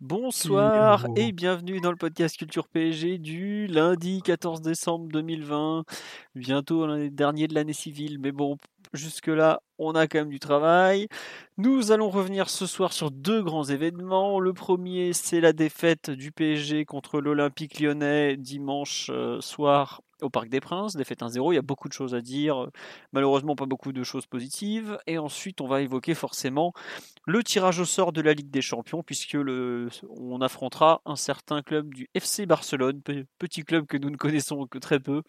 Bonsoir et bienvenue dans le podcast Culture PSG du lundi 14 décembre 2020. Bientôt l'un des derniers de l'année civile, mais bon, jusque-là, on a quand même du travail. Nous allons revenir ce soir sur deux grands événements. Le premier, c'est la défaite du PSG contre l'Olympique lyonnais dimanche euh, soir au Parc des Princes, défaite 1-0, il y a beaucoup de choses à dire, malheureusement pas beaucoup de choses positives. Et ensuite, on va évoquer forcément le tirage au sort de la Ligue des Champions, puisque on affrontera un certain club du FC Barcelone, petit club que nous ne connaissons que très peu,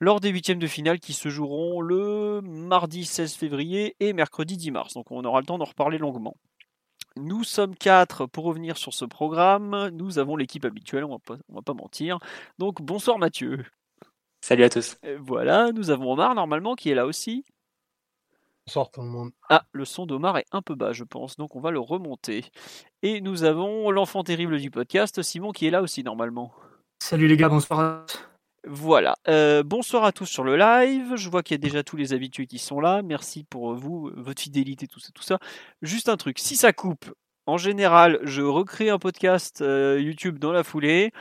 lors des huitièmes de finale qui se joueront le mardi 16 février et mercredi 10 mars. Donc on aura le temps d'en reparler longuement. Nous sommes quatre pour revenir sur ce programme. Nous avons l'équipe habituelle, on pas, va pas mentir. Donc bonsoir Mathieu. Salut à tous. Voilà, nous avons Omar normalement qui est là aussi. Bonsoir tout le monde. Ah, le son d'Omar est un peu bas, je pense, donc on va le remonter. Et nous avons l'enfant terrible du podcast, Simon, qui est là aussi normalement. Salut les gars, bonsoir. Voilà, euh, bonsoir à tous sur le live. Je vois qu'il y a déjà tous les habitués qui sont là. Merci pour vous, votre fidélité, tout ça, tout ça. Juste un truc, si ça coupe, en général, je recrée un podcast euh, YouTube dans la foulée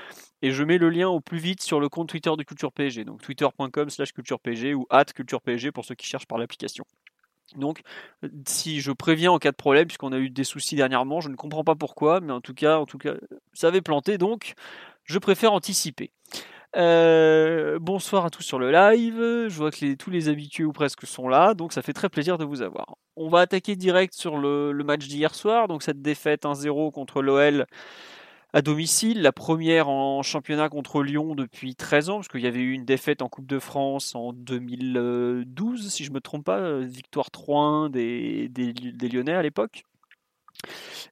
et je mets le lien au plus vite sur le compte Twitter de Culture PSG, donc twitter.com slash culturepg ou at culturepg pour ceux qui cherchent par l'application. Donc, si je préviens en cas de problème, puisqu'on a eu des soucis dernièrement, je ne comprends pas pourquoi, mais en tout cas, en tout cas, ça avait planté, donc je préfère anticiper. Euh, bonsoir à tous sur le live. Je vois que tous les habitués ou presque sont là, donc ça fait très plaisir de vous avoir. On va attaquer direct sur le, le match d'hier soir, donc cette défaite 1-0 contre l'OL à domicile, la première en championnat contre Lyon depuis 13 ans, parce qu'il y avait eu une défaite en Coupe de France en 2012, si je ne me trompe pas, euh, victoire 3-1 des, Lyonnais à l'époque.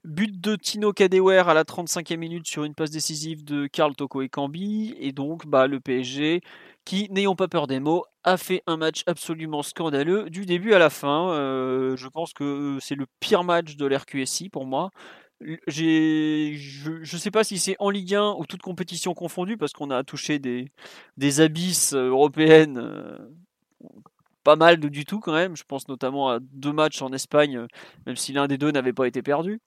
But de Tino Kadewer à la 35e minute sur une passe décisive de Karl Toko et Cambi. Et donc bah, le PSG, qui, n'ayons pas peur des mots, a fait un match absolument scandaleux du début à la fin. Euh, je pense que c'est le pire match de l'RQSI pour moi je ne sais pas si c'est en Ligue 1 ou toute compétition confondue, parce qu'on a touché des, abysses euh, européennes euh, pas mal du tout quand même. Je pense notamment à deux matchs en Espagne, euh, même si l'un des deux n'avait pas été perdu.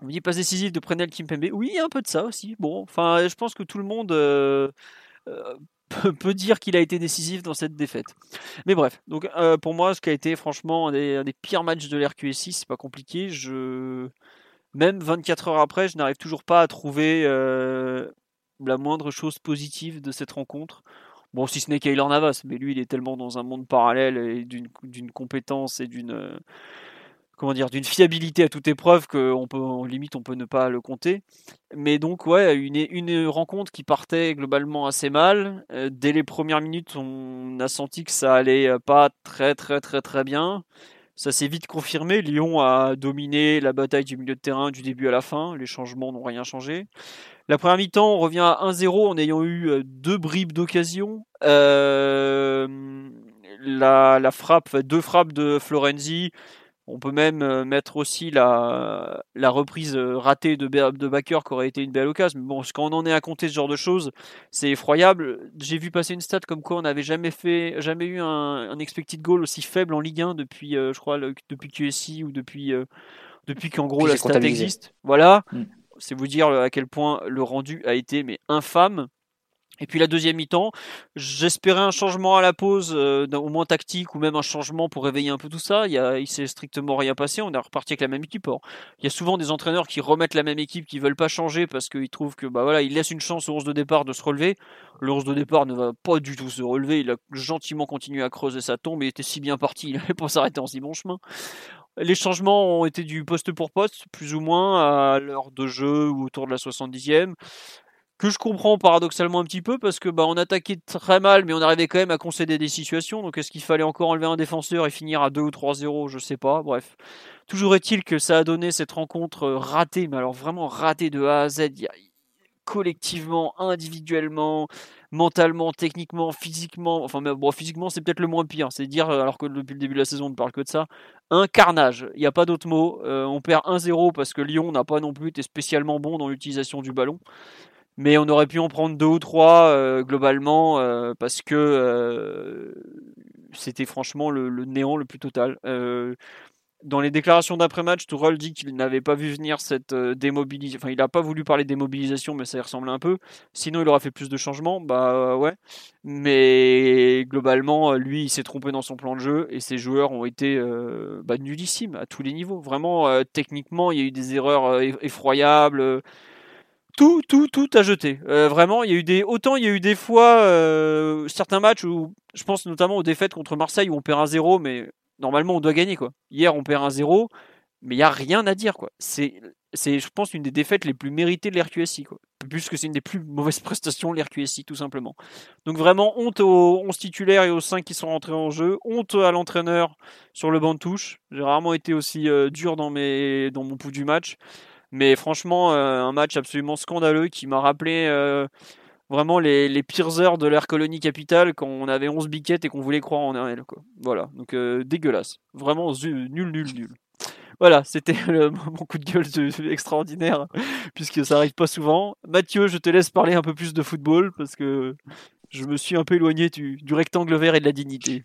On dit pas décisif de Prenel Kimpembe. Oui, un peu de ça aussi. Bon, enfin, je pense que tout le monde peut, dire qu'il a été décisif dans cette défaite. Mais bref, donc pour moi, ce qui a été franchement un des, un des pires matchs de l'RQSI, c'est pas compliqué. Je même 24 heures après, je n'arrive toujours pas à trouver euh, la moindre chose positive de cette rencontre. Bon, si ce n'est Kaylor Navas, mais lui, il est tellement dans un monde parallèle et d'une compétence et d'une euh, comment dire d'une fiabilité à toute épreuve qu'on peut en limite on peut ne pas le compter. Mais donc ouais, une, une rencontre qui partait globalement assez mal. Euh, dès les premières minutes, on a senti que ça allait pas très très très très bien. Ça s'est vite confirmé. Lyon a dominé la bataille du milieu de terrain du début à la fin. Les changements n'ont rien changé. La première mi-temps, on revient à 1-0 en ayant eu euh, deux bribes d'occasion. Euh, la, la, frappe, deux frappes de Florenzi, on peut même euh, mettre aussi la, la reprise euh, ratée de, de Backer qui aurait été une belle occasion. Mais bon, quand on en est à compter ce genre de choses, c'est effroyable. J'ai vu passer une stat comme quoi on n'avait jamais fait, jamais eu un, un, expected goal aussi faible en Ligue 1 depuis, euh, je crois, depuis QSI ou depuis, depuis qu'en gros la stat existe. Voilà. Mm. C'est vous dire à quel point le rendu a été mais infâme. Et puis la deuxième mi-temps, j'espérais un changement à la pause, euh, au moins tactique, ou même un changement pour réveiller un peu tout ça. Il, s'est strictement rien passé. On est reparti avec la même équipe. il y a souvent des entraîneurs qui remettent la même équipe, qui veulent pas changer parce qu'ils trouvent que bah voilà, ils laissent une chance au 11 de départ de se relever. Le 11 de départ ne va pas du tout se relever. Il a gentiment continué à creuser sa tombe. Il était si bien parti, il n'allait pas s'arrêter en si bon chemin. Les changements ont été du poste pour poste, plus ou moins à l'heure de jeu ou autour de la 70e. Que je comprends paradoxalement un petit peu parce que bah on attaquait très mal mais on arrivait quand même à concéder des situations. Donc est-ce qu'il fallait encore enlever un défenseur et finir à 2 ou 3-0 je sais pas. Bref. Toujours est-il que ça a donné cette rencontre euh, ratée mais alors vraiment ratée de A à Z. Collectivement individuellement mentalement techniquement physiquement enfin bon physiquement c'est peut-être le moins pire. C'est dire alors que depuis le début de la saison on ne parle que de ça un carnage. Il n'y a pas d'autre mot. Euh, on perd 1-0 parce que Lyon n'a pas non plus été spécialement bon dans l'utilisation du ballon mais on aurait pu en prendre deux ou trois euh, globalement euh, parce que euh, c'était franchement le, néant le plus total. dans les déclarations d'après-match, Tourelle dit qu'il n'avait pas vu venir cette démobilisation. Enfin, il n'a pas voulu parler de démobilisation, mais ça y ressemble un peu. Sinon, il aurait fait plus de changements. Bah ouais. Mais globalement, lui, il s'est trompé dans son plan de jeu et ses joueurs ont été bah, à tous les niveaux. Vraiment, techniquement, il y a eu des erreurs effroyables tout, tout, tout à jeter. Euh, vraiment, il y a eu des autant il y a eu des fois euh, certains matchs où je pense notamment aux défaites contre Marseille où on perd un 0 mais normalement on doit gagner quoi. Hier on perd un 0 mais il y a rien à dire quoi. C'est c'est je pense une des défaites les plus méritées de l'RQSI quoi. Puisque c'est une des plus mauvaises prestations de l'RQSI tout simplement. Donc vraiment honte aux 11 titulaires et aux 5 qui sont rentrés en jeu, honte à l'entraîneur sur le banc de touche. J'ai rarement été aussi euh, dur dans mes dans mon pouls du match. Mais franchement, euh, un match absolument scandaleux qui m'a rappelé euh, vraiment les, pires heures de l'ère colonie capitale quand on avait 11 biquettes et qu'on voulait croire en RL. Quoi. Voilà, donc euh, dégueulasse. Vraiment nul, nul, nul. Voilà, c'était mon coup de gueule extraordinaire, puisque ça arrive pas souvent. Mathieu, je te laisse parler un peu plus de football, parce que je me suis un peu éloigné du, rectangle vert et de la dignité.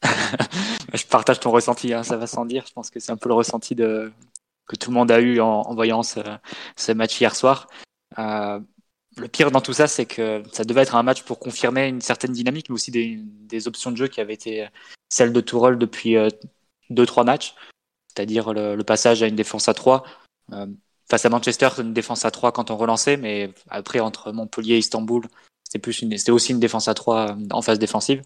je partage ton ressenti, hein, ça va sans dire. Je pense que c'est un peu le ressenti de, que tout le monde a eu en, voyant ce, match hier soir. Euh, le pire dans tout ça, c'est que ça devait être un match pour confirmer une certaine dynamique, mais aussi des, options de jeu qui avaient été celles de Tourelle depuis 2-3 euh, matchs, c'est-à-dire le, passage à une défense à 3. Euh, face à Manchester, une défense à 3 quand on relançait, mais après, entre Montpellier et Istanbul, c'était, plus c'était aussi une défense à 3 en phase défensive.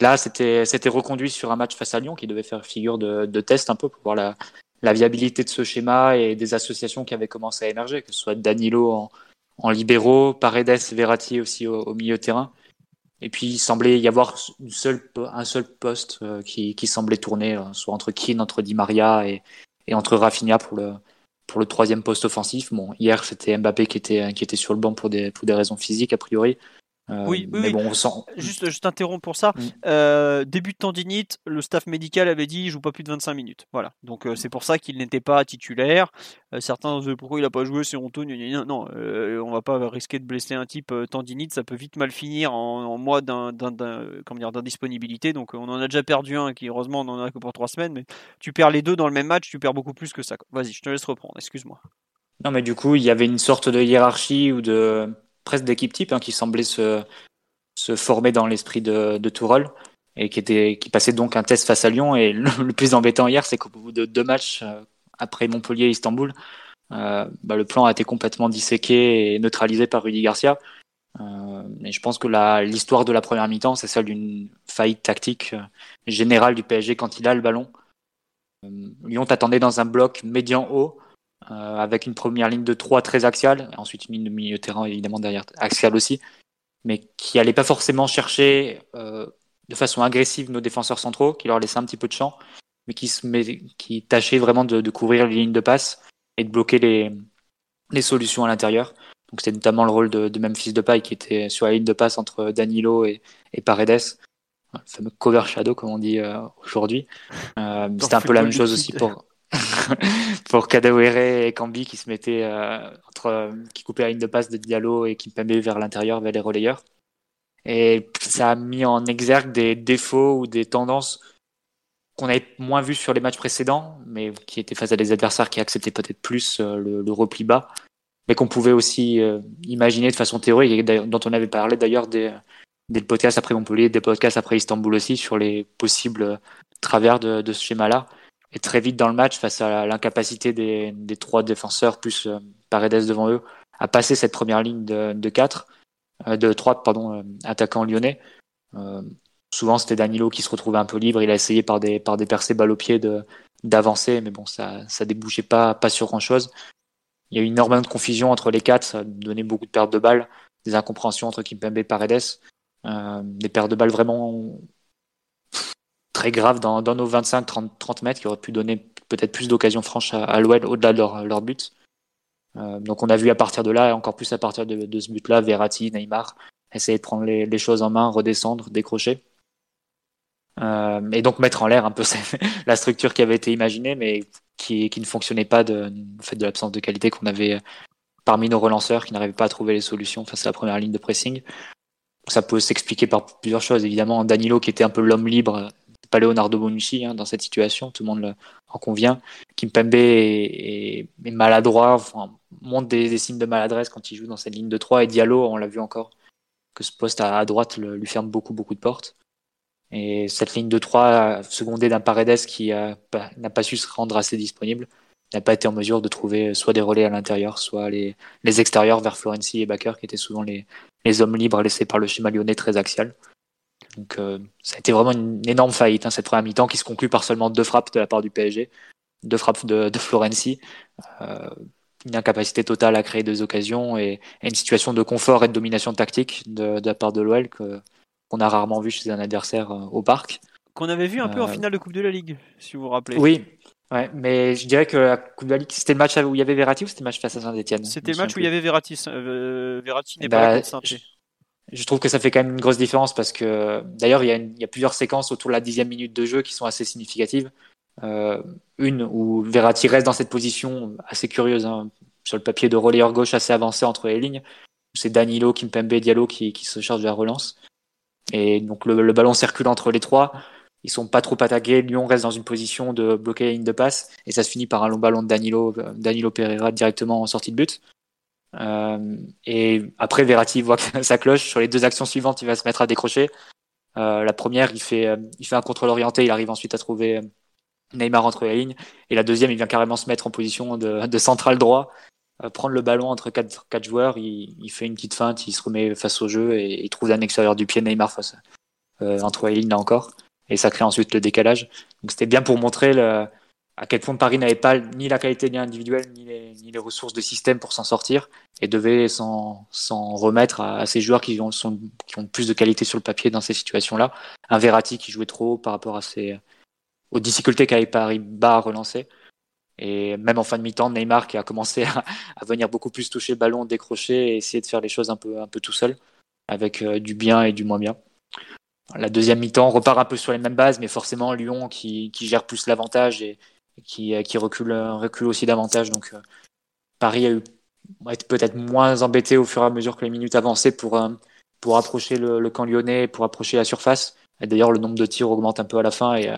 Là, c'était, c'était reconduit sur un match face à Lyon qui devait faire figure de, de test un peu pour voir la, la viabilité de ce schéma et des associations qui avaient commencé à émerger, que ce soit Danilo en, en libéraux, Paredes, Verratti aussi au, milieu terrain. Et puis il semblait y avoir une seule, un seul poste euh, qui, qui, semblait tourner, euh, soit entre Keane, entre Di Maria et, et, entre Rafinha pour le, pour le troisième poste offensif. Bon, hier c'était Mbappé qui était, qui était sur le banc pour des, pour des raisons physiques a priori. Euh, oui, mais bon, on sent... Juste, je t'interromps pour ça. Mm. Euh, début de tendinite, le staff médical avait dit il joue pas plus de 25 minutes. Voilà. Donc euh, c'est pour ça qu'il n'était pas titulaire. certains pourquoi il a pas joué, c'est honteux. Non, on va pas risquer de blesser un type tendinite. Ça peut vite mal finir en, mois d'indisponibilité. Donc on en a déjà perdu un qui heureusement on en a que pour trois semaines. Mais tu perds les deux dans le même match, tu perds beaucoup plus que ça. Vas-y, je te laisse reprendre. Excuse-moi. Non, mais du coup, il y avait une sorte de hiérarchie ou de presque d'équipe type hein, qui semblait se, se former dans l'esprit de, de Tourelle et qui, était, qui passait donc un test face à Lyon. Et le, plus embêtant hier, c'est qu'au bout de deux matchs euh, après Montpellier et Istanbul, euh, bah, le plan a été complètement disséqué et neutralisé par Rudy Garcia. Euh, et je pense que l'histoire de la première mi-temps, c'est celle d'une faillite tactique euh, générale du PSG quand il a le ballon. Lyon t'attendait dans un bloc médian haut euh, avec une première ligne de 3 très axiale, et ensuite une ligne de milieu terrain évidemment derrière axiale aussi, mais qui allait pas forcément chercher euh, de façon agressive nos défenseurs centraux, qui leur laissait un petit peu de champ, mais qui, se met, qui tâchait vraiment de, de, couvrir les lignes de passe et de bloquer les, les solutions à l'intérieur. Donc c'était notamment le rôle de, de Memphis Depay qui était sur la ligne de passe entre Danilo et, et Paredes, le fameux cover shadow comme on dit euh, aujourd'hui. C'était un peu la même chose aussi pour pour Kadewere et Kambi qui se mettaient euh, entre, qui coupaient la ligne de passe de Diallo et qui Kimpembe vers l'intérieur, vers les relayeurs. Et ça a mis en exergue des défauts ou des tendances qu'on avait moins vues sur les matchs précédents, mais qui étaient face à des adversaires qui acceptaient peut-être plus euh, le, repli bas, mais qu'on pouvait aussi euh, imaginer de façon théorique, et dont on avait parlé d'ailleurs des, des podcasts après Montpellier, des podcasts après Istanbul aussi, sur les possibles travers de, de ce schéma-là. Et très vite dans le match, face à l'incapacité des, trois défenseurs, plus euh, Paredes devant eux, à passer cette première ligne de, de 4, euh, de 3 pardon, euh, attaquants lyonnais. Euh, souvent, c'était Danilo qui se retrouvait un peu libre. Il a essayé par des, par des percées balles au pied d'avancer, mais bon, ça ça débouchait pas, pas sur grand-chose. il y a eu énormément de confusion entre les quatre, ça donné beaucoup de pertes de balles, des incompréhensions entre Kimpembe et Paredes, euh, des pertes de balles vraiment très graves dans, dans nos 25-30 mètres qui auraient pu donner peut-être plus d'occasions franches à, à l'OL au-delà de leur, leur but. Euh, donc on a vu à partir de là, et encore plus à partir de, de ce but-là, Verratti, Neymar, essayer de prendre les, les, choses en main, redescendre, décrocher. Euh, et donc mettre en l'air un peu la structure qui avait été imaginée, mais qui, qui ne fonctionnait pas de, du fait de l'absence de qualité qu'on avait parmi nos relanceurs qui n'arrivaient pas à trouver les solutions face à la première ligne de pressing. Ça peut s'expliquer par plusieurs choses. Évidemment, Danilo qui était un peu l'homme libre, pas Leonardo Bonucci hein, dans cette situation, tout le monde en convient. Kimpembe est, est, maladroit, montre des, signes de maladresse quand il joue dans cette ligne de 3 et Diallo, on l'a vu encore, que ce poste à, droite lui ferme beaucoup beaucoup de portes. Et cette ligne de 3, secondée d'un Paredes qui n'a pas su se rendre assez disponible, n'a pas été en mesure de trouver soit des relais à l'intérieur, soit les, les, extérieurs vers Florenzi et Bakker, qui étaient souvent les, les, hommes libres laissés par le schéma lyonnais très axial. Donc euh, ça a été vraiment une énorme faillite, hein, cette première mi-temps, qui se conclut par seulement deux frappes de la part du PSG, deux frappes de, de Florenzi, euh, une incapacité totale à créer des occasions et, et, une situation de confort et de domination tactique de, de la part de l'OL qu'on a rarement vu chez un adversaire euh, au parc. Qu'on avait vu un peu en finale de Coupe de la Ligue, si vous vous rappelez. Oui, Ouais, mais je dirais que la Coupe de la Ligue, c'était le match où il y avait Verratti ou c'était le match face à Saint-Etienne? C'était le match où il y avait Verratti. Euh, Verratti n'est bah, pas là contre je, trouve que ça fait quand même une grosse différence parce que d'ailleurs, il, y a plusieurs séquences autour de la dixième minute de jeu qui sont assez significatives. Euh, une où Verratti reste dans cette position assez curieuse, hein, sur le papier de relayeur gauche assez avancé entre les lignes. C'est Danilo, Kimpembe, Diallo qui, qui se charge de la relance. Et donc le, ballon circule entre les trois ils sont pas trop attaqués. Lyon reste dans une position de bloquer la ligne de passe et ça se finit par un long ballon de Danilo, Danilo Pereira directement en sortie de but. Euh, et après, Verratti voit que ça cloche. Sur les deux actions suivantes, il va se mettre à décrocher. Euh, la première, il fait, euh, il fait un contrôle orienté. Il arrive ensuite à trouver Neymar entre les lignes. Et la deuxième, il vient carrément se mettre en position de, de central droit, euh, prendre le ballon entre quatre, quatre joueurs. Il, il, fait une petite feinte, il se remet face au jeu et il trouve d'un extérieur du pied Neymar face euh, entre les lignes là encore et ça crée ensuite le décalage. Donc c'était bien pour montrer le, à quel point Paris n'avait pas ni la qualité individuelle ni les, ni les ressources de système pour s'en sortir et devait s'en remettre à, à, ces joueurs qui ont, plus de qualité sur le papier dans ces situations-là. Un Verratti qui jouait trop par rapport à ces, aux difficultés qu'avait Paris bas à relancer. Et même en fin de mi-temps, Neymar qui a commencé à, venir beaucoup plus toucher le ballon, décrocher et essayer de faire les choses un peu, un peu tout seul, avec euh, du bien et du moins bien. La deuxième mi-temps repart un peu sur les mêmes bases, mais forcément Lyon qui, qui gère plus l'avantage et, qui, qui recule, recule aussi davantage. Donc euh, Paris a eu être peut-être moins embêté au fur et à mesure que les minutes avançaient pour, euh, pour approcher le, camp lyonnais, pour approcher la surface. D'ailleurs, le nombre de tirs augmente un peu à la fin et, euh,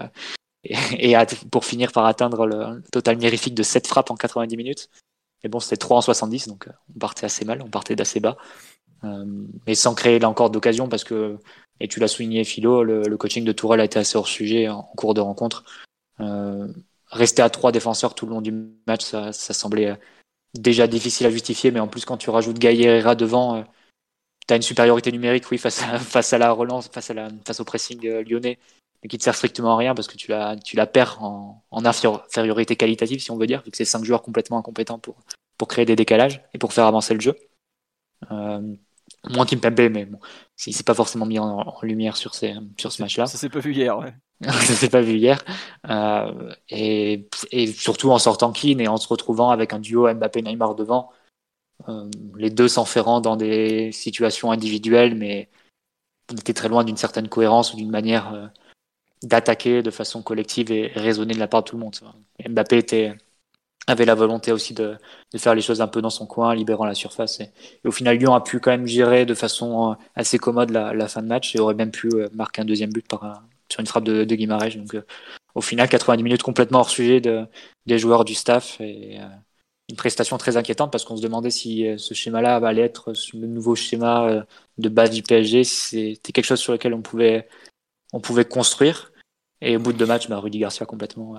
et, et pour finir par atteindre le total mirifique de 7 frappes en 90 minutes. Et bon, c'était 3 en 70, donc on partait assez mal, on partait d'assez bas. Euh, mais sans créer là encore d'occasion parce que et tu l'as souligné, Philo, le, coaching de Tourelle a été assez hors sujet en, cours de rencontre. Euh, rester à trois défenseurs tout le long du match, ça, ça, semblait déjà difficile à justifier, mais en plus, quand tu rajoutes Gaï Herrera devant, euh, tu as une supériorité numérique, oui, face à, la relance, face, à la, face au pressing euh, lyonnais, mais qui te sert strictement à rien parce que tu la, tu perds en, infériorité qualitative, si on veut dire, vu que c'est cinq joueurs complètement incompétents pour, pour créer des décalages et pour faire avancer le jeu. Euh, moins Kimpembe, mais bon, il s'est pas forcément mis en, lumière sur, ce match-là. Ça s'est pas vu hier. ça s'est pas vu hier. Euh, et, surtout en sortant Keane et en se retrouvant avec un duo Mbappé-Neymar devant, euh, les deux s'enferrant dans des situations individuelles, mais on était très loin d'une certaine cohérence ou d'une manière euh, d'attaquer de façon collective et raisonnée de la part de tout le monde. Mbappé avait la volonté aussi de, faire les choses un peu dans son coin, libérant la surface. Et, au final, Lyon a pu quand même gérer de façon assez commode la, la fin de match et aurait même pu marquer un deuxième but par un, sur une frappe de, de. Donc, euh, au final, 90 minutes complètement hors sujet de, des joueurs du staff et euh, une prestation très inquiétante parce qu'on se demandait si ce schéma-là allait être le nouveau schéma de base du PSG. C'était quelque chose sur lequel on pouvait, on pouvait construire. Et au bout de deux matchs, bah, Rudy Garcia complètement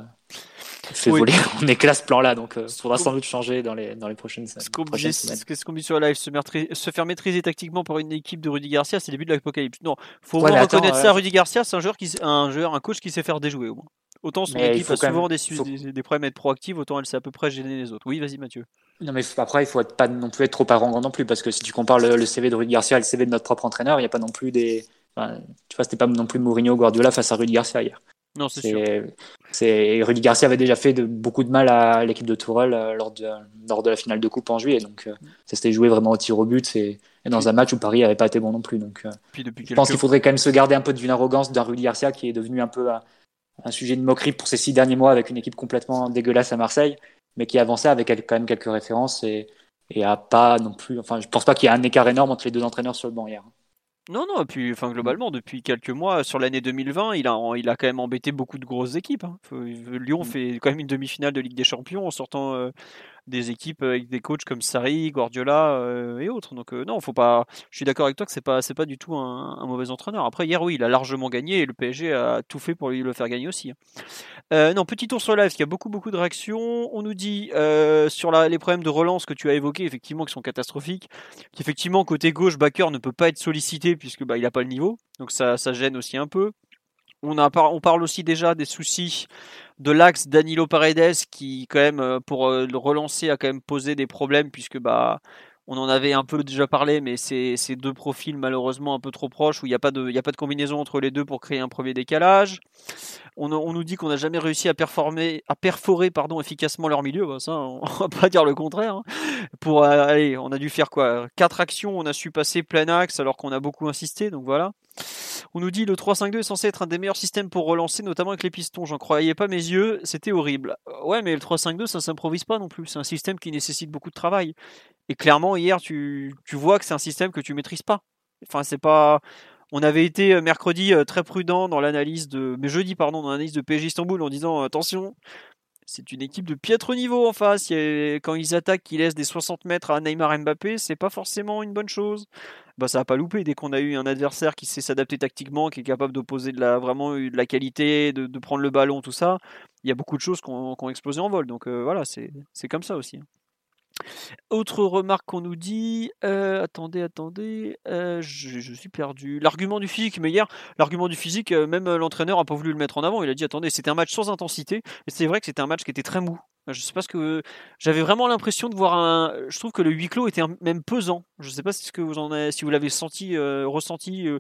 fait oui. voler en éclat ce plan-là, donc il euh, faudra sans doute changer dans les, dans les prochaines, ce prochaines semaines. Ce qu'on dit sur la live, se, se, faire maîtriser tactiquement par une équipe de Rudy Garcia, c'est le début de l'apocalypse. Non, faut ouais, reconnaître ça. Rudy Garcia, c'est un joueur qui, un joueur, un coach qui sait faire déjouer au moins. Autant son Mais équipe faut a souvent même- des, faut- des, des problèmes à être proactive, autant elle sait à peu près gêner les autres. Oui, vas-y Mathieu. Non, mais après, il faut être pas non plus être trop arrogant non plus, parce que si tu compares le, le CV de Rudy Garcia et le CV de notre propre entraîneur, il n'y a pas non plus des. enfin, tu vois, c'était pas non plus Mourinho Guardiola face à Rudy Garcia hier. Non, c'est sûr. C'est, c'est, Rudy Garcia avait déjà fait de, beaucoup de mal à l'équipe de Tourelle euh, lors de, lors de la finale de Coupe en juillet, donc euh, ça s'était joué vraiment au tir au but et dans un match où Paris n'avait pas été bon non plus. Donc, euh, Puis depuis je pense qu'il faudrait quand même se garder un peu d'une arrogance d'un Rudy Garcia qui est devenu un peu un, un sujet de moquerie pour ces six derniers mois avec une équipe complètement dégueulasse à Marseille, mais qui avançait avec quand même quelques références et, et a pas non plus. Enfin, je pense pas qu'il y ait un écart énorme entre les deux entraîneurs sur le banc hier. Non, non, et puis enfin, globalement, depuis quelques mois, sur l'année 2020, il a, il a quand même embêté beaucoup de grosses équipes. hein. Faut- Lyon Mm. fait quand même une demi-finale de Ligue des Champions en sortant euh, des équipes avec des coachs comme Sarri, Guardiola euh, et autres. Donc euh, non, faut pas. Je suis d'accord avec toi que c'est pas, c'est pas du tout un, mauvais entraîneur. Après hier, oui, il a largement gagné et le PSG a tout fait pour lui le faire gagner aussi. hein. Euh, non, petit tour sur live, parce qu'il y a beaucoup, beaucoup de réactions. On nous dit euh, sur les problèmes de relance que tu as évoqués, effectivement, qui sont catastrophiques qu'effectivement côté gauche Bakker ne peut pas être sollicité puisque bah, il n'a pas le niveau donc ça, ça gêne aussi un peu on, a, on parle aussi déjà des soucis de l'axe Danilo Paredes qui quand même euh, pour euh, le relancer a quand même posé des problèmes puisque bah on en avait un peu déjà parlé mais c'est ces deux profils malheureusement un peu trop proches où il n'y a, pas de- a pas de combinaison entre les deux pour créer un premier décalage. On, on nous dit qu'on n'a jamais réussi à performer à perforer pardon efficacement leur milieu. Bah, ça on va pas dire le contraire hein. Pour euh, on a dû faire quoi? Quatre actions, on a su passer plein axe alors qu'on a beaucoup insisté, donc voilà. On nous dit le 3-5-2 est censé être un des meilleurs systèmes pour relancer, notamment avec les pistons. J'en croyais pas mes yeux, c'était horrible. Euh, Ouais, mais le 3-5-2 ça s'improvise pas non plus. C'est un système qui nécessite beaucoup de travail. Et clairement hier, tu, vois que c'est un système que tu maîtrises pas. Enfin, c'est pas. On avait été euh, mercredi euh, très prudent dans l'analyse de, mais jeudi pardon, dans l'analyse de PSG Istanbul en disant attention, c'est une équipe de piètre niveau en face. Quand ils attaquent, qu'ils laissent des 60 mètres à Neymar Mbappé, c'est pas forcément une bonne chose. Bah, ça a pas loupé dès qu'on a eu un adversaire qui sait s'adapter tactiquement, qui est capable d'opposer de la, vraiment eu de la qualité, de, prendre le ballon, tout ça. Il y a beaucoup de choses qui ont, explosé en vol. Donc euh, voilà, c'est comme ça aussi. Autre remarque qu'on nous dit, euh, attendez, attendez, euh, je, suis perdu. L'argument du physique, mais hier, l'argument du physique, euh, même euh, l'entraîneur a pas voulu le mettre en avant. Il a dit, attendez, c'était un match sans intensité, mais c'est vrai que c'était un match qui était très mou. Je sais pas ce que j'avais vraiment l'impression de voir un. Je trouve que le huis clos était même pesant. Je sais pas si ce que vous en avez, si vous l'avez senti, euh, ressenti euh,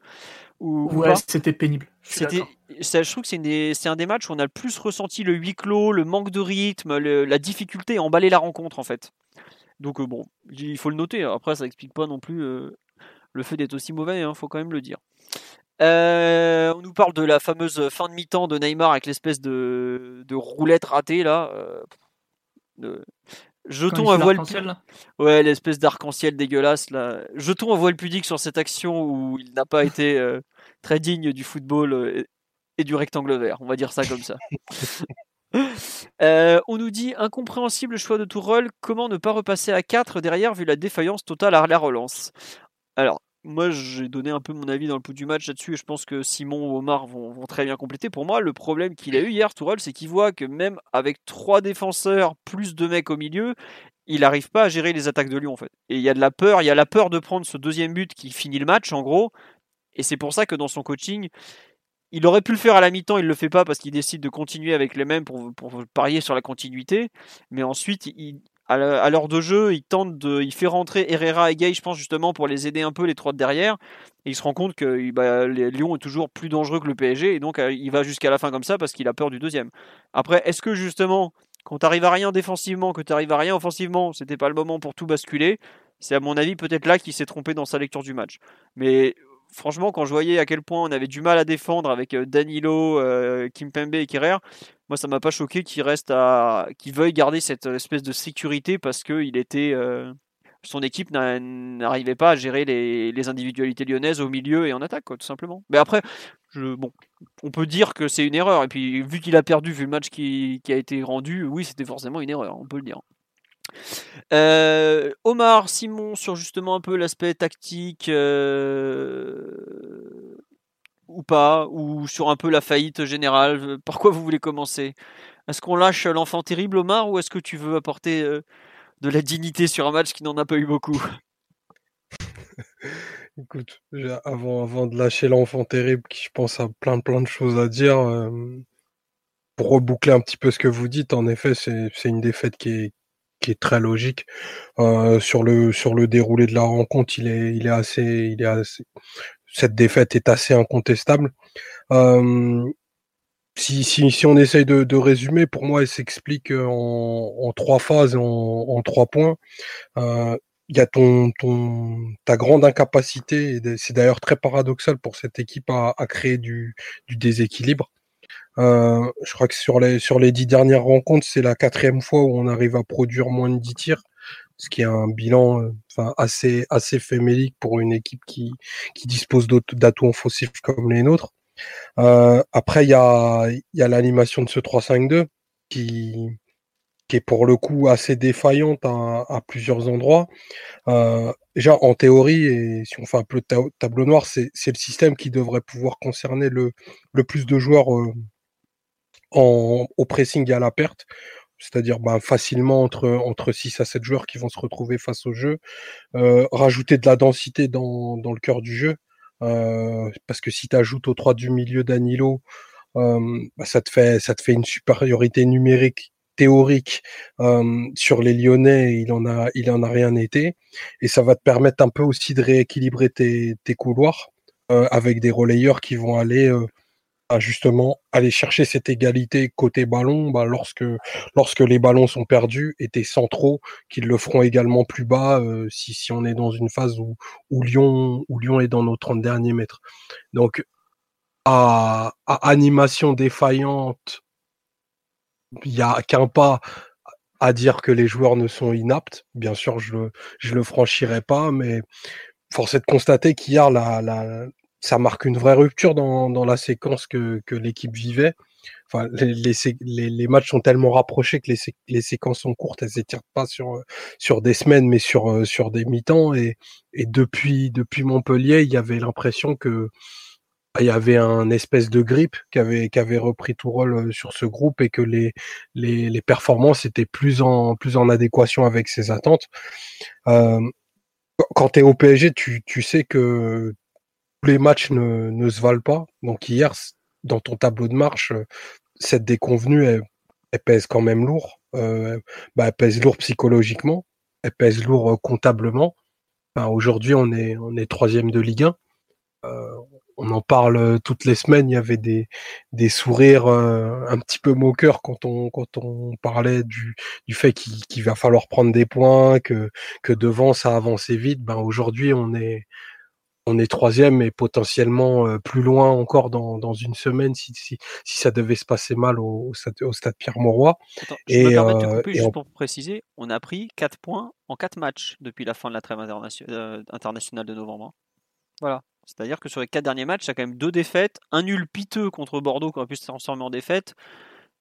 ou, ou Ouais, c'était pénible. Je C'était, ça, je trouve que c'est, des- un des matchs où on a le plus ressenti le huis clos, le manque de rythme, le- la difficulté à emballer la rencontre en fait. Donc euh, bon, il faut le noter. Après, ça explique pas non plus le fait d'être aussi mauvais, il faut quand même le dire. Euh, on nous parle de la fameuse fin de mi-temps de Neymar avec l'espèce de, de roulette ratée là. euh, de- Jetons fait voile là. Ouais, l'espèce d'arc-en-ciel dégueulasse là. Jetons un voile pudique sur cette action où il n'a pas été euh, très digne du football euh, et, du rectangle vert. On va dire ça comme ça. Euh, on nous dit incompréhensible le choix de Tourelle. Comment ne pas repasser à 4 derrière vu la défaillance totale à la relance? Alors, moi j'ai donné un peu mon avis dans le pouls du match là-dessus et je pense que Simon ou Omar vont, très bien compléter. Pour moi, le problème qu'il a eu hier, Tourelle, c'est qu'il voit que même avec trois défenseurs plus deux mecs au milieu, il n'arrive pas à gérer les attaques de Lyon en fait. Et il y a de la peur, il y a la peur de prendre ce deuxième but qui finit le match en gros. Et c'est pour ça que dans son coaching, il aurait pu le faire à la mi-temps, il le fait pas parce qu'il décide de continuer avec les mêmes pour, pour parier sur la continuité. Mais ensuite, il, à l'heure de jeu, il tente de, il fait rentrer Herrera et Gay, je pense justement pour les aider un peu les trois de derrière. Et il se rend compte que bah, Lyon est toujours plus dangereux que le PSG et donc euh, il va jusqu'à la fin comme ça parce qu'il a peur du deuxième. Après, est-ce que justement, quand t'arrives à rien défensivement, que t'arrives à rien offensivement, c'était pas le moment pour tout basculer C'est à mon avis peut-être là qu'il s'est trompé dans sa lecture du match. Mais franchement, quand je voyais à quel point on avait du mal à défendre avec euh, Danilo, euh, Kimpembe et Kerrer, moi ça m'a pas choqué qu'il reste à, qu'il veuille garder cette espèce de sécurité parce que il était, euh, son équipe n'a- n'arrivait pas à gérer les, individualités lyonnaises au milieu et en attaque, tout simplement. Mais après, bon, on peut dire que c'est une erreur. Et puis vu qu'il a perdu, vu le match qui, qui a été rendu, oui, c'était forcément une erreur, on peut le dire. Euh, Omar, Simon, sur justement un peu l'aspect tactique euh, ou pas, ou sur un peu la faillite générale. Par quoi vous voulez commencer? Est-ce qu'on lâche l'enfant terrible, Omar, ou est-ce que tu veux apporter euh, de la dignité sur un match qui n'en a pas eu beaucoup? Écoute, avant, de lâcher l'enfant terrible, qui je pense a plein plein de choses à dire, euh, pour reboucler un petit peu ce que vous dites, en effet, c'est une défaite qui est, très logique. Euh, sur le déroulé de la rencontre, il est assez cette défaite est assez incontestable. Euh, si, on essaye de, résumer, pour moi, elle s'explique en, en trois phases, en, en trois points. Euh, il y a ton, ta grande incapacité, et c'est d'ailleurs très paradoxal pour cette équipe à, créer du, déséquilibre. Euh, je crois que sur les, sur les dix dernières rencontres, c'est la quatrième fois où on arrive à produire moins de dix tirs, ce qui est un bilan euh, enfin, assez, assez fémélique pour une équipe qui, qui dispose d'atouts offensifs comme les nôtres. Euh, après, il y a, y a l'animation de ce 3-5-2 qui, qui est pour le coup assez défaillante à, à plusieurs endroits. Euh, déjà, en théorie, et si on fait un peu de tableau noir, c'est le système qui devrait pouvoir concerner le, le plus de joueurs euh, en, au pressing et à la perte. C'est-à-dire ben, facilement entre, entre 6 à 7 joueurs qui vont se retrouver face au jeu. Euh, rajouter de la densité dans, le cœur du jeu. Euh, parce que si tu ajoutes aux 3 du milieu Danilo, euh, bah, ça, te fait, une supériorité numérique théorique sur les Lyonnais, il en a, il en a rien été, et ça va te permettre un peu aussi de rééquilibrer tes, couloirs avec des relayeurs qui vont aller euh, justement aller chercher cette égalité côté ballon bah, lorsque lorsque les ballons sont perdus et tes centraux qui le feront également plus bas euh, si, si on est dans une phase où, où Lyon où Lyon est dans nos 30 derniers mètres. Donc à, à animation défaillante il y a qu'un pas à dire que les joueurs ne sont inaptes. Bien sûr, je le, je le franchirai pas, mais force est de constater qu'hier, la, la, ça marque une vraie rupture dans, dans la séquence que, que l'équipe vivait. Enfin, les, les, matchs sont tellement rapprochés que les, séquences sont courtes, elles s'étirent pas sur, sur des semaines, mais sur, sur des mi-temps. Et, et depuis, depuis Montpellier, il y avait l'impression que il y avait un espèce de grippe qui avait, qui avait repris tout rôle sur ce groupe et que les, les, les performances étaient plus en, plus en adéquation avec ses attentes. Euh, quand tu es au PSG, tu, tu sais que les matchs ne, ne se valent pas. Donc hier, dans ton tableau de marche, cette déconvenue, elle, pèse quand même lourd. Euh, bah, elle pèse lourd psychologiquement, elle pèse lourd comptablement. Enfin, Aujourd'hui, on est, on est troisième de Ligue 1. Euh, on en parle toutes les semaines. Il y avait des, sourires euh, un petit peu moqueurs quand on, quand on parlait du, du fait qu'il va falloir prendre des points, que, que devant ça avançait vite. Ben aujourd'hui, on est, on est troisième et potentiellement euh, plus loin encore dans, dans une semaine si, si, si, ça devait se passer mal au, au stade, au stade Pierre-Mauroy. Et, me permets de couper, juste on... pour préciser, on a pris 4 points en 4 matchs depuis la fin de la trêve internationale de novembre. Hein. Voilà. C'est-à-dire que sur les quatre derniers matchs, il y a quand même deux défaites, un nul piteux contre Bordeaux qui aurait pu se transformer en défaite,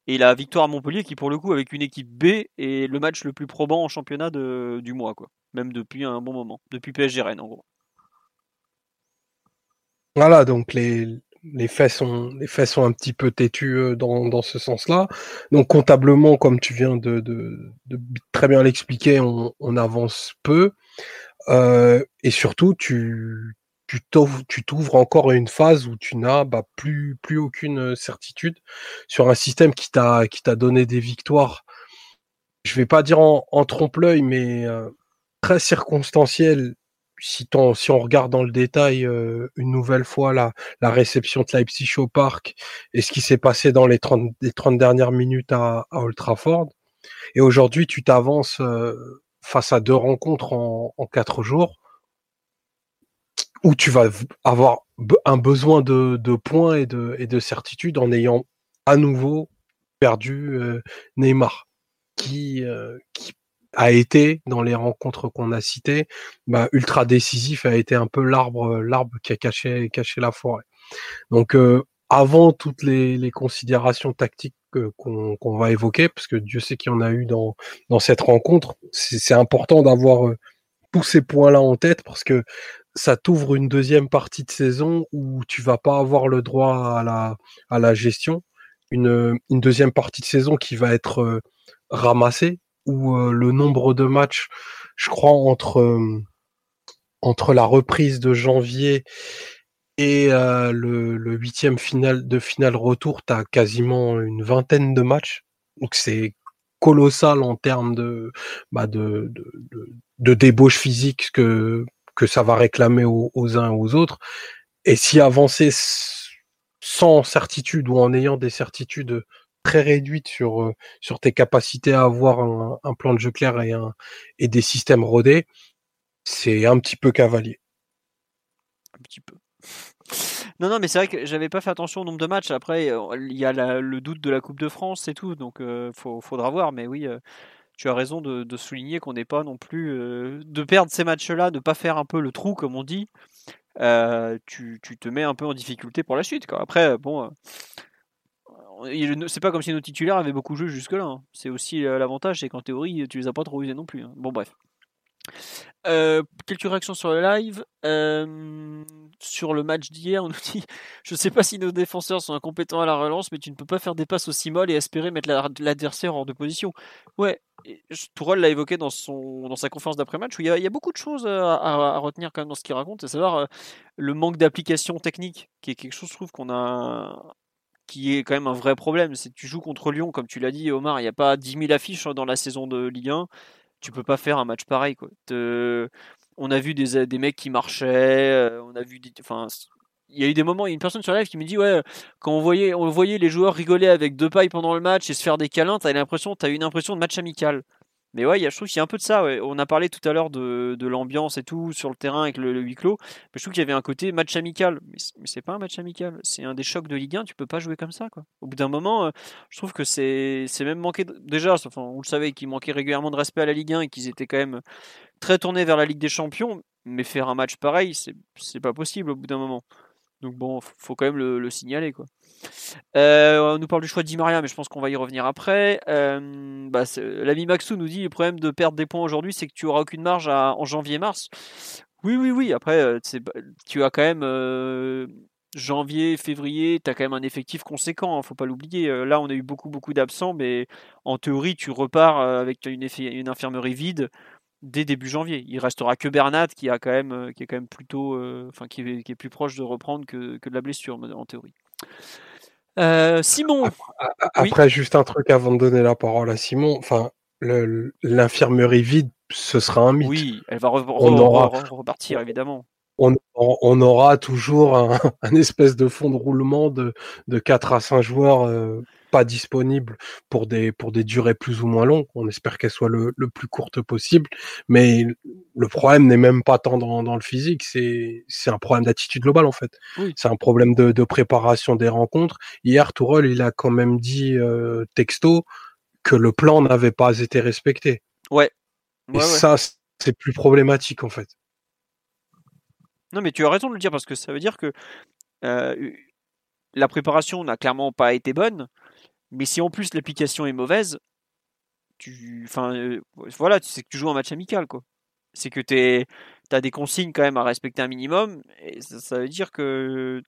et la victoire à Montpellier qui pour le coup avec une équipe B est le match le plus probant en championnat de, du mois, quoi. Même depuis un bon moment, depuis PSG Rennes en gros. Voilà, donc les, les faits sont les faits un petit peu têtus dans, dans ce sens-là. Donc comptablement, comme tu viens de, très bien l'expliquer, on, avance peu. Euh, et surtout, tu, t'ouvres encore une phase où tu n'as bah, plus, plus aucune certitude sur un système qui t'a donné des victoires. Je vais pas dire en, en trompe-l'œil, mais euh, très circonstanciel. Si, si on regarde dans le détail euh, une nouvelle fois la, la réception de Leipzig au parc et ce qui s'est passé dans les 30, les 30 dernières minutes à, à Old Trafford. Et aujourd'hui, tu t'avances euh, face à deux rencontres en, quatre jours où tu vas avoir un besoin de, de points et de, et de certitude en ayant à nouveau perdu euh, Neymar, qui, qui a été dans les rencontres qu'on a citées, bah, ultra décisif, a été un peu l'arbre, l'arbre qui a caché, caché la forêt. Donc euh, avant toutes les, considérations tactiques qu'on, va évoquer, parce que Dieu sait qu'il y en a eu dans, dans cette rencontre, c'est, important d'avoir tous ces points-là en tête parce que ça t'ouvre une deuxième partie de saison où tu vas pas avoir le droit à la, à la gestion. Une, une deuxième partie de saison qui va être euh, ramassée, où euh, le nombre de matchs, je crois, entre, euh, entre la reprise de janvier Et le, le huitième final de finale retour, tu as quasiment une vingtaine de matchs. Donc c'est colossal en termes de, bah de, de, débauche physique que, que ça va réclamer aux, uns et aux autres. Et si avancer sans certitude ou en ayant des certitudes très réduites sur, sur tes capacités à avoir un, plan de jeu clair et, un, et des systèmes rodés, c'est un petit peu cavalier. Un petit peu. Non, non, mais c'est vrai que j'avais pas fait attention au nombre de matchs. Après, il y a le doute de la Coupe de France et tout, donc il faudra voir. Mais oui, tu as raison de, souligner qu'on n'est pas non plus de perdre ces matchs-là, de pas faire un peu le trou comme on dit. Tu, te mets un peu en difficulté pour la suite. Après, bon, c'est pas comme si nos titulaires avaient beaucoup joué jusque-là. Hein. C'est aussi l'avantage, c'est qu'en théorie, tu les as pas trop usés non plus. Hein. Bon, bref. Euh, quelques réactions sur le live. Euh, sur le match d'hier, on nous dit Je sais pas si nos défenseurs sont incompétents à la relance, mais tu ne peux pas faire des passes aussi molles et espérer mettre l'adversaire hors de position. Ouais, Tourelle l'a évoqué dans, son, dans sa conférence d'après-match où il y, a, beaucoup de choses à, retenir quand même dans ce qu'il raconte, c'est savoir euh, le manque d'application technique, qui est quelque chose, je trouve, qu'on a qui est quand même un vrai problème. C'est tu joues contre Lyon, comme tu l'as dit, Omar, il n'y a pas 10 000 affiches dans la saison de Ligue 1 tu peux pas faire un match pareil. Quoi. on a vu des, des, mecs qui marchaient, euh, on a vu enfin, il y a eu des moments, il y a une personne sur live qui me dit ouais, quand on voyait, on voyait les joueurs rigoler avec deux pailles pendant le match et se faire des câlins, t'as l'impression, t'as une impression de match amical. Mais ouais, je trouve qu'il y a un peu de ça. On a parlé tout à l'heure de, l'ambiance et tout sur le terrain avec le, huis clos. Mais je trouve qu'il y avait un côté match amical. Mais, c'est pas un match amical. C'est un des chocs de Ligue 1. Tu peux pas jouer comme ça. Au bout d'un moment, euh, je trouve que c'est même manqué. Déjà, enfin, on le savait qu'ils manquaient régulièrement de respect à la Ligue 1 et qu'ils étaient quand même très tournés vers la Ligue des Champions. Mais faire un match pareil, c'est pas possible au bout d'un moment. Donc bon, faut quand même le, signaler. Euh, on nous parle du choix de Maria, mais je pense qu'on va y revenir après. Euh, bah, L'ami Maxou nous dit le problème de perdre des points aujourd'hui, c'est que tu auras aucune marge en janvier-mars. Oui, oui, oui. Après, euh, tu as quand même janvier, février, tu as quand même un effectif conséquent, hein, faut pas l'oublier. là, on a eu beaucoup, beaucoup d'absents, mais en théorie, tu repars avec une infirmerie vide dès début janvier. Il restera que Bernat qui a quand même euh, qui est quand même plutôt euh, enfin qui est, qui est, plus proche de reprendre que, que, de la blessure en théorie. Euh, Simon. Après, juste un truc avant de donner la parole à Simon. Enfin, l'infirmerie vide, ce sera un mythe. Oui, elle va repartir évidemment. On, on, aura toujours un, un, espèce de fond de roulement de, de 4 à 5 joueurs pas disponible pour des, pour des durées plus ou moins longues. On espère qu'elle soit le, le, plus courte possible. Mais le problème n'est même pas tant dans, dans le physique, c'est, c'est un problème d'attitude globale en fait. C'est un problème de, de, préparation des rencontres. Hier, Tourelle, il a quand même dit euh, texto que le plan n'avait pas été respecté. Ouais. Et ça, c'est plus problématique en fait. Non, mais tu as raison de le dire parce que ça veut dire que euh, la préparation n'a clairement pas été bonne. Mais si en plus l'application est mauvaise, tu, enfin, euh, voilà, tu que tu joues un match amical, quoi. C'est que tu as des consignes quand même à respecter un minimum, et ça, veut dire que,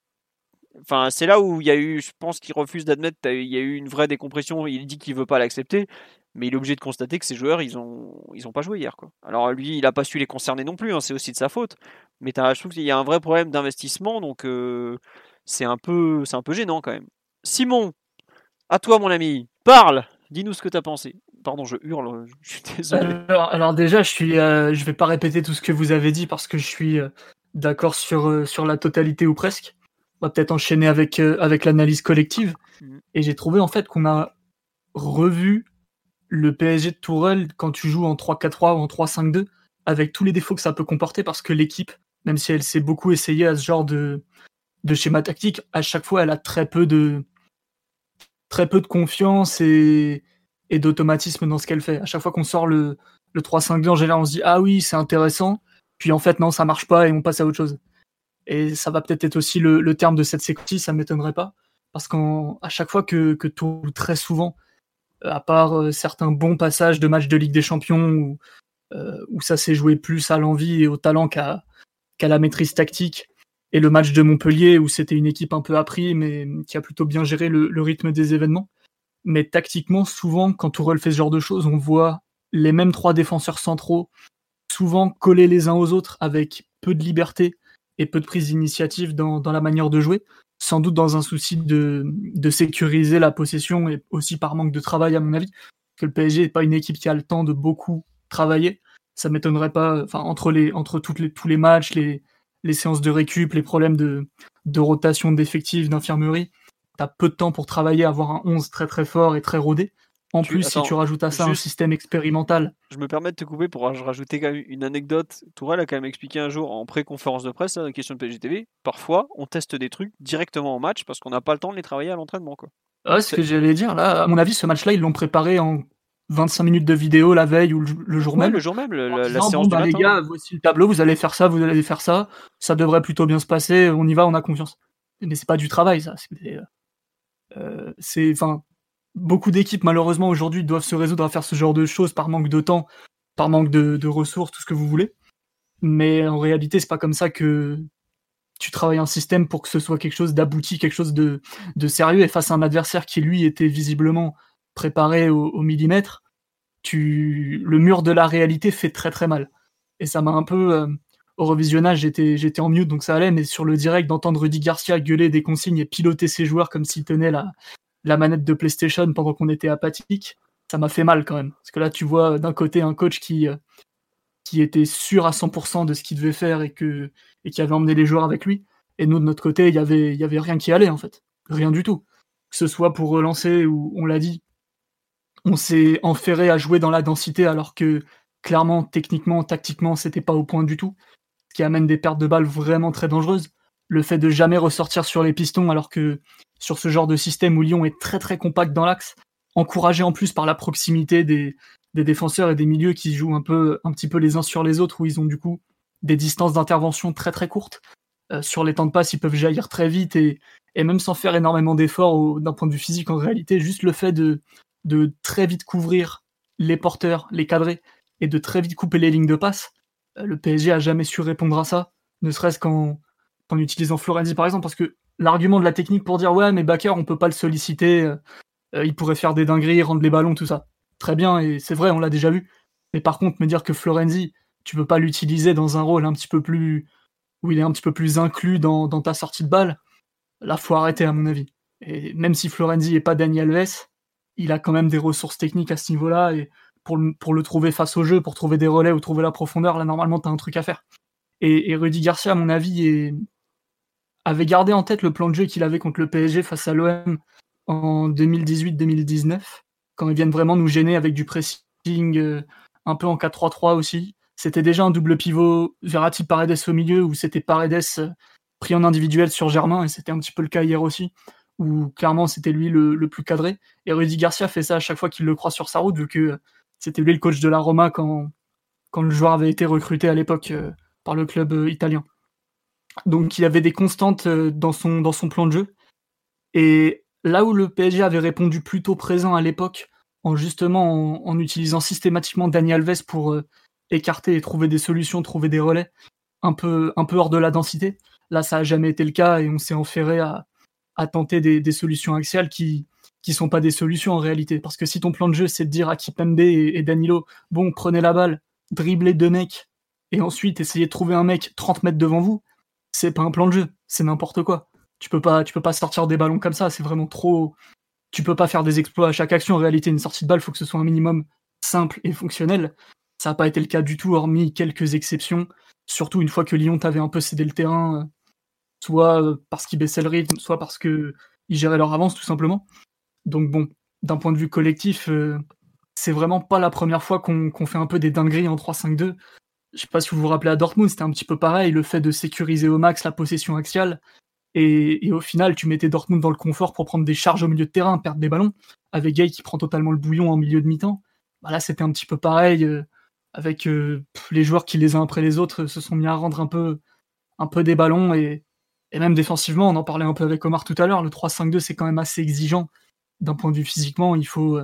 enfin, c'est là où il y a eu, je pense qu'il refuse d'admettre, il y a eu une vraie décompression. Il dit qu'il veut pas l'accepter, mais il est obligé de constater que ces joueurs, ils ont, ils ont pas joué hier, quoi. Alors lui, il a pas su les concerner non plus, hein, c'est aussi de sa faute. Mais je trouve qu'il y a un vrai problème d'investissement, donc euh, c'est un peu, c'est un peu gênant quand même. Simon, à toi, mon ami. Parle. Dis-nous ce que tu as pensé. Pardon, je hurle. Je suis désolé. Alors, déjà, je suis, euh, je vais pas répéter tout ce que vous avez dit parce que je suis euh, d'accord sur euh, sur la totalité ou presque. On va peut-être enchaîner avec avec l'analyse collective. Mhm. Et j'ai trouvé en fait qu'on a revu le PSG de Tourelle quand tu joues en 3-4-3 ou en 3-5-2 avec tous les défauts que ça peut comporter parce que l'équipe, même si elle s'est beaucoup essayée à ce genre de de schéma tactique, à chaque fois, elle a très peu de très peu de confiance et, d'automatisme dans ce qu'elle fait. À chaque fois qu'on sort le, le 3-5-2, en général, on se dit Ah oui, c'est intéressant. Puis en fait, non, ça marche pas et on passe à autre chose. Et ça va peut-être être aussi le, terme de cette séquence, ça m'étonnerait pas. Parce qu'à chaque fois que, que tout, très souvent, euh, à part euh, certains bons passages de matchs de Ligue des Champions où, euh, où ça s'est joué plus à l'envie et au talent qu'à la maîtrise tactique, et le match de Montpellier où c'était une équipe un peu appris mais qui a plutôt bien géré le, rythme des événements. Mais tactiquement, souvent, quand Tourelle fait ce genre de choses, on voit les mêmes trois défenseurs centraux souvent collés les uns aux autres avec peu de liberté et peu de prise d'initiative dans, la manière de jouer. Sans doute dans un souci de, sécuriser la possession et aussi par manque de travail, à mon avis. Que le PSG n'est pas une équipe qui a le temps de beaucoup travailler. Ça m'étonnerait pas, enfin, entre, les, entre les, tous les matchs, les, les séances de récup, les problèmes de, de rotation d'effectifs, d'infirmerie, tu as peu de temps pour travailler, avoir un 11 très très fort et très rodé. En plus, si tu rajoutes à ça un système expérimental. Je me permets de te couper pour rajouter quand même une anecdote. Tourelle a quand même expliqué un jour en pré-conférence de presse, la question de PGTV, parfois on teste des trucs directement en match parce qu'on n'a pas le temps de les travailler à l'entraînement. Quoi. Ouais, ce que j'allais dire. Là, à mon avis, ce match-là, ils l'ont préparé en 25 minutes de vidéo la veille ou le, jour même. Le jour même, la, séance bah, Les gars, voici le tableau, vous allez faire ça, vous allez faire ça. Ça devrait plutôt bien se passer. On y va, on a confiance. Mais c'est pas du travail, ça. C'est, euh, enfin, beaucoup d'équipes malheureusement aujourd'hui doivent se résoudre à faire ce genre de choses par manque de temps, par manque de, ressources, tout ce que vous voulez. Mais en réalité, c'est pas comme ça que tu travailles un système pour que ce soit quelque chose d'abouti, quelque chose de, sérieux. Et face à un adversaire qui lui était visiblement préparé au, millimètre, tu le mur de la réalité fait très très mal. Et ça m'a un peu euh, au revisionnage, j'étais j'étais en mute donc ça allait, mais sur le direct d'entendre Rudy Garcia gueuler des consignes et piloter ses joueurs comme s'il tenait la la manette de PlayStation pendant qu'on était apathique, ça m'a fait mal quand même. Parce que là, tu vois d'un côté un coach qui, euh, qui était sûr à 100% de ce qu'il devait faire et, que, et qui avait emmené les joueurs avec lui. Et nous, de notre côté, il y avait, y avait rien qui allait en fait. Rien du tout. Que ce soit pour relancer ou, on l'a dit, on s'est enferré à jouer dans la densité alors que clairement, techniquement, tactiquement, c'était pas au point du tout. Ce qui amène des pertes de balles vraiment très dangereuses. Le fait de jamais ressortir sur les pistons alors que sur ce genre de système où Lyon est très très compact dans l'axe, encouragé en plus par la proximité des, défenseurs et des milieux qui jouent un peu un petit peu les uns sur les autres où ils ont du coup des distances d'intervention très très courtes. Euh, sur les temps de passe, ils peuvent jaillir très vite et, même sans faire énormément d'efforts d'un point de vue physique en réalité, juste le fait de, de très vite couvrir les porteurs, les cadrés et de très vite couper les lignes de passe, euh, le PSG a jamais su répondre à ça, ne serait-ce qu'en en utilisant Florenzi par exemple, parce que l'argument de la technique pour dire ouais mais Baker on peut pas le solliciter, euh, euh, il pourrait faire des dingueries, rendre les ballons, tout ça. Très bien, et c'est vrai, on l'a déjà vu. Mais par contre, me dire que Florenzi, tu peux pas l'utiliser dans un rôle un petit peu plus. où il est un petit peu plus inclus dans, ta sortie de balle, là faut arrêter à mon avis. Et même si Florenzi est pas Daniel Alves, il a quand même des ressources techniques à ce niveau-là, et pour le, trouver face au jeu, pour trouver des relais ou trouver la profondeur, là normalement t'as un truc à faire. Et, Rudy Garcia, à mon avis, avait gardé en tête le plan de jeu qu'il avait contre le PSG face à l'OM en 2018-2019, quand ils viennent vraiment nous gêner avec du pressing euh, un peu en 4-3-3 aussi. C'était déjà un double pivot Verratti-Paredes au milieu, où c'était Paredes euh, pris en individuel sur Germain, et c'était un petit peu le cas hier aussi, où clairement c'était lui le, plus cadré. Et Rudy Garcia fait ça à chaque fois qu'il le croit sur sa route, vu que c'était lui le coach de la Roma quand, le joueur avait été recruté à l'époque euh, par le club italien. Donc il avait des constantes euh, dans son, plan de jeu. Et là où le PSG avait répondu plutôt présent à l'époque, en justement en, utilisant systématiquement Daniel Alves pour euh, écarter et trouver des solutions, trouver des relais un peu, un peu hors de la densité, là ça n'a jamais été le cas et on s'est enferré à, tenter des, solutions axiales qui qui sont pas des solutions en réalité. Parce que si ton plan de jeu c'est de dire à Kipembe et, et Danilo, bon prenez la balle, driblez deux mecs et ensuite essayez de trouver un mec 30 mètres devant vous, c'est pas un plan de jeu, c'est n'importe quoi. Tu peux pas, tu peux pas sortir des ballons comme ça, c'est vraiment trop. Tu peux pas faire des exploits à chaque action. En réalité, une sortie de balle, faut que ce soit un minimum simple et fonctionnel. Ça n'a pas été le cas du tout, hormis quelques exceptions. Surtout une fois que Lyon t'avait un peu cédé le terrain, euh, soit euh, parce qu'ils baissaient le rythme, soit parce qu'ils géraient leur avance, tout simplement. Donc bon, d'un point de vue collectif, euh, c'est vraiment pas la première fois qu'on fait un peu des dingueries en 3-5-2 je sais pas si vous vous rappelez à Dortmund, c'était un petit peu pareil, le fait de sécuriser au max la possession axiale. Et, au final, tu mettais Dortmund dans le confort pour prendre des charges au milieu de terrain, perdre des ballons, avec Gay qui prend totalement le bouillon en milieu de mi-temps. Bah là, c'était un petit peu pareil, euh, avec les joueurs qui les uns après les autres se sont mis à rendre un peu, un peu des ballons. Et, même défensivement, on en parlait un peu avec Omar tout à l'heure, le 3-5-2, c'est quand même assez exigeant d'un point de vue physiquement. Il faut,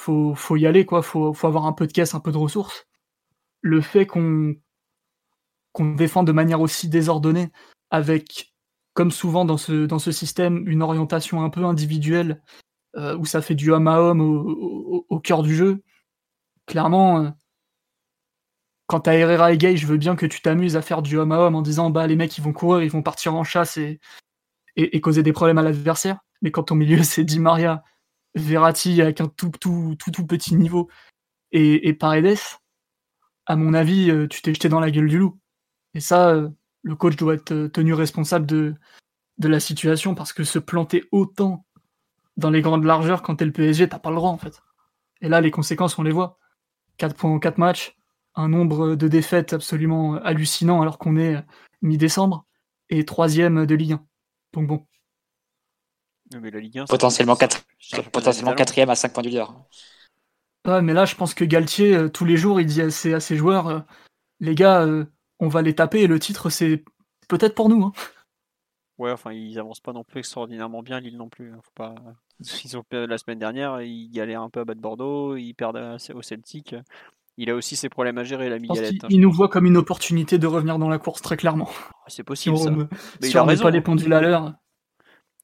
faut, faut y aller, quoi. Faut, faut avoir un peu de caisse, un peu de ressources le fait qu'on qu'on de manière aussi désordonnée, avec, comme souvent dans ce, dans ce système, une orientation un peu individuelle, euh, où ça fait du homme à homme au, cœur du jeu, clairement, euh, quand t'as Herrera et Gay, je veux bien que tu t'amuses à faire du homme à homme en disant bah les mecs ils vont courir, ils vont partir en chasse et, causer des problèmes à l'adversaire. Mais quand au milieu c'est Di Maria, Verratti avec un tout tout tout, tout petit niveau et, et Paredes, à mon avis, euh, tu t'es jeté dans la gueule du loup. Et ça, euh, le coach doit être euh, tenu responsable de, de la situation parce que se planter autant dans les grandes largeurs quand t'es le PSG, t'as pas le droit en fait. Et là, les conséquences, on les voit. 4 points en 4 matchs, un nombre de défaites absolument hallucinant alors qu'on est mi-décembre, et troisième de Ligue 1. Donc bon. Mais la Ligue 1, potentiellement, 4... potentiellement quatrième à 5 points du leader. Ouais, mais là, je pense que Galtier, euh, tous les jours, il dit à ses, à ses joueurs, euh, les gars, euh, on va les taper, et le titre, c'est peut-être pour nous. Hein. Ouais, enfin, ils avancent pas non plus extraordinairement bien, Lille non plus. Hein. Faut pas... Ils ont la semaine dernière, ils galèrent un peu à battre Bordeaux, ils perdent au Celtic. Il a aussi ses problèmes à gérer, la Miguelette. Il, hein, il nous voit comme une opportunité de revenir dans la course, très clairement. Ah, c'est possible, ça. Mais il a raison. pas les pendules à l'heure.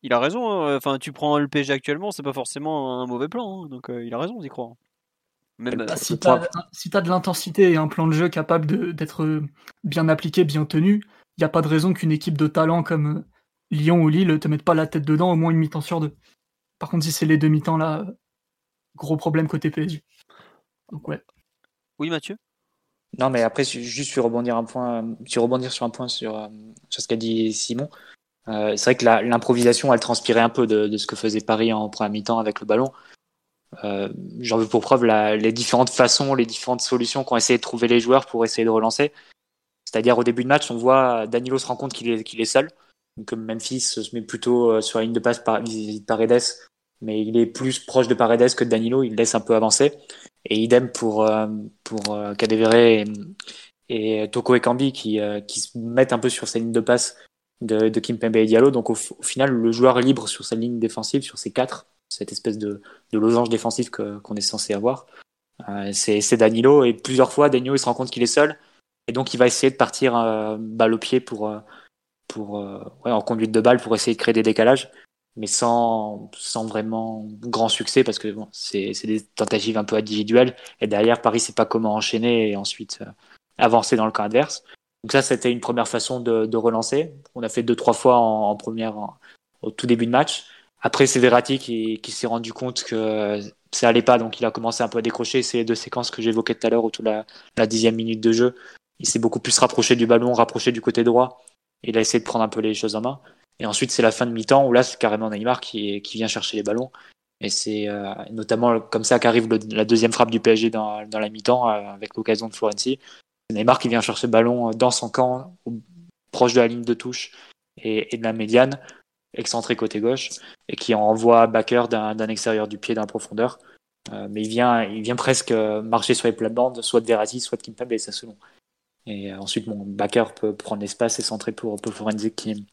Il a raison. Hein. Enfin, tu prends le PSG actuellement, c'est pas forcément un mauvais plan. Hein. Donc, il a raison d'y croire. Même, bah, si tu as, de l'intensité et un plan de jeu capable d'être bien appliqué, bien tenu, il n'y a pas de raison qu'une équipe de talent comme euh, Lyon ou Lille te mette pas la tête dedans au moins une mi-temps sur deux. Par contre, si c'est les deux mi-temps là, gros problème côté PSG. Donc ouais. Oui, Mathieu? Non, mais après, juste sur rebondir, un point, sur rebondir sur un point sur, euh, sur ce qu'a dit Simon. Euh, c'est vrai que l'improvisation, elle transpirait un peu de, de, ce que faisait Paris en première mi-temps avec le ballon. Euh, J'en veux pour preuve les différentes façons, les différentes solutions qu'ont essayé de trouver les joueurs pour essayer de relancer. C'est-à-dire au début de match, on voit Danilo se rend compte qu'il est, seul. Donc Memphis se met plutôt sur la ligne de passe par, vis Paredes, mais il est plus proche de Paredes que de Danilo, il laisse un peu avancer. Et idem pour, euh, pour euh, et, et, Toko Ekambi qui, qui se mettent un peu sur sa ligne de passe de, de Kimpembe et Diallo. Donc au, au, final, le joueur libre sur sa ligne défensive, sur ses quatre, cette espèce de, de losange défensif qu'on est censé avoir. Euh, c'est Danilo et plusieurs fois Danilo il se rend compte qu'il est seul et donc il va essayer de partir euh, balle au pied pour, euh, pour ouais, en conduite de balle pour essayer de créer des décalages mais sans, sans vraiment grand succès parce que bon, c'est des tentatives un peu individuelles et derrière Paris sait pas comment enchaîner et ensuite avancer dans le camp adverse. Donc ça c'était une première façon de, de, relancer. On a fait deux trois fois en, en première au tout début de match. Après, c'est Verratti qui, qui s'est rendu compte que ça allait pas, donc il a commencé un peu à décrocher. C'est les deux séquences que j'évoquais tout à l'heure autour de la, la, dixième minute de jeu. Il s'est beaucoup plus rapproché du ballon, rapproché du côté droit. Il a essayé de prendre un peu les choses en main. Et ensuite, c'est la fin de mi-temps où là, c'est carrément Neymar qui, qui vient chercher les ballons. Et c'est euh, notamment comme ça qu'arrive la deuxième frappe du PSG dans, dans la mi-temps euh, avec l'occasion de Florenzi. Neymar qui vient chercher le ballon dans son camp, proche de la ligne de touche et, et de la médiane excentré côté gauche et qui envoie Backer d'un extérieur du pied la profondeur. Euh, mais il vient, il vient presque marcher sur les plates-bandes, soit de Verratti, soit de Kimpembe, ça selon. Et euh, ensuite, mon Backer peut prendre l'espace et centrer pour, pour Forensic qui,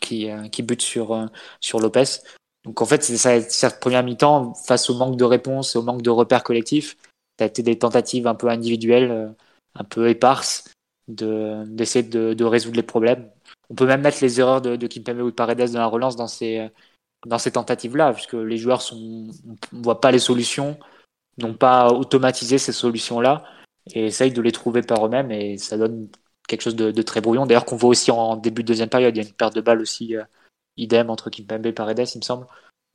qui, euh, qui bute sur, sur Lopez. Donc en fait, cette première mi-temps, face au manque de réponse et au manque de repères collectifs, ça a été des tentatives un peu individuelles, un peu éparses, d'essayer de, de, résoudre les problèmes on peut même mettre les erreurs de, de Kimpembe ou de Paredes dans la relance dans ces, dans ces tentatives-là, puisque les joueurs ne voient pas les solutions, n'ont pas automatisé ces solutions-là, et essayent de les trouver par eux-mêmes, et ça donne quelque chose de, très brouillon. D'ailleurs, qu'on voit aussi en début de deuxième période, il y a une perte de balle aussi, euh, idem entre Kimpembe et Paredes, il me semble,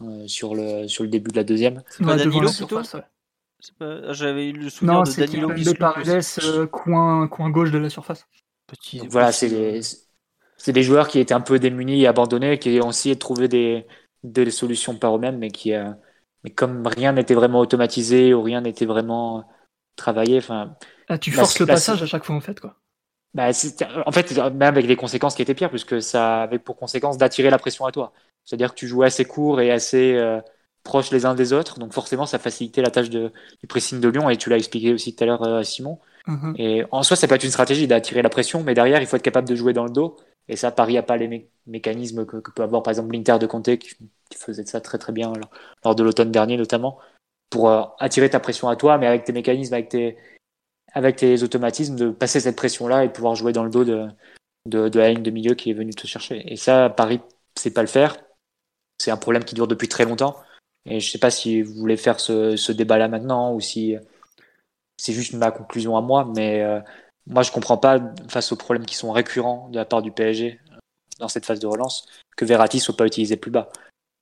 euh, sur, le, sur le début de la deuxième. C'est pas Danilo plutôt J'avais eu le souvenir de Danilo qui Paredes, euh, coin, coin gauche de la surface. Petit, voilà, c'est les c'est des joueurs qui étaient un peu démunis et abandonnés, qui ont essayé de trouver des, des solutions par eux-mêmes, mais qui, euh, mais comme rien n'était vraiment automatisé ou rien n'était vraiment travaillé, enfin. Ah, tu forces le passage à chaque fois en fait, quoi. Bah, en fait, même avec des conséquences qui étaient pires, puisque ça avait pour conséquence d'attirer la pression à toi. C'est-à-dire que tu jouais assez court et assez euh, proche les uns des autres, donc forcément ça facilitait la tâche de, du pressing de Lyon, et tu l'as expliqué aussi tout à l'heure, euh, Simon. Mm-hmm. Et en soi, ça peut être une stratégie d'attirer la pression, mais derrière, il faut être capable de jouer dans le dos et ça, Paris n'a pas les mécanismes que, peut avoir par exemple l'Inter de Conte qui, faisait ça très très bien lors, de l'automne dernier notamment pour euh, attirer ta pression à toi, mais avec tes mécanismes, avec tes, avec tes automatismes, de passer cette pression-là et pouvoir jouer dans le dos de, de, de, la ligne de milieu qui est venue te chercher. Et ça, Paris sait pas le faire. C'est un problème qui dure depuis très longtemps. Et je sais pas si vous voulez faire ce, ce débat-là maintenant ou si, c'est juste ma conclusion à moi, mais euh, moi je comprends pas face aux problèmes qui sont récurrents de la part du PSG dans cette phase de relance que Verratti soit pas utilisé plus bas.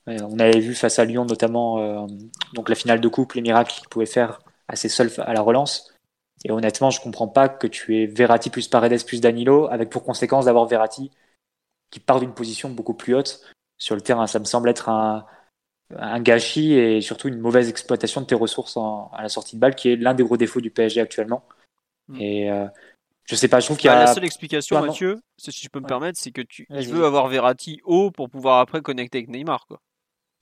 On avait vu face à Lyon notamment donc la finale de coupe, les miracles qu'il pouvait faire assez seul à la relance. Et honnêtement, je comprends pas que tu aies Verratti plus Paredes plus Danilo, avec pour conséquence d'avoir Verratti qui part d'une position beaucoup plus haute sur le terrain. Ça me semble être un, un gâchis et surtout une mauvaise exploitation de tes ressources à la sortie de balle, qui est l'un des gros défauts du PSG actuellement. Mm. Et euh, je sais pas, je trouve qu'il y bah, a. La seule explication, Mathieu, si je peux me permettre, c'est que tu veux avoir Verratti haut pour pouvoir après connecter avec Neymar. Quoi.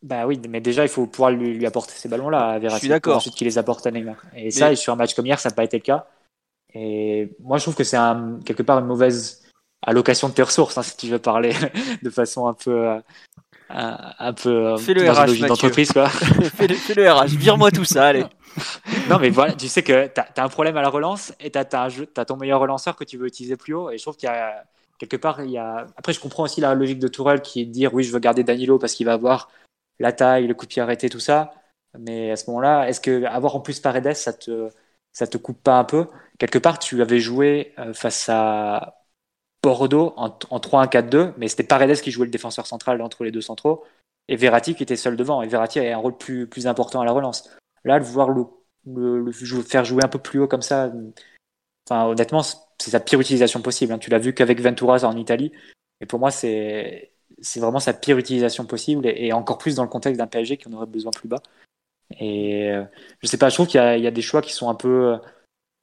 Bah oui, mais déjà, il faut pouvoir lui, apporter ces ballons-là à Verratti. Je suis d'accord. Ensuite, qu'il les apporte à Neymar. Et ça, sur un match comme hier, ça n'a pas été le cas. Et moi, je trouve que c'est un, quelque part une mauvaise allocation de tes ressources, hein, si tu veux parler de façon un peu. Euh, un, peu fais le RH, d'entreprise quoi. fais, le, fais le RH, vire-moi tout ça, allez. non mais voilà, tu sais que tu as, un problème à la relance et tu as, as, ton meilleur relanceur que tu veux utiliser plus haut et je trouve qu'il y a quelque part il y a après je comprends aussi la logique de Tourelle qui est de dire oui, je veux garder Danilo parce qu'il va avoir la taille, le coup de pied arrêté, tout ça. Mais à ce moment-là, est-ce que avoir en plus Paredes, ça te, ça te coupe pas un peu? Quelque part, tu avais joué euh, face à Bordeaux en, en 3-1-4-2, mais c'était Paredes qui jouait le défenseur central entre les deux centraux et Verratti qui était seul devant. Et Verratti avait un rôle plus, plus important à la relance. Là, de voir le, le, faire jouer un peu plus haut comme ça, enfin, honnêtement, c'est sa pire utilisation possible. Hein. Tu l'as vu qu'avec Ventura en Italie. Et pour moi, c'est c'est vraiment sa pire utilisation possible et, encore plus dans le contexte d'un PSG qui en aurait besoin plus bas. Et euh, je sais pas, je trouve qu'il y, a des choix qui sont un peu,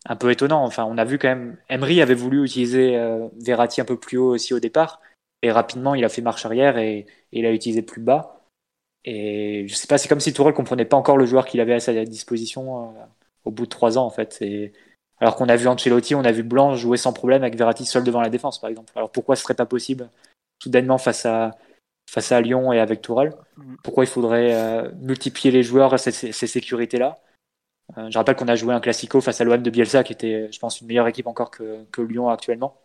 un peu étonnants. Enfin, on a vu quand même, Emery avait voulu utiliser euh, Verratti un peu plus haut aussi au départ et rapidement il a fait marche arrière et, et il a utilisé plus bas. Et je sais pas, c'est comme si Tourelle comprenait pas encore le joueur qu'il avait à sa disposition euh, au bout de trois ans en fait. Et, alors qu'on a vu Ancelotti, on a vu Blanc jouer sans problème avec Verratti seul devant la défense par exemple. Alors pourquoi ce serait pas possible soudainement face à, face à Lyon et avec Tourelle. Mm. Pourquoi il faudrait euh, multiplier les joueurs, ces, ces sécurités-là? Euh, Je rappelle qu'on a joué un Classico face à l'OM de Bielsa, qui était, je pense, une meilleure équipe encore que, que Lyon actuellement.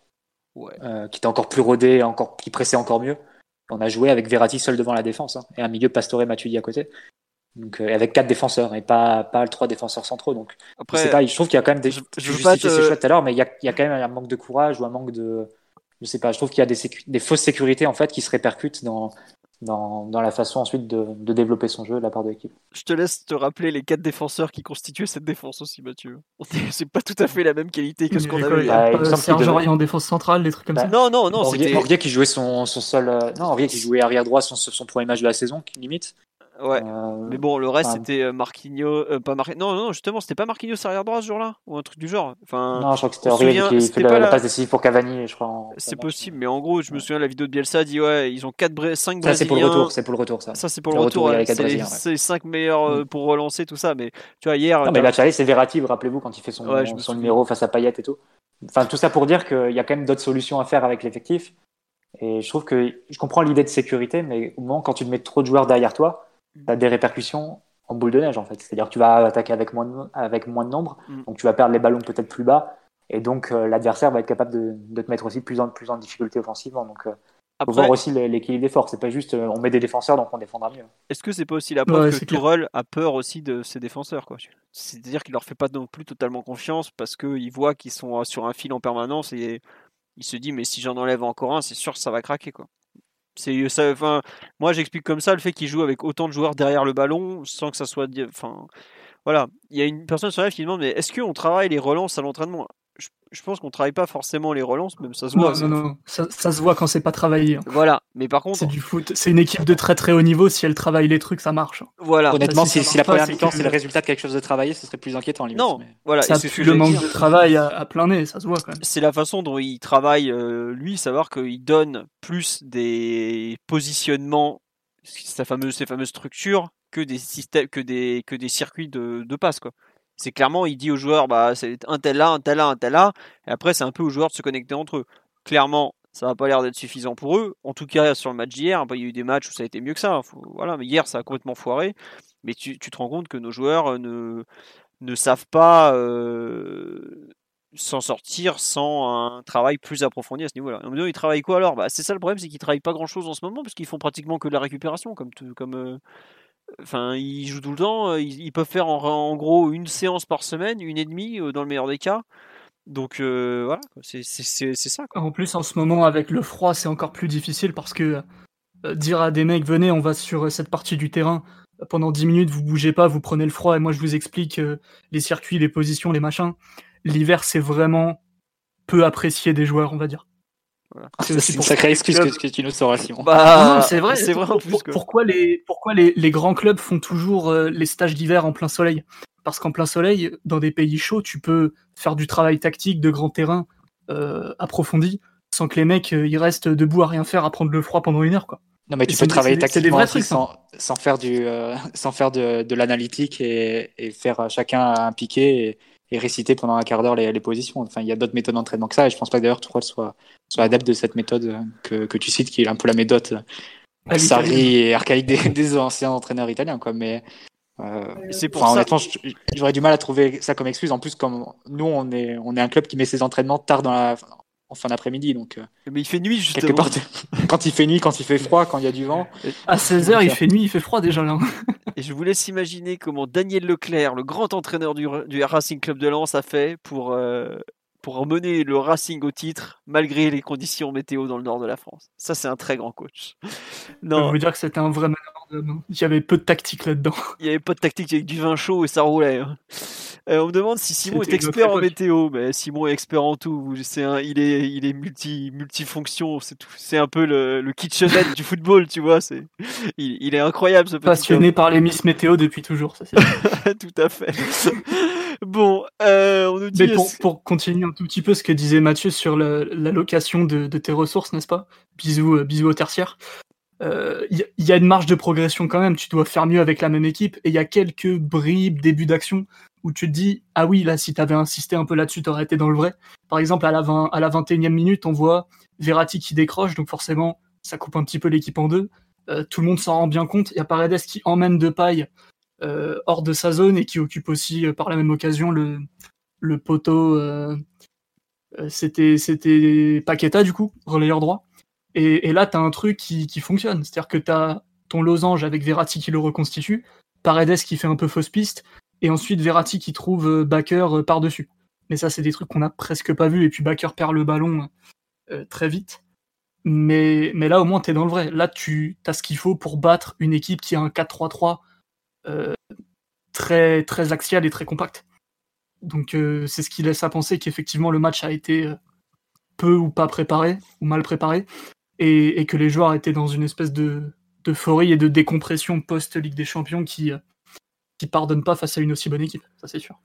Euh, qui était encore plus rodé, encore, qui pressait encore mieux. On a joué avec Verratti seul devant la défense hein, et un milieu Pastore Matuidi à côté. Donc, avec quatre défenseurs et pas, pas trois défenseurs centraux. Donc, Après, pas, je trouve qu'il y a quand même des. Je, je, ces choix tout à l'heure, mais il y, a, il y a quand même un manque de courage ou un manque de, je sais pas, je trouve qu'il y a des, des, fausses sécurités en fait qui se répercutent dans, dans, dans la façon ensuite de, de, développer son jeu de la part de l'équipe. Je te laisse te rappeler les quatre défenseurs qui constituaient cette défense aussi, Mathieu. C'est pas tout à fait la même qualité que ce qu'on avait. Bah, euh, Serge en défense centrale, des trucs comme bah, ça. Non, non, non. C'était Aurier qui jouait son, son seul. Euh, non, Aurier qui jouait arrière droit son, son premier match de la saison, limite. Ouais. Euh, mais bon, le reste c'était euh, Marquinhos, euh, pas Mar... Non, non, justement, c'était pas Marquinhos arrière droit ce jour-là ou un truc du genre. Enfin. Non, je crois que c'était Aurier qui fait la, la, passe décisive pour Cavani, je crois. C'est possible, mais en gros, je me souviens la vidéo de Bielsa dit ouais, ils ont 4 Bra... 5 Ça c'est pour le retour, c'est pour le retour ça. Ça c'est pour le, retour. retour c'est les 5 meilleurs mm. pour relancer tout ça, mais tu vois hier. Non, mais là, c'est Verratti, rappelez-vous quand il fait son, son numéro face à Payet et tout. Enfin, tout ça pour dire qu'il y a quand même d'autres solutions à faire avec l'effectif. Et je trouve que je comprends l'idée de sécurité, mais au moment quand tu mets trop de joueurs derrière toi tu as des répercussions en boule de neige en fait. C'est-à-dire que tu vas attaquer avec moins de, avec moins de nombre, mm. donc tu vas perdre les ballons peut-être plus bas, et donc euh, l'adversaire va être capable de, de, te mettre aussi plus en, plus en difficulté offensivement. Donc euh, faut voir aussi l'équilibre des forces. C'est pas juste euh, on met des défenseurs donc on défendra mieux. Est-ce que c'est pas aussi la preuve que Tourelle a peur aussi de ses défenseurs quoi? C'est-à-dire qu'il leur fait pas non plus totalement confiance parce qu'il voit qu'ils sont sur un fil en permanence et il se dit mais si j'en enlève encore un, c'est sûr que ça va craquer quoi. Enfin, moi, j'explique comme ça le fait qu'il joue avec autant de joueurs derrière le ballon sans que ça soit. Enfin, voilà. Il y a une personne sur live qui demande mais est-ce qu'on travaille les relances à l'entraînement? Je, pense qu'on travaille pas forcément les relances, même ça se voit. Non, non, non. Ça, se voit quand c'est pas travaillé. Hein. Voilà, mais par contre. C'est du foot. C'est une équipe de très très haut niveau. Si elle travaille les trucs, ça marche. Voilà. Honnêtement, si, la première mi-temps c'est le résultat de quelque chose de travaillé, ce serait plus inquiétant. Limite, non, voilà. Ça pue le manque de travail à, plein nez, ça se voit quand même. C'est la façon dont il travaille, euh, lui, savoir qu'il donne plus des positionnements, sa fameuse, ses fameuses structures, que des systèmes, que des, que des circuits de, de passe, quoi. C'est clairement, il dit aux joueurs, bah, c'est un tel là, un tel là, un tel là. Et après, c'est un peu aux joueurs de se connecter entre eux. Clairement, ça n'a pas l'air d'être suffisant pour eux. En tout cas, sur le match d'hier, il y a eu des matchs où ça a été mieux que ça. voilà, hier, ça a complètement foiré. Mais tu, te rends compte que nos joueurs euh, ne, ne savent pas euh, s'en sortir sans un travail plus approfondi à ce niveau-là. Ils travaillent quoi alors? Bah, C'est ça le problème, c'est qu'ils travaillent pas grand-chose en ce moment, parce qu'ils font pratiquement que de la récupération, comme, comme, euh, Enfin, ils jouent tout le temps. Ils, peuvent faire en, gros une séance par semaine, une et demie dans le meilleur des cas. Donc voilà, c'est ça. En plus, en ce moment, avec le froid, c'est encore plus difficile parce que dire à des mecs, venez, on va sur cette partie du terrain, pendant 10 minutes, vous bougez pas, vous prenez le froid et moi je vous explique les circuits, les positions, les machins. L'hiver, c'est vraiment peu apprécié des joueurs, on va dire. C'est une sacrée excuse que, tu nous sauras, Simon. Bah, c'est vrai, c'est vrai. En plus Pourquoi, les, pourquoi les, les, grands clubs font toujours euh, les stages d'hiver en plein soleil? Parce qu'en plein soleil, dans des pays chauds, tu peux faire du travail tactique de grand terrain euh, approfondi sans que les mecs euh, ils restent debout à rien faire à prendre le froid pendant une heure, quoi. Non, mais tu peux travailler tactiquement aussi sans, sans, faire du, sans faire de, de l'analytique et, et, faire chacun un piqué et, et réciter pendant un quart d'heure les, les, positions. Enfin, il y a d'autres méthodes d'entraînement que ça, et je pense pas que d'ailleurs Tourelle soit, soit adepte de cette méthode euh, que, que tu cites, qui est un peu la méthode ah, Sarri et archaïque des, des, anciens entraîneurs italiens, quoi. Mais euh, c'est pour ça. honnêtement, j'aurais du mal à trouver ça comme excuse. En plus, comme nous, on est, on est un club qui met ses entraînements tard dans la, en fin d'après-midi. Donc, euh, mais il fait nuit justement. Part, quand il fait nuit, quand il fait froid, quand il y a du vent. À 16h, il fait nuit, il fait froid déjà là. Et je vous laisse imaginer comment Daniel Leclerc, le grand entraîneur du, du Racing Club de Lens, a fait pour, euh, pour mener le Racing au titre malgré les conditions météo dans le nord de la France. Ça, c'est un très grand coach. Non. Je veux dire que c'était un vrai Il y avait peu de tactique là-dedans. Il y avait pas de tactique avec du vin chaud et ça roulait. Hein. Euh, on me demande si Simon est expert en météo. Mais Simon est expert en tout. C'est un, il est, il est multi, multifonction. C'est c'est un peu le, le kitchenette du football, tu vois. C'est, il, il, est incroyable ce Passionné par les Miss Météo depuis toujours, ça Tout à fait. bon, euh, on nous dit. Mais pour, pour, continuer un tout petit peu ce que disait Mathieu sur l'allocation de, de, tes ressources, n'est-ce pas? Bisous, euh, bisous au tertiaire il euh, y, a une marge de progression quand même. Tu dois faire mieux avec la même équipe. Et il y a quelques bribes, débuts d'action où tu te dis ah oui là si t'avais insisté un peu là-dessus t'aurais été dans le vrai. Par exemple à la 20, à la 21e minute on voit Verratti qui décroche donc forcément ça coupe un petit peu l'équipe en deux. Euh, tout le monde s'en rend bien compte. Il y a Paredes qui emmène de paille euh, hors de sa zone et qui occupe aussi par la même occasion le le poteau. C'était c'était Paqueta du coup relayeur droit. Et, là t'as un truc qui, fonctionne, c'est-à-dire que t'as ton losange avec Verratti qui le reconstitue, Paredes qui fait un peu fausse piste, et ensuite Verratti qui trouve euh, Baker euh, par-dessus. Mais ça, c'est des trucs qu'on a presque pas vu, et puis Baker perd le ballon euh, très vite. Mais, mais là, au moins, tu es dans le vrai. Là, tu as ce qu'il faut pour battre une équipe qui a un 4-3-3 très, très axial et très compact. Donc, c'est ce qui laisse à penser qu'effectivement, le match a été peu ou pas préparé, ou mal préparé, et, et que les joueurs étaient dans une espèce de d'euphorie et de décompression post-Ligue des Champions qui, qui pardonne pas face à une aussi bonne équipe, ça c'est sûr.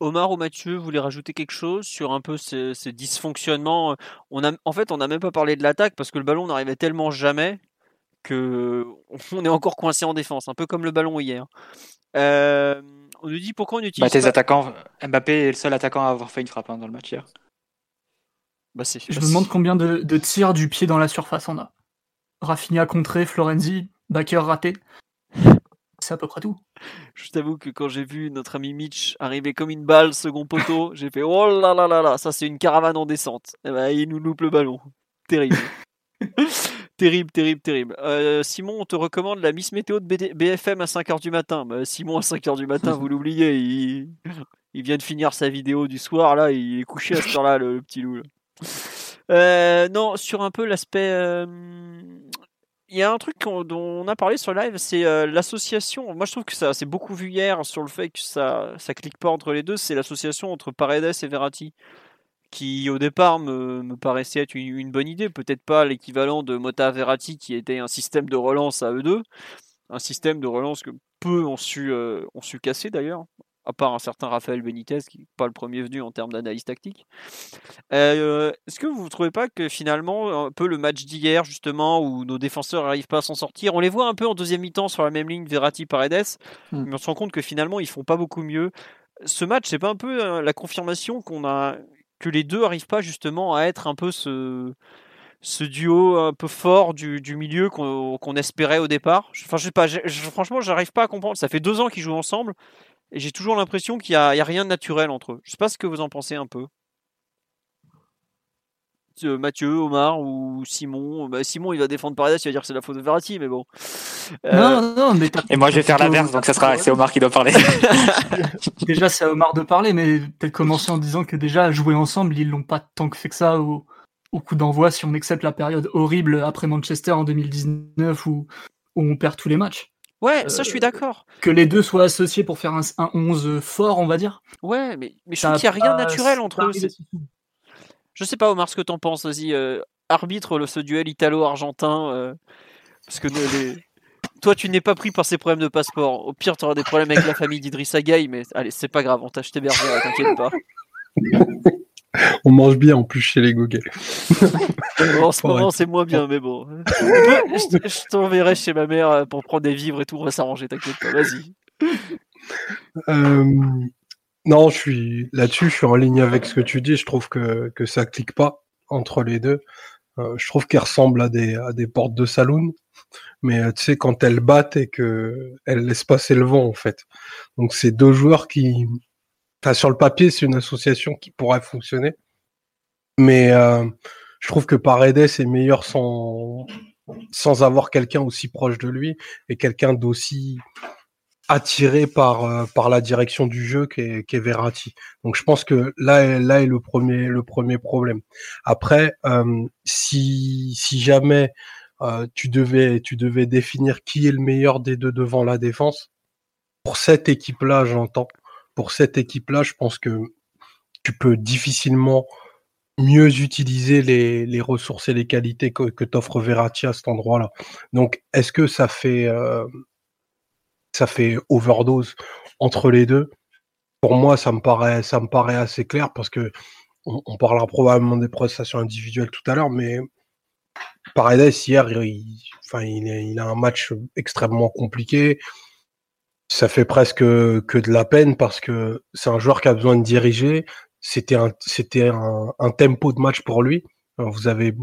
Omar ou Mathieu, vous voulez rajouter quelque chose sur un peu ces, dysfonctionnements on a, En fait, on n'a même pas parlé de l'attaque parce que le ballon n'arrivait tellement jamais que on est encore coincé en défense, un peu comme le ballon hier. Euh, on nous dit pourquoi on utilise. Bah, tes attaquants, Mbappé est le seul attaquant à avoir fait une frappe hein, dans le match hier. Bah, Je me demande combien de, de, tirs du pied dans la surface on a. Rafinha contré, Florenzi, Baker raté c'est à peu près tout. Je t'avoue que quand j'ai vu notre ami Mitch arriver comme une balle, second poteau, j'ai fait oh là là là là, ça c'est une caravane en descente. Et eh ben, il nous loupe le ballon. Terrible. terrible, terrible, terrible. Euh, Simon, on te recommande la Miss Météo de BFM à 5h du matin. Bah, Simon, à 5h du matin, vous l'oubliez, il... il... vient de finir sa vidéo du soir, là, il est couché à ce temps-là, le, petit loup. Euh, non, sur un peu l'aspect il y a un truc dont on a parlé sur live, c'est euh, l'association. Moi, je trouve que ça, c'est beaucoup vu hier sur le fait que ça, ça clique pas entre les deux. C'est l'association entre Paredes et Verratti, qui au départ me, paraissait être une, bonne idée. Peut-être pas l'équivalent de Mota Verratti, qui était un système de relance à eux deux, un système de relance que peu ont su, euh, ont su casser d'ailleurs à part un certain Raphaël Benitez, qui n'est pas le premier venu en termes d'analyse tactique. Euh, est-ce que vous ne trouvez pas que finalement, un peu le match d'hier, justement, où nos défenseurs n'arrivent pas à s'en sortir, on les voit un peu en deuxième mi-temps sur la même ligne, Verratti, Paredes, hmm. mais on se rend compte que finalement, ils font pas beaucoup mieux. Ce match, c'est pas un peu euh, la confirmation qu'on a que les deux n'arrivent pas justement à être un peu ce, ce duo un peu fort du, du milieu qu'on espérait au départ. Enfin, je sais pas, franchement, j'arrive pas à comprendre. Ça fait deux ans qu'ils jouent ensemble. Et j'ai toujours l'impression qu'il n'y a, a, rien de naturel entre eux. Je sais pas ce que vous en pensez un peu. Mathieu, Omar ou Simon. Bah, Simon, il va défendre Paredes, il va dire que c'est la faute de Verratti, mais bon. Non, non, mais Et moi, je vais faire l'inverse, donc ça sera, c'est Omar qui doit parler. déjà, c'est à Omar de parler, mais peut-être commencer en disant que déjà, jouer ensemble, ils l'ont pas tant que fait que ça au, au coup d'envoi, si on accepte la période horrible après Manchester en 2019 où, où on perd tous les matchs. Ouais, ça je suis d'accord. Que les deux soient associés pour faire un, un 11 fort, on va dire. Ouais, mais, mais je trouve qu'il n'y a rien de naturel entre eux. Je sais pas, Omar, ce que t'en penses. Vas-y, euh, arbitre le, ce duel italo-argentin. Euh, parce que les... toi, tu n'es pas pris par ces problèmes de passeport. Au pire, tu auras des problèmes avec la famille d'Idrissa Gueye, mais allez, c'est pas grave, on t'a acheté berger, t'inquiète pas. On mange bien en plus chez les Goguets. en ce moment, c'est moins bien, mais bon. je, t'enverrai chez ma mère euh, pour prendre des vivres et tout, on va s'arranger, t'inquiète pas, vas-y. Non, je suis là-dessus, je suis en ligne avec ce que tu dis. Je trouve que, que ça clique pas entre les deux. Euh, je trouve qu'elles ressemblent à des, à des portes de saloon, mais euh, tu sais, quand elles battent et que elles laissent passer le vent, en fait. Donc, c'est deux joueurs qui, sur le papier, c'est une association qui pourrait fonctionner, mais euh, je trouve que Paredes est meilleur sans, sans avoir quelqu'un aussi proche de lui et quelqu'un d'aussi attiré par euh, par la direction du jeu qu'est qu Verratti. Donc je pense que là là est le premier le premier problème. Après euh, si si jamais tu devais tu devais définir qui est le meilleur des deux devant la défense pour cette équipe là, j'entends. Pour cette équipe là, je pense que tu peux difficilement mieux utiliser les, ressources et les qualités que, t'offre Verratti à cet endroit-là. Donc, est-ce que ça fait ça fait overdose entre les deux? Pour moi, ça me paraît, ça me paraît assez clair parce que on, parlera probablement des prestations individuelles tout à l'heure, mais Paredes hier, il, enfin, il, a un match extrêmement compliqué. Ça fait presque que de la peine parce que c'est un joueur qui a besoin de diriger. C'était un, c'était un, tempo de match pour lui. vous avez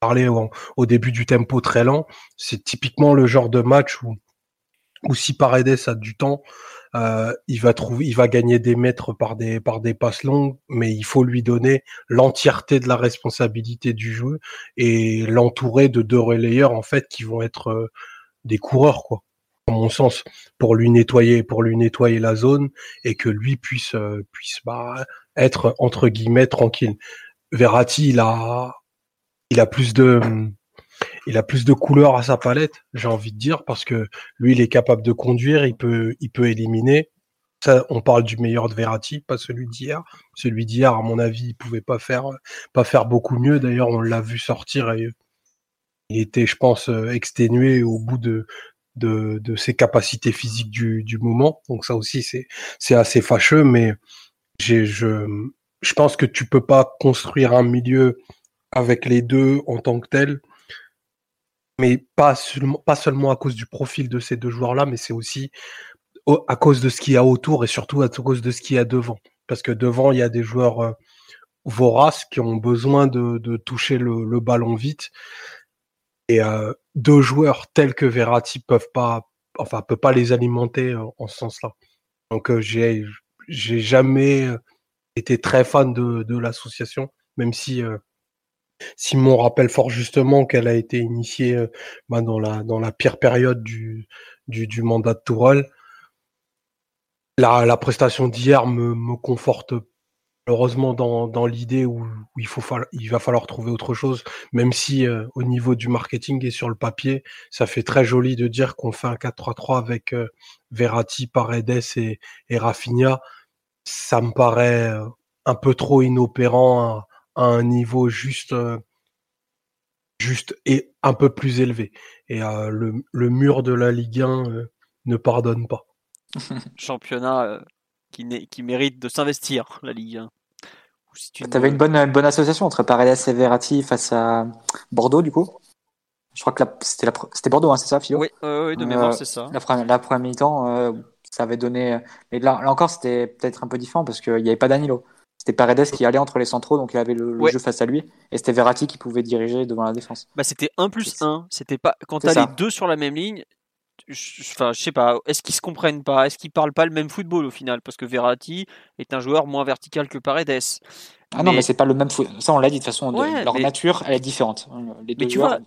parlé au, début du tempo très lent. C'est typiquement le genre de match où ou si Paredes a du temps, euh, il va trouver, il va gagner des mètres par des par des passes longues, mais il faut lui donner l'entièreté de la responsabilité du jeu et l'entourer de deux relayeurs en fait qui vont être euh, des coureurs quoi, mon sens, pour lui nettoyer pour lui nettoyer la zone et que lui puisse euh, puisse bah, être entre guillemets tranquille. Verratti, il a il a plus de il a plus de couleurs à sa palette, j'ai envie de dire, parce que lui, il est capable de conduire, il peut, il peut éliminer. Ça, on parle du meilleur de Verratti, pas celui d'hier. Celui d'hier, à mon avis, il pouvait pas faire, pas faire beaucoup mieux. D'ailleurs, on l'a vu sortir et il était, je pense, exténué au bout de, de, ses capacités physiques du, moment. Donc ça aussi, c'est, assez fâcheux, mais je, pense que tu peux pas construire un milieu avec les deux en tant que tel mais pas seulement, à cause du profil de ces deux joueurs-là, mais c'est aussi à cause de ce qu'il y a autour et surtout à cause de ce qu'il y a devant. Parce que devant, il y a des joueurs euh, voraces qui ont besoin de, toucher le, ballon vite. Et euh, deux joueurs tels que Verratti peuvent pas, enfin, peut pas les alimenter euh, en ce sens-là. Donc, euh, j'ai, j'ai jamais été très fan de, de l'association, même si Simon rappelle fort justement qu'elle a été initiée euh, bah, dans, la, dans la pire période du, du, du mandat de Tourelle. La, la prestation d'hier me, me conforte heureusement dans, dans l'idée où, il, faut il va falloir trouver autre chose, même si euh, au niveau du marketing et sur le papier, ça fait très joli de dire qu'on fait un 4-3-3 avec euh, Verratti, Paredes et, et Rafinha. Ça me paraît un peu trop inopérant à un niveau juste, euh, juste et un peu plus élevé. Et euh, le, le, mur de la Ligue 1 euh, ne pardonne pas. Championnat qui, qui mérite de s'investir, la Ligue 1. Si tu avais une bonne, une bonne association entre Paredes et Verratti face à Bordeaux, du coup? Je crois que c'était Bordeaux, hein, c'est ça, Philo? Oui, oui, de mémoire, c'est ça. La, la première mi-temps, ça avait donné. Mais là, là encore, c'était peut-être un peu différent parce qu'il n'y avait pas Danilo. C'était Paredes qui allait entre les centraux, donc il avait le, jeu face à lui, et c'était Verratti qui pouvait diriger devant la défense. Bah, c'était 1 plus 1. C'était pas... Quand tu as les deux sur la même ligne, enfin, je sais pas, est-ce qu'ils se comprennent pas? Est-ce qu'ils parlent pas le même football au final? Parce que Verratti est un joueur moins vertical que Paredes. Ah non, mais c'est pas le même football. Ça, on l'a dit de toute façon, leur nature, elle est différente. Les mais tu vois,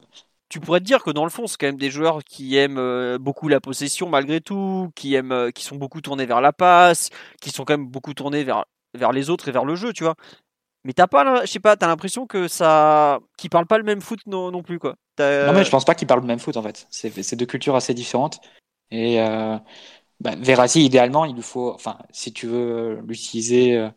tu pourrais te dire que dans le fond, c'est quand même des joueurs qui aiment euh, beaucoup la possession malgré tout, qui aiment, euh, qui sont beaucoup tournés vers la passe, qui sont quand même beaucoup tournés vers, vers les autres et vers le jeu, tu vois. Mais t'as pas, je sais pas, t'as l'impression que ça, qu'ils parlent pas le même foot non, non plus quoi. Non mais je pense pas qu'ils parlent le même foot en fait. C'est deux cultures assez différentes. Et euh, bah, Verratti, idéalement, il lui faut, enfin, si tu veux l'utiliser euh,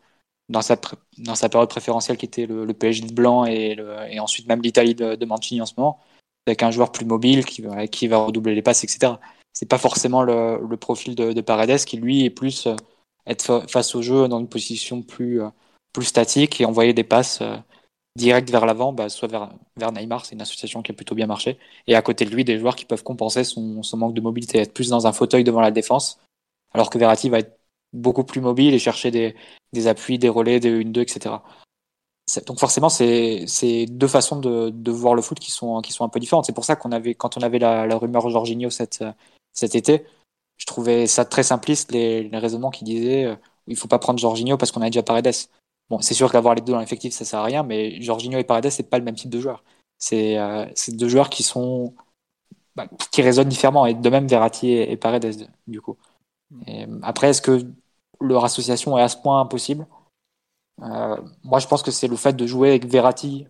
dans sa dans sa période préférentielle qui était le, PSG de blanc et, ensuite même l'Italie de, de Mancini en ce moment, avec un joueur plus mobile qui va, qui va redoubler les passes, etc. C'est pas forcément le, le profil de, de, Paredes qui lui est plus euh, être face au jeu dans une position plus, euh, plus statique et envoyer des passes euh, directes vers l'avant, bah, soit vers, vers Neymar, c'est une association qui a plutôt bien marché, et à côté de lui des joueurs qui peuvent compenser son, son manque de mobilité, être plus dans un fauteuil devant la défense, alors que Verratti va être beaucoup plus mobile et chercher des, des appuis, des relais, des 1-2, etc. Donc forcément, c'est deux façons de, de, voir le foot qui sont, qui sont un peu différentes. C'est pour ça qu'on avait, quand on avait la, rumeur Jorginho cet, cet été, je trouvais ça très simpliste, les, les raisonnements qui disaient euh, il faut pas prendre Jorginho parce qu'on a déjà Paredes. Bon, c'est sûr qu'avoir les deux dans l'effectif, ça sert à rien, mais Jorginho et Paredes, c'est pas le même type de joueur. C'est euh, deux joueurs qui sont bah, qui résonnent différemment, et de même Verratti et, Paredes, du coup. Et, après, est-ce que leur association est à ce point impossible? Euh, moi, je pense que c'est le fait de jouer avec Verratti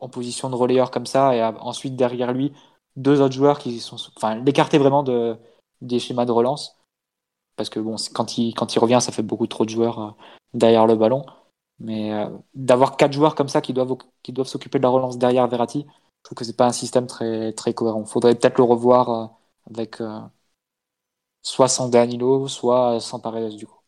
en position de relayeur comme ça et ensuite derrière lui deux autres joueurs qui sont, enfin, l'écarter vraiment de, des schémas de relance parce que bon, quand il, quand il revient, ça fait beaucoup trop de joueurs euh, derrière le ballon. Mais euh, d'avoir quatre joueurs comme ça qui doivent, qui doivent s'occuper de la relance derrière Verratti, je trouve que c'est pas un système très, très cohérent. Faudrait peut-être le revoir euh, avec soit sans Danilo, soit sans Paredes du coup.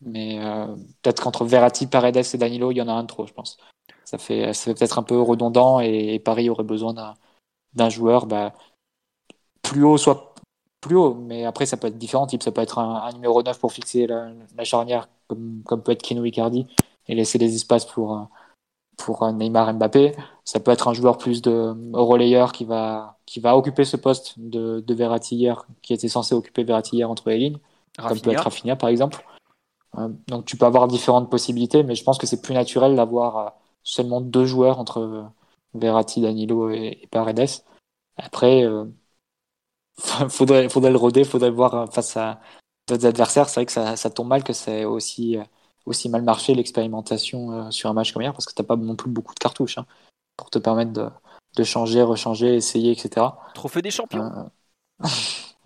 Mais euh, peut-être qu'entre Verratti, Paredes et Danilo, il y en a un trop, je pense. Ça fait, ça fait peut-être un peu redondant et, Paris aurait besoin d'un joueur bah, plus haut, soit plus haut. Mais après, ça peut être différent. Type, ça peut être un, numéro 9 pour fixer la, charnière, comme, comme, peut être Kino Icardi, et laisser des espaces pour, pour Neymar Mbappé. Ça peut être un joueur plus de relayeur qui va, qui va occuper ce poste de, de Verratti hier, qui était censé occuper Verratti hier entre les lignes, comme peut être Rafinha par exemple. Euh, donc tu peux avoir différentes possibilités, mais je pense que c'est plus naturel d'avoir euh, seulement deux joueurs entre euh, Verratti, Danilo et, Paredes. Après, euh, faudrait, faudrait le roder, faudrait le voir face à d'autres adversaires. C'est vrai que ça, ça, tombe mal que c'est aussi, aussi mal marché l'expérimentation sur un match comme hier, parce que t'as pas non plus beaucoup de cartouches hein, pour te permettre de, de, changer, rechanger, essayer, etc. Trophée des champions.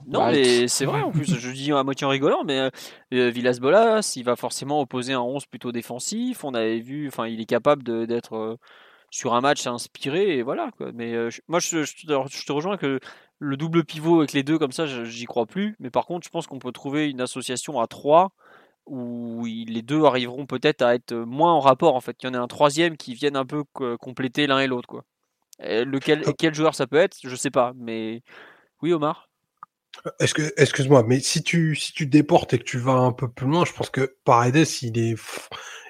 Non, mais c'est vrai en plus, je dis à moitié en rigolant, mais euh, euh, Villas-Bolas, il va forcément opposer un 11 plutôt défensif. On avait vu, enfin, il est capable d'être euh, sur un match inspiré, et voilà. Quoi. Mais moi, je, te rejoins que le double pivot avec les deux comme ça, j'y crois plus. Mais par contre, je pense qu'on peut trouver une association à 3 où les deux arriveront peut-être à être moins en rapport en fait. Qu'il y en ait un troisième qui vienne un peu compléter l'un et l'autre quoi. lequel, quel joueur ça peut être, je sais pas. Mais oui, Omar. Que, excuse-moi, mais si tu, si tu déportes et que tu vas un peu plus loin, je pense que Paredes, il est,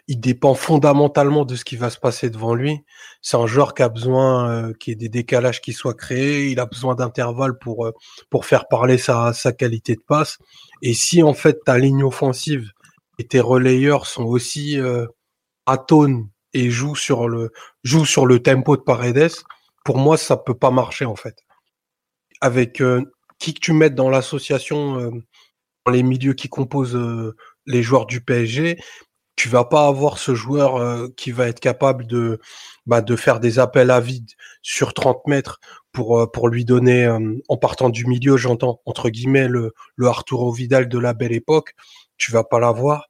il dépend fondamentalement de ce qui va se passer devant lui. C'est un joueur qui a besoin euh, qu'il y ait des décalages qui soient créés. Il a besoin d'intervalles pour, euh, pour faire parler sa, sa qualité de passe. Et si en fait ta ligne offensive et tes relayeurs sont aussi euh, atones et jouent sur le, jouent sur le tempo de Paredes, pour moi ça peut pas marcher en fait. Avec euh, qui que tu mettes dans l'association, euh, dans les milieux qui composent euh, les joueurs du PSG, tu vas pas avoir ce joueur qui va être capable de, bah, de faire des appels à vide sur 30 mètres pour, pour lui donner, en partant du milieu, j'entends, entre guillemets, le, le Arturo Vidal de la belle époque. Tu vas pas l'avoir.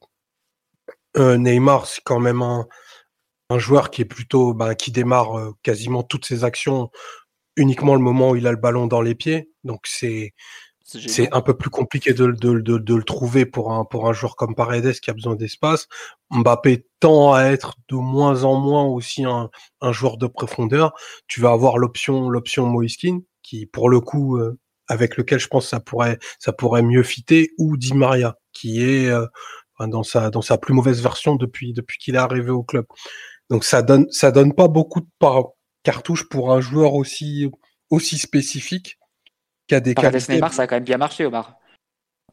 Neymar, c'est quand même un, un joueur qui est plutôt, bah, qui démarre quasiment toutes ses actions uniquement le moment où il a le ballon dans les pieds. Donc c'est c'est un peu plus compliqué de, de, de, de, le trouver pour un, pour un joueur comme Paredes qui a besoin d'espace. Mbappé tend à être de moins en moins aussi un, un joueur de profondeur. Tu vas avoir l'option l'option Moiskin qui pour le coup euh, avec lequel je pense que ça pourrait ça pourrait mieux fitter ou Di Maria qui est euh, dans sa dans sa plus mauvaise version depuis depuis qu'il est arrivé au club. Donc ça donne ça donne pas beaucoup de cartouche pour un joueur aussi, aussi spécifique. qui a des Paredes Neymar, ça a quand même bien marché, Omar.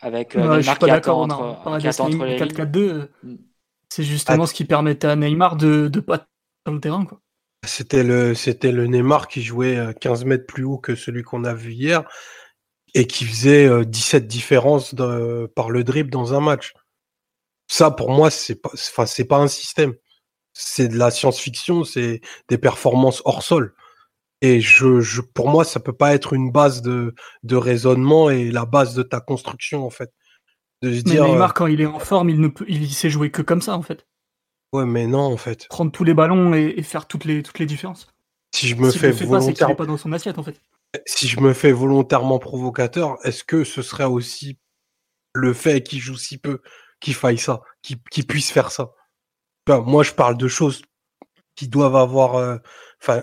Avec euh, Ouais, je Neymar suis pas qui d'accord, attend entre, Paredes, qui attend entre Neymar, les lignes. 4-4-2, euh, Mm. c'est justement ce qui permettait à Neymar de ne pas être sur le terrain. Quoi. C'était le, c'était le Neymar qui jouait euh, 15 mètres plus haut que celui qu'on a vu hier et qui faisait euh, 17 différences de- par le dribble dans un match. Ça, pour moi, c'est pas, c'est- enfin, c'est pas un système. C'est de la science-fiction, c'est des performances hors sol. Et je, je, pour moi, ça peut pas être une base de, de raisonnement et la base de ta construction, en fait. De se Mais dire, Neymar, quand il est en forme, il ne peut, il sait jouer que comme ça, en fait. euh, ouais, mais non, en fait. Prendre tous les ballons et, et faire toutes les, toutes les différences. Si je me S'il fais qu'il volontairement pas dans son assiette, en fait. Si je me fais volontairement provocateur, est-ce que ce serait aussi le fait qu'il joue si peu qu'il faille ça, qu'il puisse faire ça? Moi, je parle de choses qui doivent avoir. euh,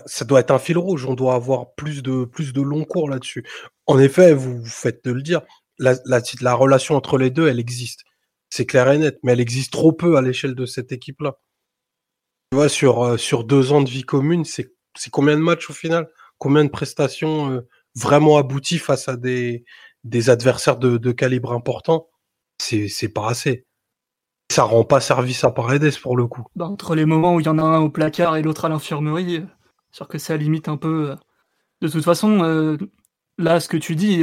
ça doit être un fil rouge. On doit avoir plus de plus de long cours là-dessus. En effet, vous, faites de le dire. La, la, la relation entre les deux, elle existe. C'est clair et net, mais elle existe trop peu à l'échelle de cette équipe-là. Tu vois, sur, euh, deux ans de vie commune, c'est combien de matchs au final? Combien de prestations euh, vraiment abouties face à des, adversaires de, calibre important C'est pas assez. Ça rend pas service à Paredes pour le coup. Bah, entre les moments où il y en a un au placard et l'autre à l'infirmerie, euh, sûr que ça limite un peu. euh. De toute façon, là, ce que tu dis,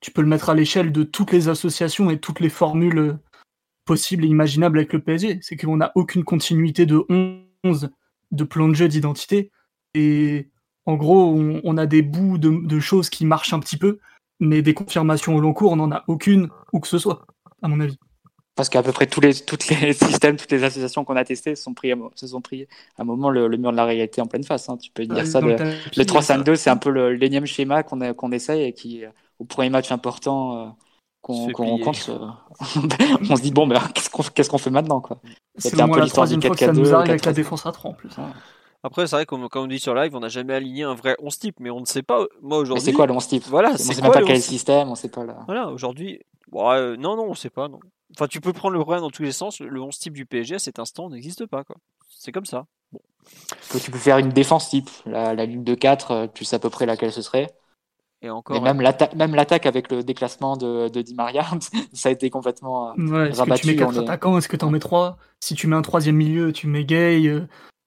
tu peux le mettre à l'échelle de toutes les associations et toutes les formules possibles et imaginables avec le PSG. C'est qu'on n'a aucune continuité de 11 de plan de jeu d'identité. Et en gros, on, on a des bouts de, de choses qui marchent un petit peu, mais des confirmations au long cours, on n'en a aucune, où que ce soit, à mon avis. Parce qu'à peu près tous les, toutes les systèmes, toutes les associations qu'on a testées se sont pris, à, mo- se sont pris à un moment le, le mur de la réalité en pleine face. hein. Tu peux dire Ouais, ça. le tapis, le ça- 3-5-2, c'est un peu le- l'énième schéma qu'on a- qu'on essaye et qui, au premier match important euh, qu'on plier. rencontre, euh, on se dit bon, ben, qu'est-ce qu'on qu'est-ce qu'on fait maintenant quoi? C'est la l'histoire du troisième fois que ça 4-4-2, nous arrive avec la 4-3-3. défense à 3 en plus. Après, c'est vrai, comme, comme on dit sur live, on n'a jamais aligné un vrai 11 type, mais on ne sait pas. Moi, Mais aujourd'hui. c'est quoi le 11 type Voilà, On c'est sait quoi même pas quel 11 type système, on sait pas là. Voilà, aujourd'hui. ouais, euh, non, non, on sait pas. Non. Enfin, tu peux prendre le vrai dans tous les sens. Le 11 type du PSG à cet instant n'existe pas. quoi. C'est comme ça. Que tu peux faire une défense type, la, la ligne de 4, tu sais à peu près laquelle ce serait. Et encore. Mais même l'atta- même l'attaque avec le déclassement de, de Di Maria, ça a été complètement. euh, Ouais, est-ce que Rabattu, tu mets 4 on est- attaquants Est-ce que tu en mets 3 Si tu mets un troisième milieu, tu mets Gay, euh,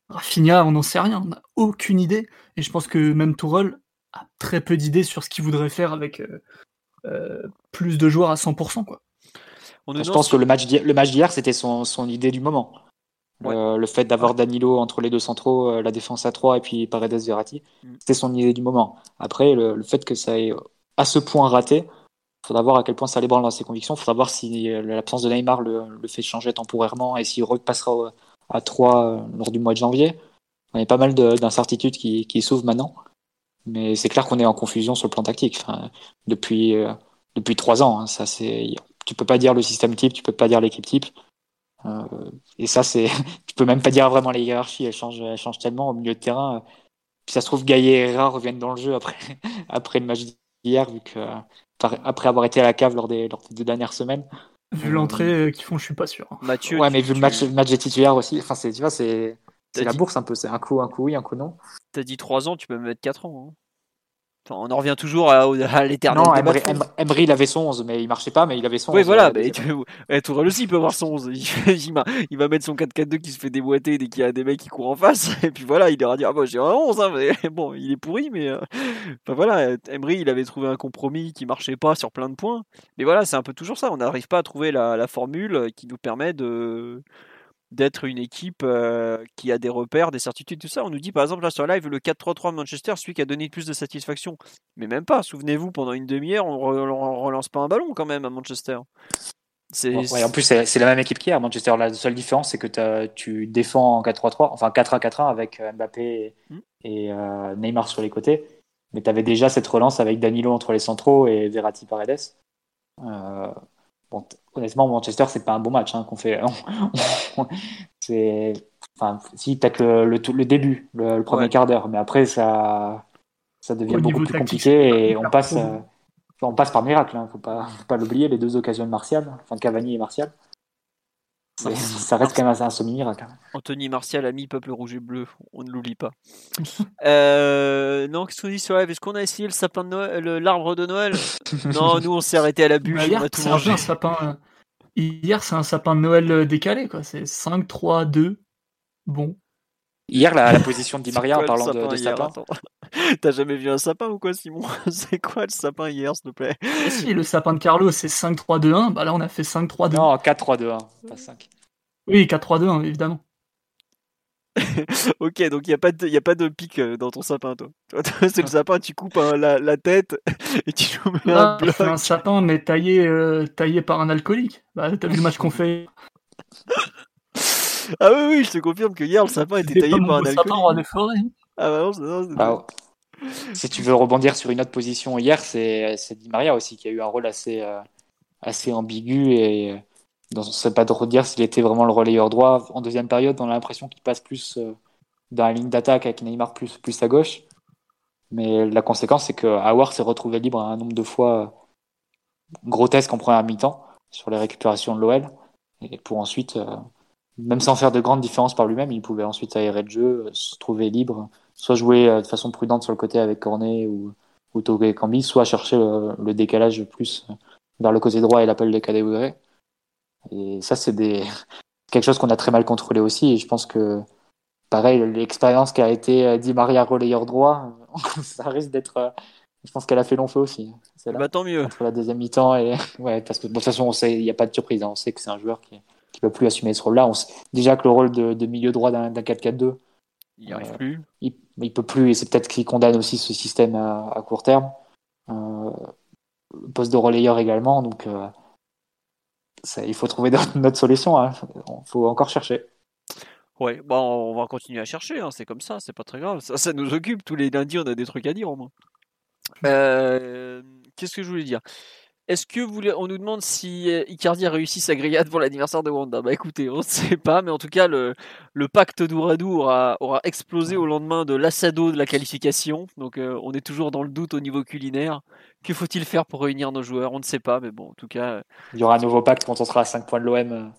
Rafinha, on n'en sait rien. On n'a aucune idée. Et je pense que même Tourelle a très peu d'idées sur ce qu'il voudrait faire avec euh, euh, plus de joueurs à 100%. Quoi. on Je pense que le match d'hier, le match d'hier, c'était son, son idée du moment. Le, le fait d'avoir Danilo entre les deux centraux, euh, la défense à 3 et puis Paredes Verratti, Mm. c'était son idée du moment. Après, le, le fait que ça ait à ce point raté, il faudra voir à quel point ça l'ébranle dans ses convictions. Il faudra voir si l'absence de Neymar le, le fait changer temporairement et s'il repassera au- à 3 euh, lors du mois de janvier. On a pas mal de- d'incertitudes qui, qui s'ouvrent maintenant. Mais c'est clair qu'on est en confusion sur le plan tactique. Depuis, euh, depuis 3 ans, hein, ça c'est. Tu peux pas dire le système type, tu peux pas dire l'équipe type. Euh, et ça, c'est, tu peux même pas dire vraiment les hiérarchies, elles changent, tellement au milieu de terrain. Puis ça se trouve, Gaillet et Herrera reviennent dans le jeu après, après le match d'hier, vu que, après avoir été à la cave lors des, lors des deux dernières semaines. Vu Euh, l'entrée euh, qu'ils font, je suis pas sûr. hein. Mathieu. ouais, tu- mais vu le tu- match, le match des titulaires aussi, enfin, c'est, tu vois, c'est, c'est la dit- bourse un peu, c'est un coup, un coup oui, un coup non? T'as dit 3 ans, tu peux me mettre 4 ans. hein. On en revient toujours à, à l'éternel Non, Emery, il avait son 11, mais il marchait pas, mais il avait son Oui, 11. voilà, euh, mais ouais, Tourelle aussi il peut avoir son 11. Il, il va, mettre son 4-4-2 qui se fait déboîter dès qu'il y a des mecs qui courent en face. Et puis voilà, il leur dire Ah, bah, j'ai un 11, hein, mais bon, il est pourri, mais. euh, Enfin voilà, Emery, il avait trouvé un compromis qui marchait pas sur plein de points. Mais voilà, c'est un peu toujours ça. On n'arrive pas à trouver la, la formule qui nous permet de d'être une équipe euh, qui a des repères, des certitudes, tout ça. On nous dit par exemple là sur live le 4-3-3 de Manchester, celui qui a donné le plus de satisfaction. Mais même pas, souvenez-vous, pendant une demi-heure, on, on relance pas un ballon quand même à Manchester. Ouais, en plus, c'est la même équipe qu'hier, Manchester. La seule différence, c'est que tu défends en 4-3-3, enfin 4-1-4-1 avec euh, Mbappé et, Mm. et, euh, Neymar sur les côtés. Mais tu avais déjà cette relance avec Danilo entre les centraux et Verratti Paredes. Euh, bon, honnêtement, Manchester, c'est pas un bon match hein, qu'on fait. c'est, enfin, si t'as que le, le, le début, le, le premier Ouais. quart d'heure, mais après ça, ça devient Au beaucoup plus tactique, compliqué et on passe. euh, on passe par miracle, hein, faut pas, faut pas l'oublier, les deux occasions de Martial, enfin Cavani et Martial. Ça reste quand même un semi-miracle. Anthony Martial a mis Peuple Rouge et Bleu, on ne l'oublie pas. euh, non, qu'est-ce qu'on dit sur live? Est-ce qu'on a essayé le sapin de Noël, l'arbre de Noël? Non, nous on s'est arrêté à la bûche. Bah, c'est un sapin. Euh, hier, c'est un sapin de Noël euh, décalé, quoi. C'est 5, 3, 2. Bon. Hier, la, la position de Di Maria en parlant de, de sapin. T'as jamais vu un sapin ou quoi, Simon C'est quoi le sapin hier, s'il te plaît Si, le sapin de Carlo, c'est 5-3-2-1. Bah là, on a fait 5-3-2. Non, 4-3-2-1, pas 5. Oui, 4-3-2-1, évidemment. ok, donc il n'y a, pas de, a pas de pic euh, dans ton sapin, toi. c'est le sapin, tu coupes hein, la, la, tête et tu mets un bloc. un sapin, mais taillé, euh, taillé par un alcoolique. Bah, t'as vu le match qu'on fait Ah oui, oui, je te confirme que hier, le sapin était taillé par un sapin roi des forêts. Ah bah non, non, bah, si tu veux rebondir sur une autre position hier, c'est Di Maria aussi qui a eu un rôle assez, euh, assez ambigu et euh, on ne sait pas trop dire s'il était vraiment le relayeur droit. En deuxième période, on a l'impression qu'il passe plus euh, dans la ligne d'attaque avec Neymar plus, plus à gauche. Mais la conséquence, c'est que Howard s'est retrouvé libre un nombre de fois grotesque en première mi-temps sur les récupérations de l'OL. Et pour ensuite, même sans faire de grandes différences par lui-même, il pouvait ensuite aérer le jeu, se trouver libre soit jouer euh, de façon prudente sur le côté avec Cornet ou, ou Togo Cambi, soit chercher le, décalage plus vers le côté droit et l'appel de Kadewere. Et ça, c'est des... quelque chose qu'on a très mal contrôlé aussi. Et je pense que, pareil, l'expérience qui a été euh, dit Maria relayeur droit, ça risque d'être. Euh, je pense qu'elle a fait long feu aussi. Bah, tant mieux. Entre la deuxième mi-temps et. Ouais, parce que de toute façon, on sait, il n'y a pas de surprise. Hein. On sait que c'est un joueur qui ne peut plus assumer ce rôle-là. Déjà que le rôle de, de milieu droit d'un 4-4-2, il n'y arrive plus. Il, il peut plus, et c'est peut-être qu'il condamne aussi ce système à, court terme. Euh, poste de relayeur également, donc euh, ça, il faut trouver notre solution. Il hein. faut encore chercher. Ouais, bon, on va continuer à chercher, hein. c'est comme ça, c'est pas très grave. Ça, ça, nous occupe, tous les lundis on a des trucs à dire au moins. Euh, Qu'est-ce que je voulais dire? Est-ce que vous, on nous demande si euh, Icardi a réussi sa grillade pour l'anniversaire de Wanda Bah écoutez, on ne sait pas, mais en tout cas, le, le pacte d'Ouradou aura, aura explosé au lendemain de l'assado de la qualification. Donc euh, on est toujours dans le doute au niveau culinaire. Que faut-il faire pour réunir nos joueurs? On ne sait pas, mais bon, en tout cas. Euh, il y aura un nouveau pacte quand on sera à 5 points de l'OM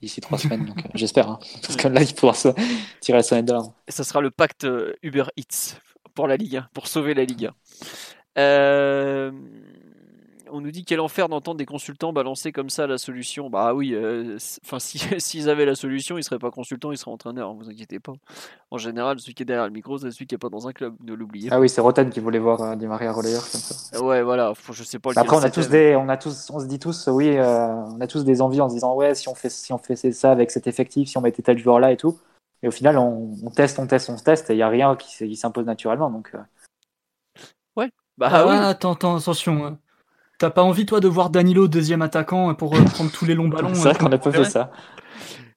d'ici 3 semaines, donc j'espère. Hein, parce que là, il pourra se tirer la sonnette d'alarme. Et ça sera le pacte Uber Eats pour la Ligue 1, pour sauver la Ligue 1. Euh on nous dit quel enfer d'entendre des consultants balancer comme ça la solution. Bah oui, euh, enfin s'ils avaient la solution, ils seraient pas consultants, ils seraient entraîneurs. Hein, vous inquiétez pas. En général, celui qui est derrière le micro, c'est celui qui est pas dans un club. Ne l'oubliez. Ah oui, c'est Roten qui voulait voir euh, Di Maria relayeur comme ça. Ouais, voilà. je sais pas. Après, on a tous des, on a tous, on se dit tous, oui, euh, on a tous des envies en se disant ouais, si on fait, si on fait ça avec cet effectif, si on mettait tel joueur là et tout. Et au final, on, teste, on teste, on teste, et il y a rien qui, s'impose naturellement. Donc. Ouais. Bah, ah, oui. attends, attends, attention. T'as pas envie, toi, de voir Danilo deuxième attaquant pour euh, prendre tous les longs ballons C'est vrai euh, qu'on a pas fait ça.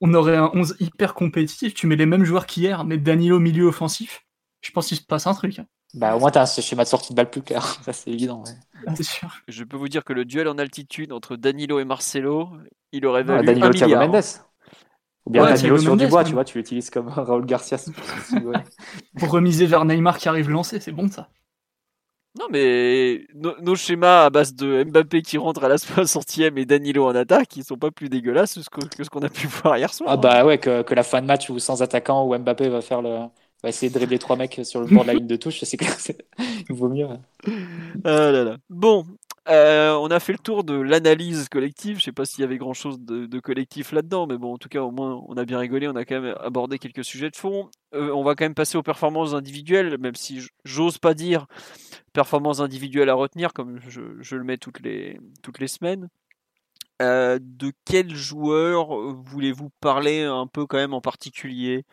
On aurait un 11 hyper compétitif. Tu mets les mêmes joueurs qu'hier, mais Danilo milieu offensif. Je pense qu'il se passe un truc. Hein. Bah, au moins, t'as un schéma de sortie de balle plus clair. Ça, c'est évident. Ah, c'est sûr. Je peux vous dire que le duel en altitude entre Danilo et Marcelo, il aurait valu Danilo un Thiago Mendes. Ou bien Danilo sur du bois, tu vois, tu l'utilises comme Raoul Garcia. pour remiser vers Neymar qui arrive lancé, c'est bon ça. Non, mais nos schémas à base de Mbappé qui rentre à la 60e et Danilo en attaque, ils sont pas plus dégueulasses que ce qu'on a pu voir hier soir. Ah bah ouais, que, la fin de match où sans attaquant où Mbappé va faire le va essayer de dribbler trois mecs sur le bord de la ligne de touche, c'est clair, il vaut mieux. Ah là là. Bon, euh, on a fait le tour de l'analyse collective. Je sais pas s'il y avait grand chose de, collectif là-dedans, mais bon, en tout cas, au moins, on a bien rigolé. On a quand même abordé quelques sujets de fond. Euh, on va quand même passer aux performances individuelles, même si j'ose pas dire performances individuelles à retenir, comme je, le mets toutes les, toutes les semaines. Euh, de quel joueur voulez-vous parler un peu quand même en particulier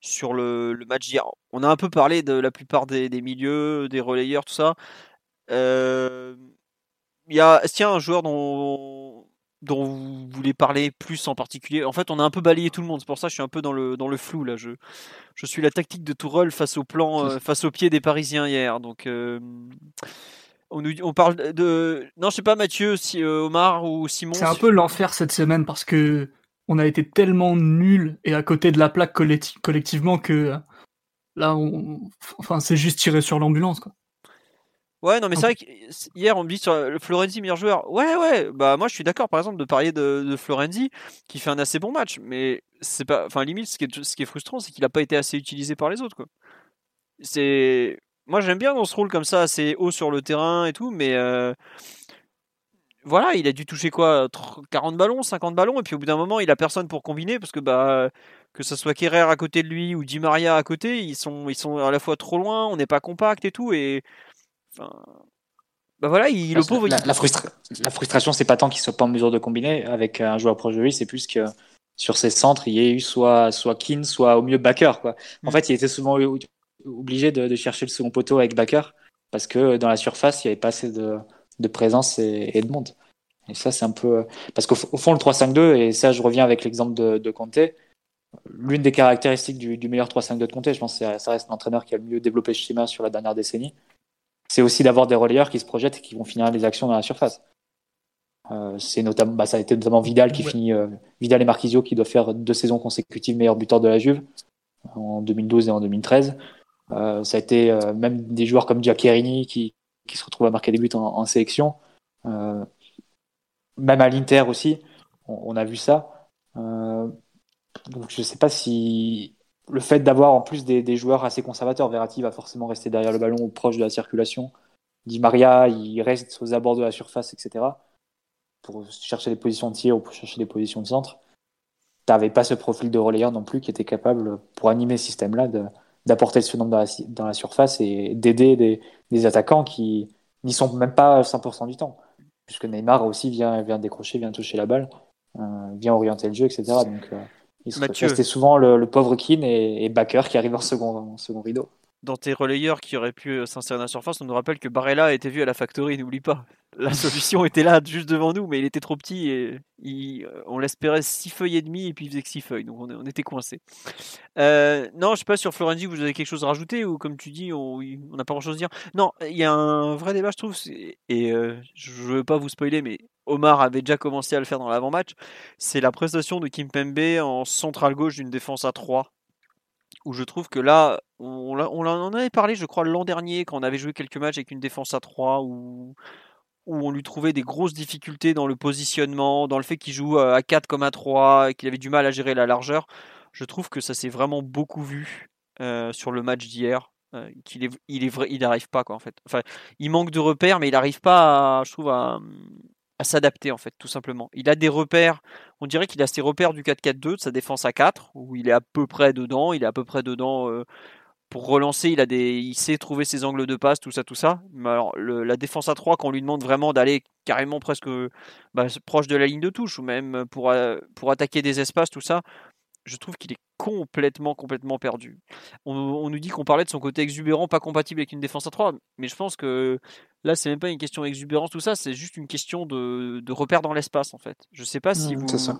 sur le, match d'hier? On a un peu parlé de la plupart des, des milieux, des relayeurs, tout ça. Euh, il y a, est-ce qu'il y a un joueur dont, dont vous voulez parler plus en particulier? En fait, on a un peu balayé tout le monde. C'est pour ça que je suis un peu dans le, dans le flou là. Je, je suis la tactique de Tourelle face au plan, euh, face au pied des Parisiens hier. Donc, euh, on, nous, on parle de. Non, je sais pas, Mathieu, si, euh, Omar ou Simon. C'est un peu l'enfer cette semaine parce que on a été tellement nuls et à côté de la plaque collectivement que là, on... enfin, c'est juste tiré sur l'ambulance quoi. Ouais, non, mais c'est vrai qu'hier, on me dit sur le Florenzi meilleur joueur. Ouais, ouais, bah moi je suis d'accord, par exemple, de parier de, de, Florenzi qui fait un assez bon match, mais c'est pas. Enfin, limite, ce qui est, ce qui est frustrant, c'est qu'il a pas été assez utilisé par les autres, quoi. C'est. Moi j'aime bien dans ce rôle comme ça, assez haut sur le terrain et tout, mais. Euh, voilà, il a dû toucher quoi 40 ballons, 50 ballons, et puis au bout d'un moment, il a personne pour combiner, parce que bah que ce soit Kerrer à côté de lui ou Di Maria à côté, ils sont, ils sont à la fois trop loin, on n'est pas compact et tout, et bah voilà, il, le pauvre. La, la, frustration, c'est pas tant qu'il soit pas en mesure de combiner avec un joueur proche de lui, c'est plus que sur ses centres, il y ait eu soit, soit Keane, soit au mieux Backer. Quoi. En mm. fait, il était souvent obligé de, chercher le second poteau avec Backer parce que dans la surface, il n'y avait pas assez de, de présence et, de monde. Et ça, c'est un peu. Parce qu'au fond, le 3-5-2, et ça, je reviens avec l'exemple de, de Conte, l'une des caractéristiques du, du meilleur 3-5-2 de Conte, je pense que ça reste l'entraîneur qui a le mieux développé ce schéma sur la dernière décennie, c'est aussi d'avoir des relayeurs qui se projettent et qui vont finir les actions dans la surface. Euh, c'est notamment, bah, ça a été notamment Vidal qui finit, euh, Vidal et Marquisio qui doivent faire deux saisons consécutives meilleurs buteurs de la Juve en 2012 et en 2013. Euh, ça a été euh, même des joueurs comme Giaccherini qui, qui se retrouvent à marquer des buts en, en sélection. Euh, même à l'Inter aussi, on, on, a vu ça. donc je sais pas si le fait d'avoir en plus des, joueurs assez conservateurs, Verratti va forcément rester derrière le ballon ou proche de la circulation. Di Maria, il reste aux abords de la surface, etc. Pour chercher des positions de tir ou pour chercher des positions de centre. Tu n'avais pas ce profil de relayeur non plus qui était capable, pour animer ce système-là, d'apporter ce nombre dans la, surface et d'aider des, attaquants qui n'y sont même pas 100% du temps. Puisque Neymar aussi vient, vient décrocher, vient toucher la balle, euh, vient orienter le jeu, etc. Donc, euh, c'était souvent le, pauvre Keane et, et, Baker qui arrivent en second, second rideau. Dans tes relayeurs qui auraient pu euh, s'insérer dans la surface, on nous rappelle que Barella a été vu à la Factory, n'oublie pas. La solution était là, juste devant nous, mais il était trop petit et euh, on l'espérait 6 feuilles et demi et puis il faisait que 6 feuilles, donc on, était coincé. Euh, non, je sais pas sur Florenzi, vous avez quelque chose à rajouter ou comme tu dis, on n'a pas grand chose à dire? Non, il y a un vrai débat, je trouve, et je veux pas vous spoiler, mais Omar avait déjà commencé à le faire dans l'avant-match, c'est la prestation de Kim Pembe en centrale gauche d'une défense à 3. Où je trouve que là, on, en avait parlé, je crois, l'an dernier, quand on avait joué quelques matchs avec une défense à 3, où, on lui trouvait des grosses difficultés dans le positionnement, dans le fait qu'il joue à 4 comme à 3, et qu'il avait du mal à gérer la largeur. Je trouve que ça s'est vraiment beaucoup vu euh, sur le match d'hier. Euh, il n'arrive pas quoi en fait. Il manque de repères, mais il n'arrive pas, je trouve, à, à s'adapter en fait, tout simplement. Il a des repères, on dirait qu'il a ses repères du 4-4-2, de sa défense à 4, où il est à peu près dedans, il est à peu près dedans euh, pour relancer, il a des, il sait trouver ses angles de passe, tout ça, tout ça. Mais alors la défense à 3, quand on lui demande vraiment d'aller carrément presque bah, proche de la ligne de touche, ou même pour, euh, pour attaquer des espaces, tout ça, je trouve qu'il est complètement, complètement perdu. On, nous dit qu'on parlait de son côté exubérant, pas compatible avec une défense à 3, mais je pense que là, c'est même pas une question d'exubérance, tout ça, c'est juste une question de, de repère dans l'espace, en fait. Je sais pas si, mmh, vous,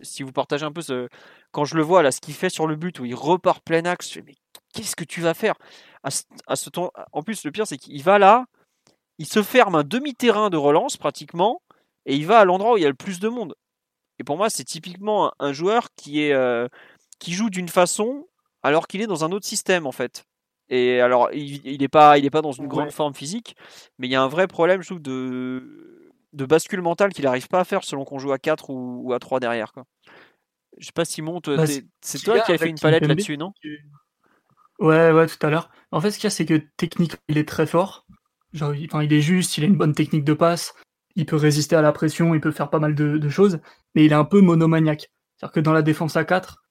si vous partagez un peu ce. Quand je le vois, là, ce qu'il fait sur le but, où il repart plein axe, je mais qu'est-ce que tu vas faire? À ce, temps... En plus, le pire, c'est qu'il va là, il se ferme un demi-terrain de relance, pratiquement, et il va à l'endroit où il y a le plus de monde. Et pour moi, c'est typiquement un, joueur qui, est, euh, qui joue d'une façon alors qu'il est dans un autre système en fait. Et alors, il n'est pas, il est pas dans une grande forme physique, mais il y a un vrai problème, je trouve, de, de bascule mentale qu'il n'arrive pas à faire selon qu'on joue à 4 ou, à 3 derrière. Quoi. Je sais pas, Simon, bah, c'est toi qui as fait une palette là-dessus, non? Ouais, ouais, tout à l'heure. En fait, ce qu'il y a, c'est que technique, il est très fort. Genre, il, enfin, il est juste, il a une bonne technique de passe, il peut résister à la pression, il peut faire pas mal de, choses, mais il est un peu monomaniaque. C'est-à-dire que dans la défense à 4,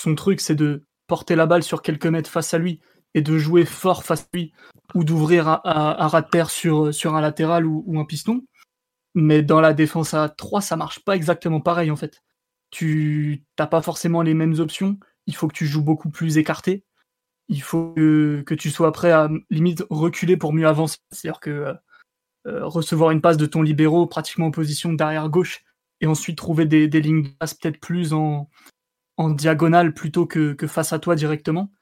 son truc c'est de porter la balle sur quelques mètres face à lui et de jouer fort face à lui ou d'ouvrir à, ras de terre sur, un latéral ou, un piston. Mais dans la défense à 3, ça marche pas exactement pareil en fait. Tu n'as pas forcément les mêmes options. Il faut que tu joues beaucoup plus écarté. Il faut que, tu sois prêt à limite reculer pour mieux avancer. C'est-à-dire que euh, recevoir une passe de ton libéraux pratiquement en position d'arrière gauche et ensuite trouver des, lignes de peut-être plus en, en diagonale plutôt que, face à toi directement.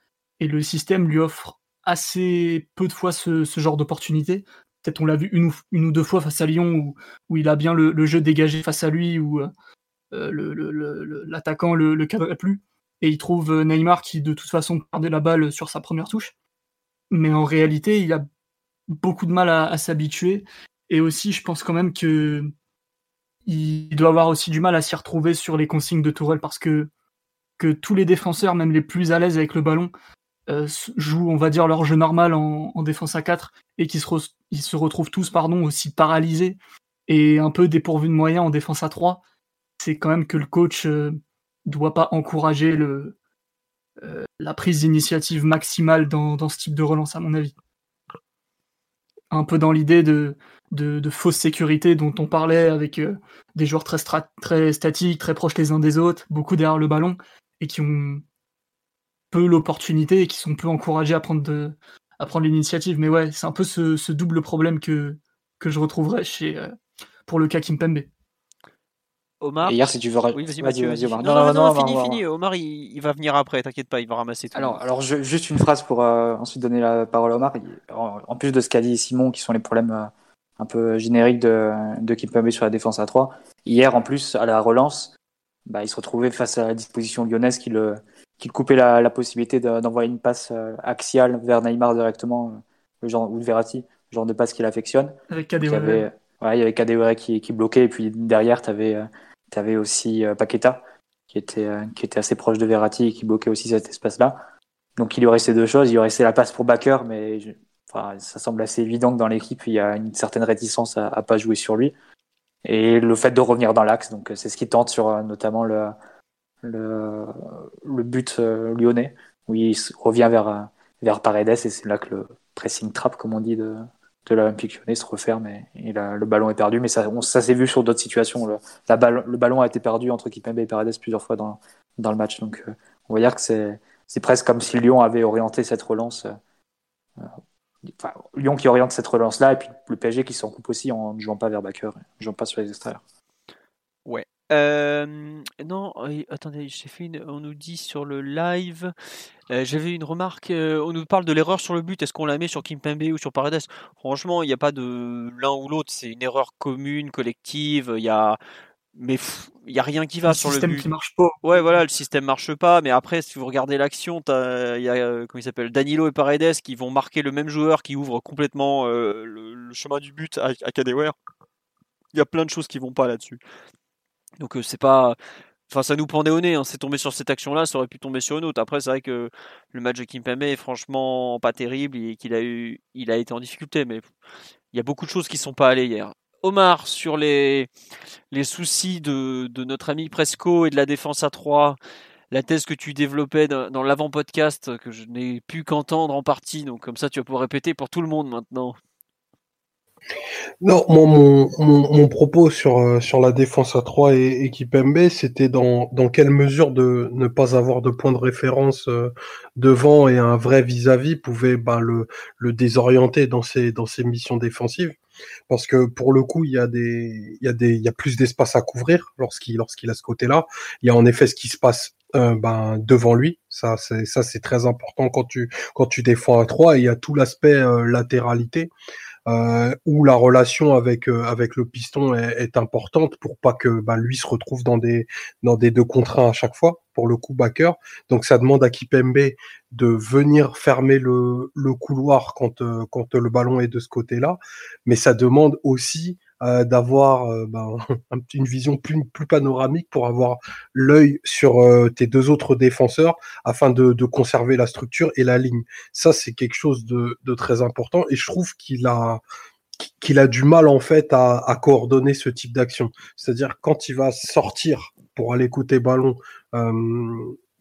Et le système lui offre assez peu de fois ce, genre d'opportunité. Peut-être on l'a vu une ou, deux fois face à Lyon où, où il a bien le, jeu dégagé face à lui, où euh, l'attaquant le, le, cadrait plus. Et il trouve Neymar qui de toute façon perdait la balle sur sa première touche. Mais en réalité, il a beaucoup de mal à, s'habituer. Et aussi, je pense quand même que il doit avoir aussi du mal à s'y retrouver sur les consignes de Tourelle parce que, tous les défenseurs, même les plus à l'aise avec le ballon, euh, jouent, on va dire, leur jeu normal en, défense à 4 et qui se, retrouvent tous pardon, aussi paralysés et un peu dépourvus de moyens en défense à 3. C'est quand même que le coach euh, doit pas encourager euh, la prise d'initiative maximale dans, ce type de relance, à mon avis. Un peu dans l'idée de, de, fausse sécurité dont on parlait avec euh, des joueurs très, très statiques, très proches les uns des autres, beaucoup derrière le ballon, et qui ont peu l'opportunité et qui sont peu encouragés à prendre, de, à prendre l'initiative. Mais ouais, c'est un peu ce, ce, double problème que, que je retrouverais chez, euh, pour le cas Kimpembe. Omar. hier, si tu veux. Oui, vas-y, vas-y, Omar. Non, non, non, fini, fini. Omar, il, va venir après, t'inquiète pas, il va ramasser tout. Alors, alors juste une phrase pour euh, ensuite donner la parole à Omar. En, plus de ce qu'a dit Simon, qui sont les problèmes euh, un peu génériques de, de Kimpembe sur la défense à 3, hier, en plus, à la relance, bah, il se retrouvait face à la disposition lyonnaise qui le, qui coupait la, possibilité d'envoyer une passe euh, axiale vers Neymar directement, le genre, ou Verratti, le genre de passe qu'il affectionne. Avec Kadewere. Ouais, il y avait Kadewere qui, qui bloquait, et puis derrière, tu avais tu avais aussi euh, Paqueta, qui était, euh, qui était assez proche de Verratti et qui bloquait aussi cet espace-là. Donc il lui restait deux choses. Il lui restait la passe pour Backer, mais ça semble assez évident que dans l'équipe, il y a une certaine réticence à, à pas jouer sur lui. Et le fait de revenir dans l'axe, donc c'est ce qui tente sur euh, notamment le, but lyonnais, où il revient vers, vers Paredes et c'est là que le pressing trap, comme on dit, de, de l'Olympique lyonnais se referme et, le ballon est perdu. Mais ça, s'est vu sur d'autres situations. Le, ballon a été perdu entre Kipembe et Paredes plusieurs fois dans, dans le match. Donc euh, on va dire que c'est, presque comme si Lyon avait orienté cette relance. Euh, Lyon qui oriente cette relance-là et puis le PSG qui s'en coupe aussi en ne jouant pas vers Backer, en ne jouant pas sur les extérieurs. Ouais. Euh, non, attendez, j'ai fait on nous dit sur le live, euh, j'avais une remarque, euh, on nous parle de l'erreur sur le but, est-ce qu'on la met sur Kimpembe ou sur Paredes? Franchement, il n'y a pas de l'un ou l'autre, c'est une erreur commune, collective, il y a mais il y a rien qui va sur le système qui marche pas. Ouais, voilà, le système marche pas. Mais après, si vous regardez l'action, il y a comment il s'appelle Danilo et Paredes qui vont marquer le même joueur qui ouvre complètement le, chemin du but à, à Kadewere. Il y a plein de choses qui vont pas là-dessus. Donc c'est pas. Enfin, ça nous pendait au nez. Hein. C'est tombé sur cette action-là, ça aurait pu tomber sur une autre. Après, c'est vrai que le match de Kimpembe est franchement pas terrible et qu'il a eu, il a été en difficulté. Mais il y a beaucoup de choses qui sont pas allées hier. Omar, sur les, soucis de, notre ami Presco et de la défense à 3, la thèse que tu développais dans, l'avant-podcast, que je n'ai pu qu'entendre en partie, donc comme ça tu vas pouvoir répéter pour tout le monde maintenant. Non, mon, mon, propos sur, euh, la défense à 3 et équipe MB, c'était dans, quelle mesure de ne pas avoir de point de référence euh, devant et un vrai vis-à-vis pouvait bah, le, le désorienter dans ses missions défensives. Parce que pour le coup, il y a des, il y a des, il y a plus d'espace à couvrir lorsqu'il, lorsqu'il a ce côté-là. Il y a en effet ce qui se passe euh, ben, devant lui. Ça, c'est ça, c'est très important quand tu quand tu défends à 3 et il y a tout l'aspect latéralité euh, où la relation avec euh, avec le piston est, est, importante pour pas que bah, lui se retrouve dans des dans des deux contrats à chaque fois pour le coup backer. Donc ça demande à Kipembe de venir fermer le, le couloir quand euh, quand le ballon est de ce côté-là, mais ça demande aussi euh, d'avoir euh, ben, une vision plus, panoramique pour avoir l'œil sur euh, tes deux autres défenseurs afin de, conserver la structure et la ligne. Ça, c'est quelque chose de, très important et je trouve qu'il a du mal en fait à, à coordonner ce type d'action. C'est-à-dire quand il va sortir pour aller côté ballon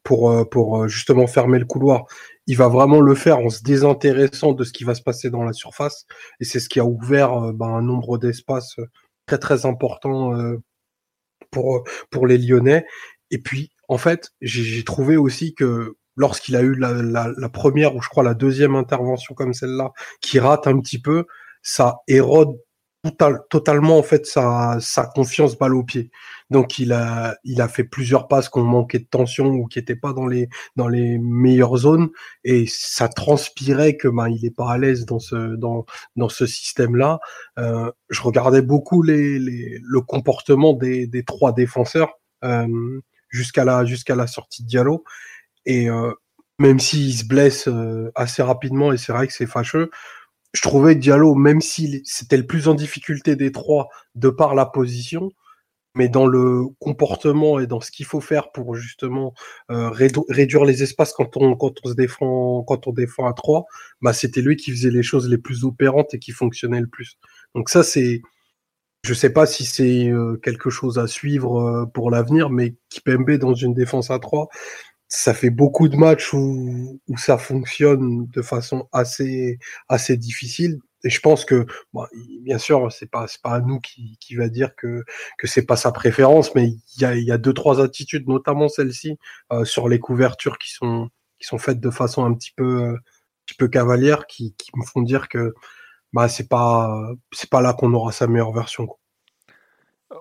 pour, pour justement fermer le couloir il va vraiment le faire en se désintéressant de ce qui va se passer dans la surface. Et c'est ce qui a ouvert euh, ben, un nombre d'espaces euh, très très important euh, pour, pour les Lyonnais. Et puis, en fait, j'ai trouvé aussi que lorsqu'il a eu la, première ou je crois la deuxième intervention comme celle-là, qui rate un petit peu, ça érode totalement en fait sa, sa confiance balle au pied. Donc il a il a fait plusieurs passes qu'on manquait de tension ou qui étaient pas dans les dans les meilleures zones et ça transpirait que ben il est pas à l'aise dans ce dans dans ce système là. Euh, je regardais beaucoup les, les le comportement des, des trois défenseurs euh, jusqu'à la jusqu'à la sortie de Diallo et euh, même s'il se blesse euh, assez rapidement et c'est vrai que c'est fâcheux je trouvais Diallo, même si c'était le plus en difficulté des trois de par la position, mais dans le comportement et dans ce qu'il faut faire pour justement euh, réduire les espaces quand on se défend quand on défend à trois, bah c'était lui qui faisait les choses les plus opérantes et qui fonctionnait le plus. Donc ça c'est je sais pas si c'est euh, quelque chose à suivre euh, pour l'avenir, mais Kipembe dans une défense à trois, ça fait beaucoup de matchs où, où ça fonctionne de façon assez assez difficile et je pense que, bien sûr, c'est pas pas à nous qui, qui va dire que que c'est pas sa préférence, mais il y a, y a deux trois attitudes, notamment celle-ci euh, sur les couvertures qui sont qui sont faites de façon un petit peu un petit peu cavalière, qui, qui me font dire que bah c'est pas c'est pas là qu'on aura sa meilleure version.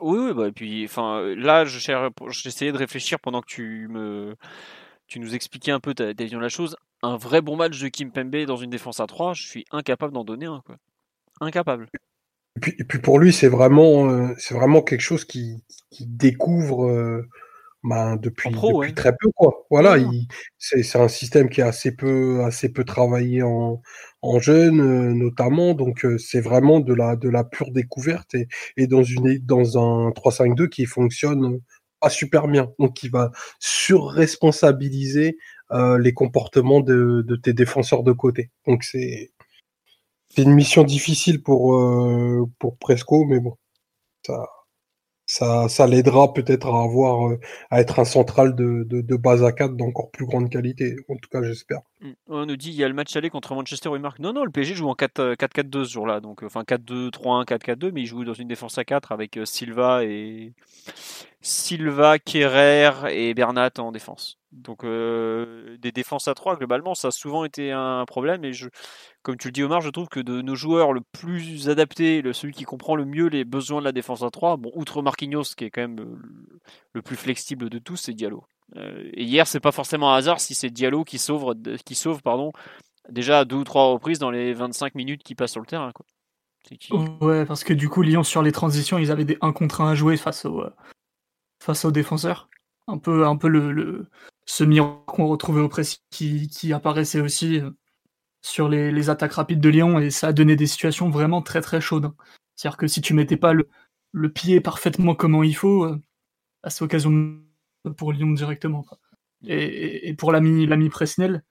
Oui, oui, bah, et puis enfin là, j'essayais de réfléchir pendant que tu me tu nous expliquais un peu ta vision de la chose un vrai bon match de Kim Pembe dans une défense à 3, je suis incapable d'en donner un. Quoi. Incapable. Et puis, pour lui, c'est vraiment, euh, c'est vraiment quelque chose qui, qui découvre euh, ben, depuis, depuis très peu. Quoi. Voilà, c'est, un système qui est assez peu, assez peu travaillé en, en jeune, euh, notamment. Donc, c'est vraiment de la, de la pure découverte et, et dans, une, dans un 3-5-2 qui fonctionne pas super bien. Donc, qui va surresponsabiliser euh, les comportements de, tes défenseurs de côté. Donc c'est une mission difficile pour euh, pour Presco, mais bon, ça ça, ça l'aidera peut-être à avoir euh, à être un central de, de, base à 4 d'encore plus grande qualité. En tout cas, j'espère. Mm. On nous dit il y a le match aller contre Manchester où il marque. Non, non, le PSG joue en 4-4-2 ce jour-là. Donc, enfin 4-2-3-1, 4-4-2, mais il joue dans une défense à 4 avec Silva et Silva, Kerrer et Bernat en défense. Donc euh, des défenses à 3 globalement ça a souvent été un problème et je, comme tu le dis Omar je trouve que de nos joueurs le plus adapté, le, celui qui comprend le mieux les besoins de la défense à 3, bon outre Marquinhos qui est quand même le plus flexible de tous c'est Diallo. Euh, et hier c'est pas forcément un hasard si c'est Diallo qui sauve, qui sauve pardon, déjà deux ou trois reprises dans les 25 minutes qui passent sur le terrain. Quoi. Ouais parce que du coup Lyon sur les transitions ils avaient des 1 contre 1 à jouer face, au, face aux défenseurs. Un peu, un peu le ce miroir qu'on retrouvait au précis qui, apparaissait aussi euh, sur les, attaques rapides de Lyon et ça a donné des situations vraiment très très chaudes. Hein. C'est-à-dire que si tu mettais pas le, pied parfaitement comme il faut, euh, à cette occasion pour Lyon directement. Et, pour l'ami l'ami Presnel,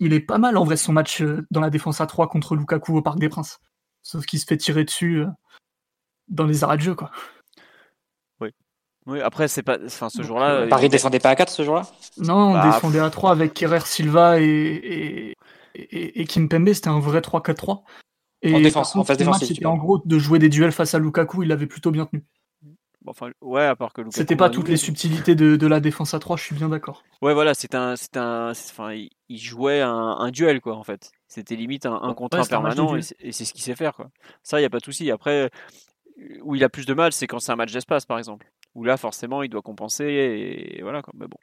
il est pas mal en vrai son match euh, dans la défense à 3 contre Lukaku au Parc des Princes. Sauf qu'il se fait tirer dessus dans les arrêts de jeu quoi. Oui, après, c'est pas. Enfin, ce jour-là. Euh, Paris défendait pas à 4 ce jour-là? Non, on bah, défendait à 3 avec Kerrer Silva et, et, et, Kim Pembe, c'était un vrai 3-4-3. en défense, en phase défensive. C'était en gros de jouer des duels face à Lukaku, il l'avait plutôt bien tenu. enfin, ouais, à part que Lukaku. C'était pas toutes les subtilités de, de, la défense à 3, je suis bien d'accord. Ouais, voilà, c'est un. un enfin, il jouait un, un, duel, quoi, en fait. C'était limite un, un contre un permanent et c'est ce qu'il sait faire, quoi. Ça, il n'y a pas de souci. Après, où il a plus de mal, c'est quand c'est un match d'espace, par exemple où là forcément il doit compenser et, voilà quoi. Mais bon.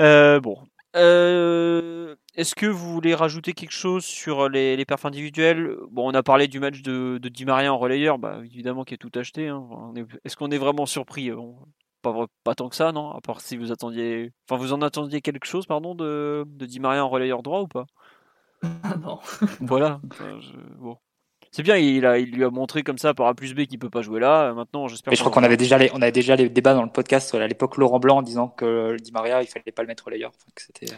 Euh, bon. Euh, est-ce que vous voulez rajouter quelque chose sur les, les perfs individuels? Bon, on a parlé du match de, de Di Maria en relayeur, bah, évidemment qui est tout acheté. Hein. Est-ce qu'on est vraiment surpris? Pas, pas, tant que ça, non? À part si vous attendiez. Enfin, vous en attendiez quelque chose, pardon, de, de Di Maria en relayeur droit ou pas? Non. voilà. Bon. C'est bien, il, a, il lui a montré comme ça par A plus B qu'il peut pas jouer là. Maintenant, j'espère. je crois qu'on avait déjà les, on avait déjà les débats dans le podcast à l'époque Laurent Blanc en disant que Di Maria il fallait pas le mettre ailleurs. que c'était.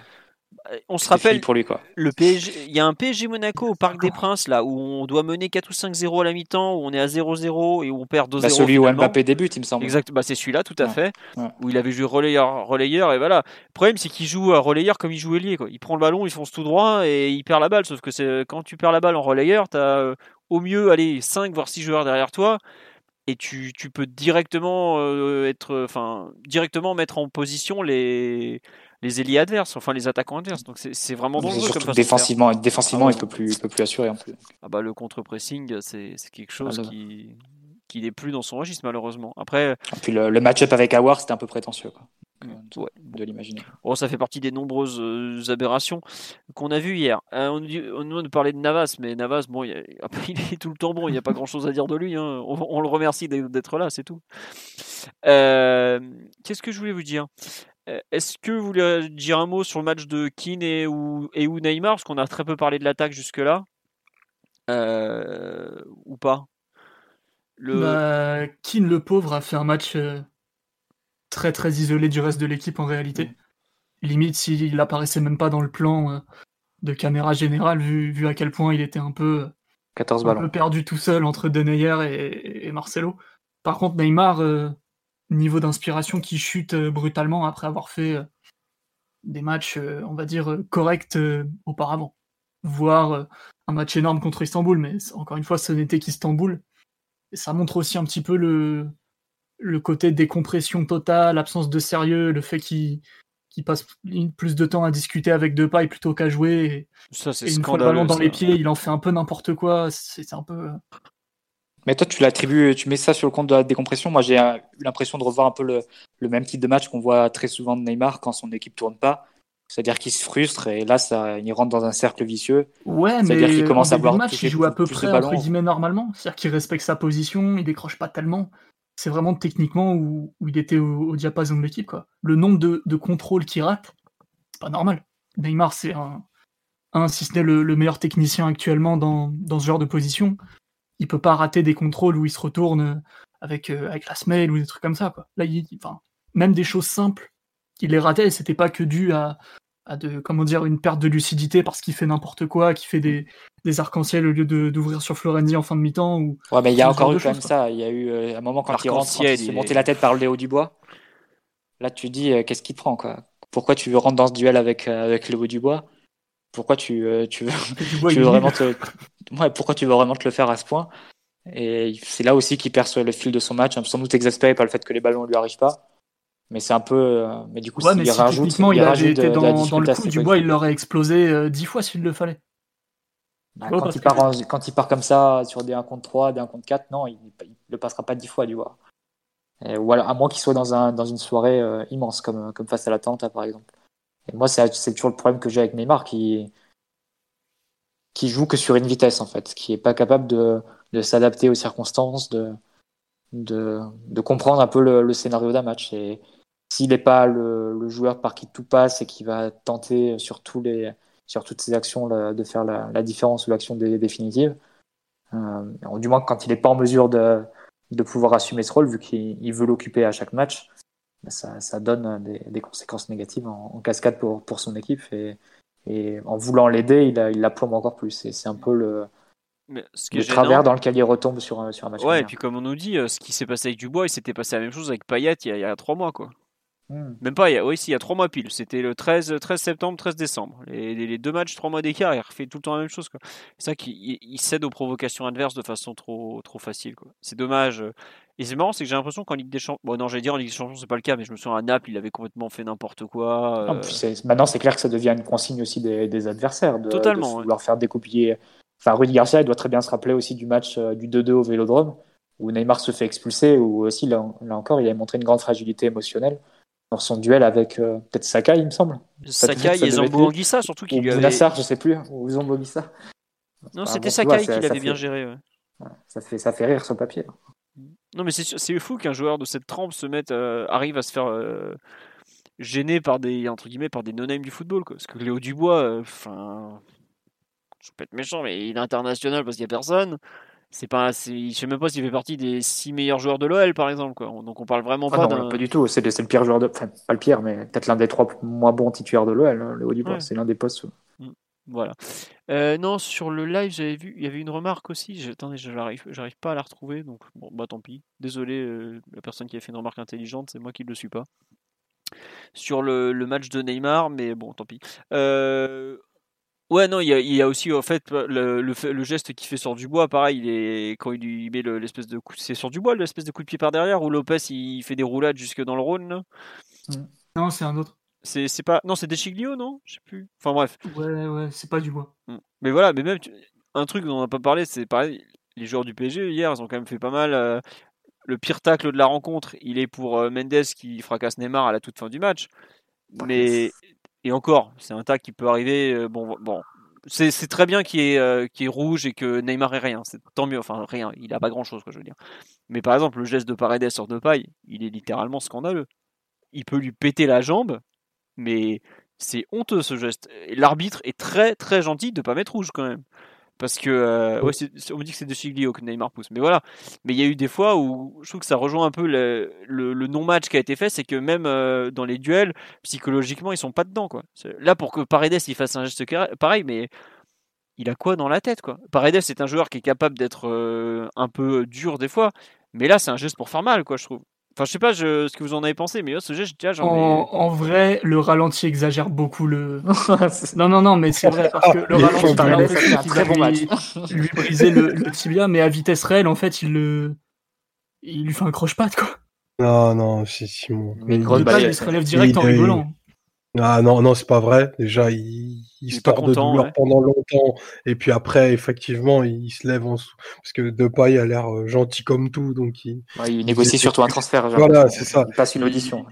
On se rappelle pour lui quoi. Le PSG, il y a un PSG Monaco au Parc des Princes là où on doit mener 4 ou 5-0 à la mi-temps, où on est à 0-0 et où on perd 2-0. Bah, celui où Mbappé débute, il me semble. Exact, bah c'est celui-là tout à fait, où il avait joué relayeur, relayeur et voilà. Le problème c'est qu'il joue à relayeur comme il joue ailier quoi. Il prend le ballon, il fonce tout droit et il perd la balle. Sauf que c'est quand tu perds la balle en relayeur, t'as euh, au mieux aller 5 voire 6 joueurs derrière toi et tu, tu peux directement euh, être enfin directement mettre en position les les ailiers adverses, enfin les attaquants adverses. Donc c'est vraiment dangereux comme défensivement, défensivement, ah il peut plus, il peut plus assurer en plus. Ah bah le contre-pressing, c'est quelque chose ah, qui qui n'est plus dans son registre malheureusement. Après. Et puis le, match-up avec Awar, c'était un peu prétentieux. Quoi. Ouais. de l'imaginer. Bon, ça fait partie des nombreuses euh, aberrations qu'on a vues hier. Euh, on, on, nous parlait de Navas, mais Navas, bon, il, est tout le temps bon, il n'y a pas grand-chose à dire de lui. Hein. On, le remercie d'être là, c'est tout. Euh, qu'est-ce que je voulais vous dire? Est-ce que vous voulez dire un mot sur le match de Keane et ou, et ou Neymar? Parce qu'on a très peu parlé de l'attaque jusque-là. euh, ou pas? Le... Bah, Keane le pauvre a fait un match euh, très très isolé du reste de l'équipe en réalité. Mm. Limite s'il apparaissait même pas dans le plan euh, de caméra générale vu, vu à quel point il était un peu, 14 un peu perdu tout seul entre Deneyer et, et Marcelo. Par contre Neymar, niveau d'inspiration qui chute brutalement après avoir fait des matchs, on va dire, corrects auparavant. Voire un match énorme contre Istanbul, mais encore une fois, ce n'était qu'Istanbul. Et ça montre aussi un petit peu le, le côté décompression totale, l'absence de sérieux, le fait qu'il passe plus de temps à discuter avec Depay plutôt qu'à jouer. Et, ça, c'est une fois le ballon dans les pieds, il en fait un peu n'importe quoi. C'est un peu. Mais toi, tu l'attribues, tu mets ça sur le compte de la décompression. Moi, j'ai eu l'impression de revoir un peu le, le même type de match qu'on voit très souvent de Neymar quand son équipe tourne pas. C'est-à-dire qu'il se frustre et là, ça, il rentre dans un cercle vicieux. Ouais, mais qu'il commence à match, il joue à peu près entre guillemets normalement. C'est-à-dire qu'il respecte sa position, il décroche pas tellement. C'est vraiment techniquement où, où il était au, diapason de l'équipe. Le nombre de, de contrôles qu'il rate, c'est pas normal. Neymar, c'est un, un, si ce n'est le, meilleur technicien actuellement dans, dans ce genre de position. Il peut pas rater des contrôles où il se retourne avec, euh, avec la semelle ou des trucs comme ça. Quoi. Là, il, enfin, même des choses simples il les ratait et c'était pas que dû à, de, comment dire, une perte de lucidité parce qu'il fait n'importe quoi, qu'il fait des, des arcs-en-ciel au lieu d'ouvrir sur Florenzi en fin de mi-temps. Ou, ouais, mais il y a encore eu quand même ça. Il y a eu euh, un moment quand il rentre, il s'est monté la tête par le Léo Dubois. Là, tu dis, euh, qu'est-ce qui te prend, quoi? Pourquoi tu veux rentrer dans ce duel avec, euh, avec Léo Dubois? Pourquoi tu, tu veux, tu veux vraiment te... ouais, pourquoi tu veux vraiment te le faire à ce point? Et c'est là aussi qu'il perce le fil de son match, sans doute exaspéré par le fait que les ballons ne lui arrivent pas. Mais c'est un peu. Euh, mais du coup, ouais, il rajoute. Il, il avait été dans, dans, le coup du bois, il l'aurait explosé euh, dix fois s'il le fallait. Bah, quand, il part quand il part comme ça sur des 1 contre 3, des 1 contre 4, non, il ne le passera pas dix fois du bois. ou alors, à moins qu'il soit dans, un, dans une soirée euh, immense, comme, comme face à l'Atalanta par exemple. Et moi, c'est toujours le problème que j'ai avec Neymar, qui, qui joue que sur une vitesse, en fait, qui est pas capable de, de s'adapter aux circonstances, de, de, de comprendre un peu le, le scénario d'un match. Et, s'il n'est pas le, joueur par qui tout passe et qui va tenter sur, tous les, sur toutes ses actions de faire la, différence ou l'action définitive, euh, du moins quand il n'est pas en mesure de, de, pouvoir assumer ce rôle, vu qu'il veut l'occuper à chaque match, ça, ça, donne des, des, conséquences négatives en, cascade pour, pour, son équipe. Et, et en voulant l'aider, il, il la plombe encore plus. Et c'est un peu le, mais ce le travers dans lequel il retombe sur, un, sur un match. Ouais, et puis comme on nous dit, euh, ce qui s'est passé avec Dubois, il s'était passé la même chose avec Payet il y a, il y a trois mois. quoi. Hmm. Même pas, il y a, oui, si, il y a trois mois pile. C'était le 13, 13 septembre, 13 décembre. Les, les, deux matchs, trois mois d'écart, il refait tout le temps la même chose. C'est ça qu'il cède aux provocations adverses de façon trop, trop facile. C'est dommage. Et c'est marrant, c'est que j'ai l'impression qu'en Ligue des Champions. Bon, non, j'allais dire en Ligue des Champions, c'est pas le cas, mais je me souviens à Naples, il avait complètement fait n'importe quoi. Euh. maintenant, c'est clair que ça devient une consigne aussi des, des adversaires. De, Totalement. De vouloir faire découpiller. Enfin, Rudy Garcia, il doit très bien se rappeler aussi du match euh, du 2-2 au vélodrome, où Neymar se fait expulser, où aussi, là, là encore, il a montré une grande fragilité émotionnelle dans son duel avec euh, peut-être Sakai, il me semble. Sakai et Zambo Anguissa, surtout qu'il lui avait. Nassar, je sais plus, ou Zambo. Non, c'était Sakai qui l'avait bien géré. Ouais. Ça, fait, ça fait rire sur papier. Non, mais c'est fou qu'un joueur de cette trempe se mette, euh, arrive à se faire euh, gêner par des, entre guillemets, par des no-names du football. Quoi. Parce que Léo Dubois, enfin. je peux être méchant, mais il est international parce qu'il n'y a personne c'est pas je sais même pas s'il fait partie des six meilleurs joueurs de l'OL par exemple quoi. donc on parle vraiment ah pas non, pas du tout c'est le pire joueur de enfin pas le pire mais peut-être l'un des trois moins bons titulaires de l'OL hein, le haut du c'est l'un des postes mm. Voilà euh, non sur le live j'avais vu il y avait une remarque aussi attendez j'arrive j'arrive pas à la retrouver donc bon bah tant pis désolé euh, la personne qui a fait une remarque intelligente c'est moi qui ne le suis pas sur le, le, match de Neymar mais bon tant pis euh, Ouais, non, il y, a, aussi en fait le, le, geste qu'il fait sur Dubois, pareil, il est quand il, met l'espèce de coup, c'est sur Dubois l'espèce de coup de pied par derrière où Lopez il fait des roulades jusque dans le Rhône. Mmh. Non, c'est un autre. C'est pas non, c'est Deschiglio, non? Je sais plus. Enfin bref. Ouais, ouais, c'est pas Dubois. Mmh. Mais voilà, mais même un truc dont on n'a pas parlé, c'est pareil. Les joueurs du PSG hier, ils ont quand même fait pas mal. Euh, le pire tacle de la rencontre, il est pour euh, Mendes qui fracasse Neymar à la toute fin du match. Mais et encore, c'est un tac qui peut arriver. Euh, bon, bon, c'est très bien qu'il est, euh, est rouge et que Neymar ait rien. C'est tant mieux. Enfin, rien. Il a pas grand chose, quoi, je veux dire. Mais par exemple, le geste de Paredes sur de paille, il est littéralement scandaleux. Il peut lui péter la jambe, mais c'est honteux ce geste. L'arbitre est très très gentil de pas mettre rouge quand même. Parce que euh, ouais, on me dit que c'est de Chiglio que Neymar pousse, mais voilà. Mais il y a eu des fois où je trouve que ça rejoint un peu le, le- le non-match qui a été fait, c'est que même euh, dans les duels, psychologiquement, ils sont pas dedans quoi. Là pour que Paredes il fasse un geste pareil, mais il a quoi dans la tête quoi? Paredes c'est un joueur qui est capable d'être euh, un peu dur des fois, mais là c'est un geste pour faire mal quoi, je trouve. Enfin, je sais pas je- ce que vous en avez pensé, mais là, ce geste, déjà, j'en ai. En, en vrai, le ralenti exagère beaucoup le. C'est- Non, non, non, mais c'est vrai parce que le Il ralenti, t'as l'impression c'est qu'il très bon lui, lui briser le, le tibia, mais à vitesse réelle, en fait, il le, il lui fait un croche-patte quoi. Non, non, si, Simon. Mais une Il- Le il se relève direct en il- rigolant. Ah non, non, c'est pas vrai. Déjà, il, il Il se tord de douleur ouais. pendant longtemps. Et puis après, effectivement, il se lève en sous. Parce que Depay a l'air euh, gentil comme tout. Donc, il... Ouais, il négocie surtout un transfert. Voilà, c'est ça. Il passe une audition.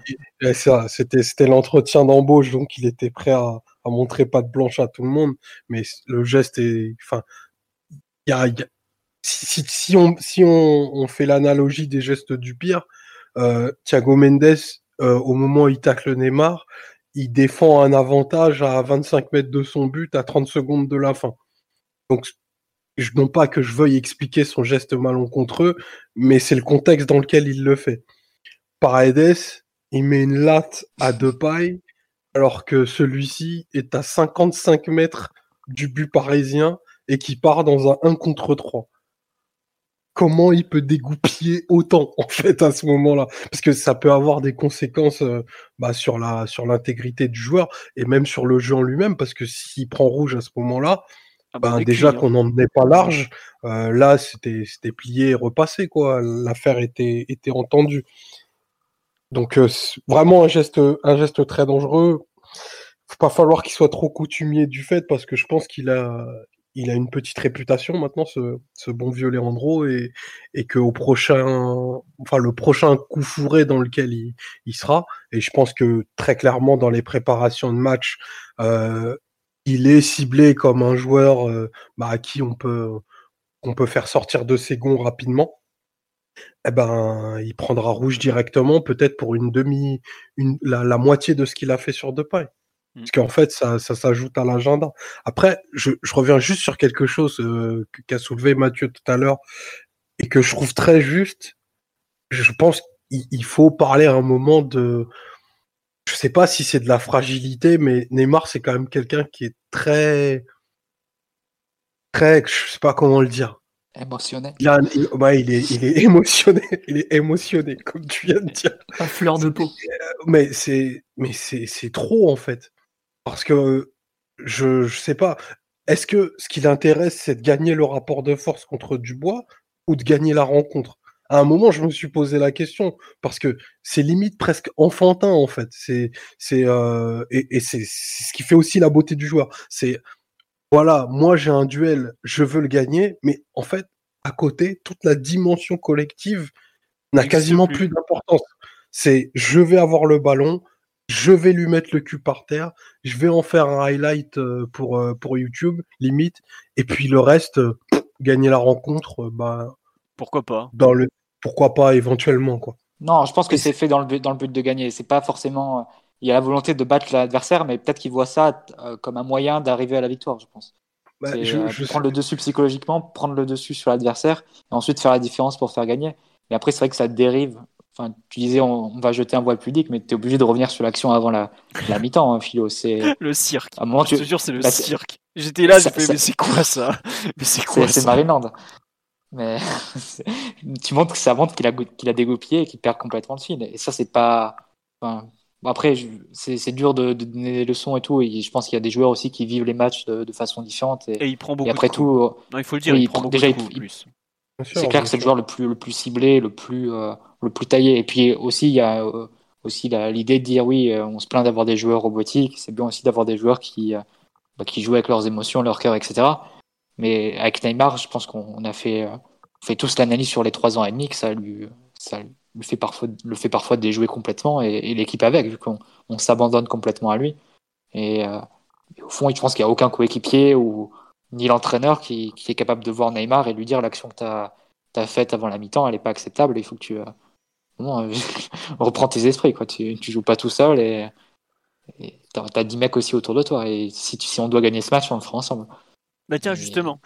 Ça, c'était, c'était l'entretien d'embauche. Donc, il était prêt à, à montrer pas de blanche à tout le monde. Mais le geste est. Enfin, il y a. y a- Si, si, si on, si on, on fait l'analogie des gestes du pire, euh, Thiago Mendes, euh, au moment où il tacle Neymar, il défend un avantage à 25 mètres de son but à 30 secondes de la fin. Donc, non pas que je veuille expliquer son geste malencontreux, mais c'est le contexte dans lequel il le fait. Paredes, il met une latte à deux pailles, alors que celui-ci est à 55 mètres du but parisien et qui part dans un 1 contre 3. Comment il peut dégoupiller autant, en fait, à ce moment-là Parce que ça peut avoir des conséquences euh, bah, sur la sur l'intégrité du joueur et même sur le jeu en lui-même, parce que s'il prend rouge à ce moment-là, Ah bah, ben, est déjà qu'on n'en menait pas large, euh, là c'était c'était plié et repassé quoi. L'affaire était était entendue. Donc euh, c'est vraiment un geste un geste très dangereux. Faut pas falloir qu'il soit trop coutumier du fait parce que je pense qu'il a il a une petite réputation maintenant ce, bon vieux Leandro et que au prochain enfin le prochain coup fourré dans lequel il, sera et je pense que très clairement dans les préparations de match euh, il est ciblé comme un joueur euh, bah, à qui on peut faire sortir de ses gonds rapidement. Eh ben, il prendra rouge directement, peut-être pour une demi, la, moitié de ce qu'il a fait sur Depay. Mm. Parce qu'en fait, ça, ça s'ajoute à l'agenda. Après, je, je reviens juste sur quelque chose euh, qu'a soulevé Mathieu tout à l'heure et que je trouve très juste. Je pense qu'il il faut parler à un moment de, je sais pas si c'est de la fragilité, mais Neymar, c'est quand même quelqu'un qui est très, très, je sais pas comment le dire. Émotionnel. Il, a un- il- ouais, il est, il est émotionné, il est émotionné, comme tu viens de dire. À fleur de peau. Mais c'est, mais c'est, c'est trop en fait, parce que je, je sais pas. Est-ce que ce qui l'intéresse, c'est de gagner le rapport de force contre Dubois ou de gagner la rencontre? À un moment, je me suis posé la question parce que c'est limite presque enfantin en fait. C'est, c'est, euh, et, et c'est, ce qui fait aussi la beauté du joueur. C'est voilà, moi j'ai un duel, je veux le gagner, mais en fait, à côté, toute la dimension collective n'a quasiment plus. plus d'importance. C'est je vais avoir le ballon, je vais lui mettre le cul par terre, je vais en faire un highlight euh, pour, euh, pour YouTube, limite, et puis le reste, euh, gagner la rencontre, bah, Pourquoi pas dans le pourquoi pas éventuellement quoi. Non, je pense que Et c'est fait dans le but, dans le but de gagner. C'est pas forcément. Il y a la volonté de battre l'adversaire, mais peut-être qu'il voit ça comme un moyen d'arriver à la victoire, je pense. Bah, C'est, je, je prendre le dessus psychologiquement, prendre le dessus sur l'adversaire, et ensuite faire la différence pour faire gagner. Mais après, c'est vrai que ça dérive. Enfin, tu disais, on, on va jeter un voile pudique, mais tu es obligé de revenir sur l'action avant la, la mi-temps, hein, Philo. C'est Le cirque. à un moment, Je tu, te jure, c'est le bah, cirque. J'étais là, j'ai fait, ça- mais c'est quoi ça? Mais c'est quoi c'est. Mais tu montres que ça montre qu'il a, qu'il a dégoupillé et qu'il perd complètement le fil. Et ça, c'est pas. enfin, après, je- c'est dur de, de donner des leçons et tout. Et je pense qu'il y a des joueurs aussi qui vivent les matchs de, de façon différente. Et, Et il prend beaucoup et après de coups. tout, Non, il faut le dire, oui, il prend prend- beaucoup déjà, de coups, il- plus. C'est clair que c'est le joueur le plus, le plus ciblé, le plus, euh, le plus taillé. Et puis aussi, il y a euh, aussi l'idée de dire oui, euh, on se plaint d'avoir des joueurs robotiques. C'est bien aussi d'avoir des joueurs qui, bah, qui jouent avec leurs émotions, leur cœur, etc. Mais avec Neymar, je pense qu'on on a fait, on fait tous l'analyse sur les trois ans et demi que ça lui, ça lui fait parfois, le fait parfois déjouer complètement et, et l'équipe avec, vu qu'on on s'abandonne complètement à lui. Et, euh, et au fond, je pense qu'il n'y a aucun coéquipier ou ni l'entraîneur qui, qui est capable de voir Neymar et lui dire l'action que tu as, faite avant la mi-temps, elle n'est pas acceptable. Il faut que tu euh, euh, reprends tes esprits. Quoi. Tu, tu joues pas tout seul et t'as as 10 mecs aussi autour de toi. Et si, tu- si on doit gagner ce match, on le fera ensemble. Bah tiens, justement,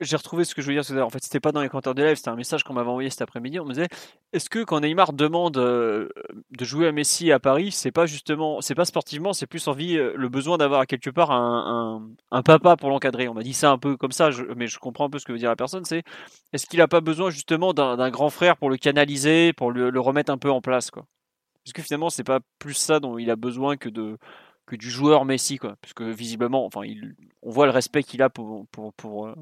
j'ai retrouvé ce que je veux dire. En fait, c'était pas dans les commentaires de live, c'était un message qu'on m'avait envoyé cet après-midi. On me disait est-ce que quand Neymar demande euh, de jouer à Messi à Paris, c'est pas justement, c'est pas sportivement, c'est plus envie, euh, le besoin d'avoir quelque part un, un, papa pour l'encadrer? On m'a dit ça un peu comme ça, mais je comprends un peu ce que veut dire la personne. C'est est-ce qu'il a pas besoin justement d'un grand frère pour le canaliser, pour le, le remettre un peu en place, quoi? Est-ce que finalement, c'est pas plus ça dont il a besoin que de que du joueur Messi, quoi. Parce que visiblement, enfin, il, on voit le respect qu'il a pour, pour, pour, euh,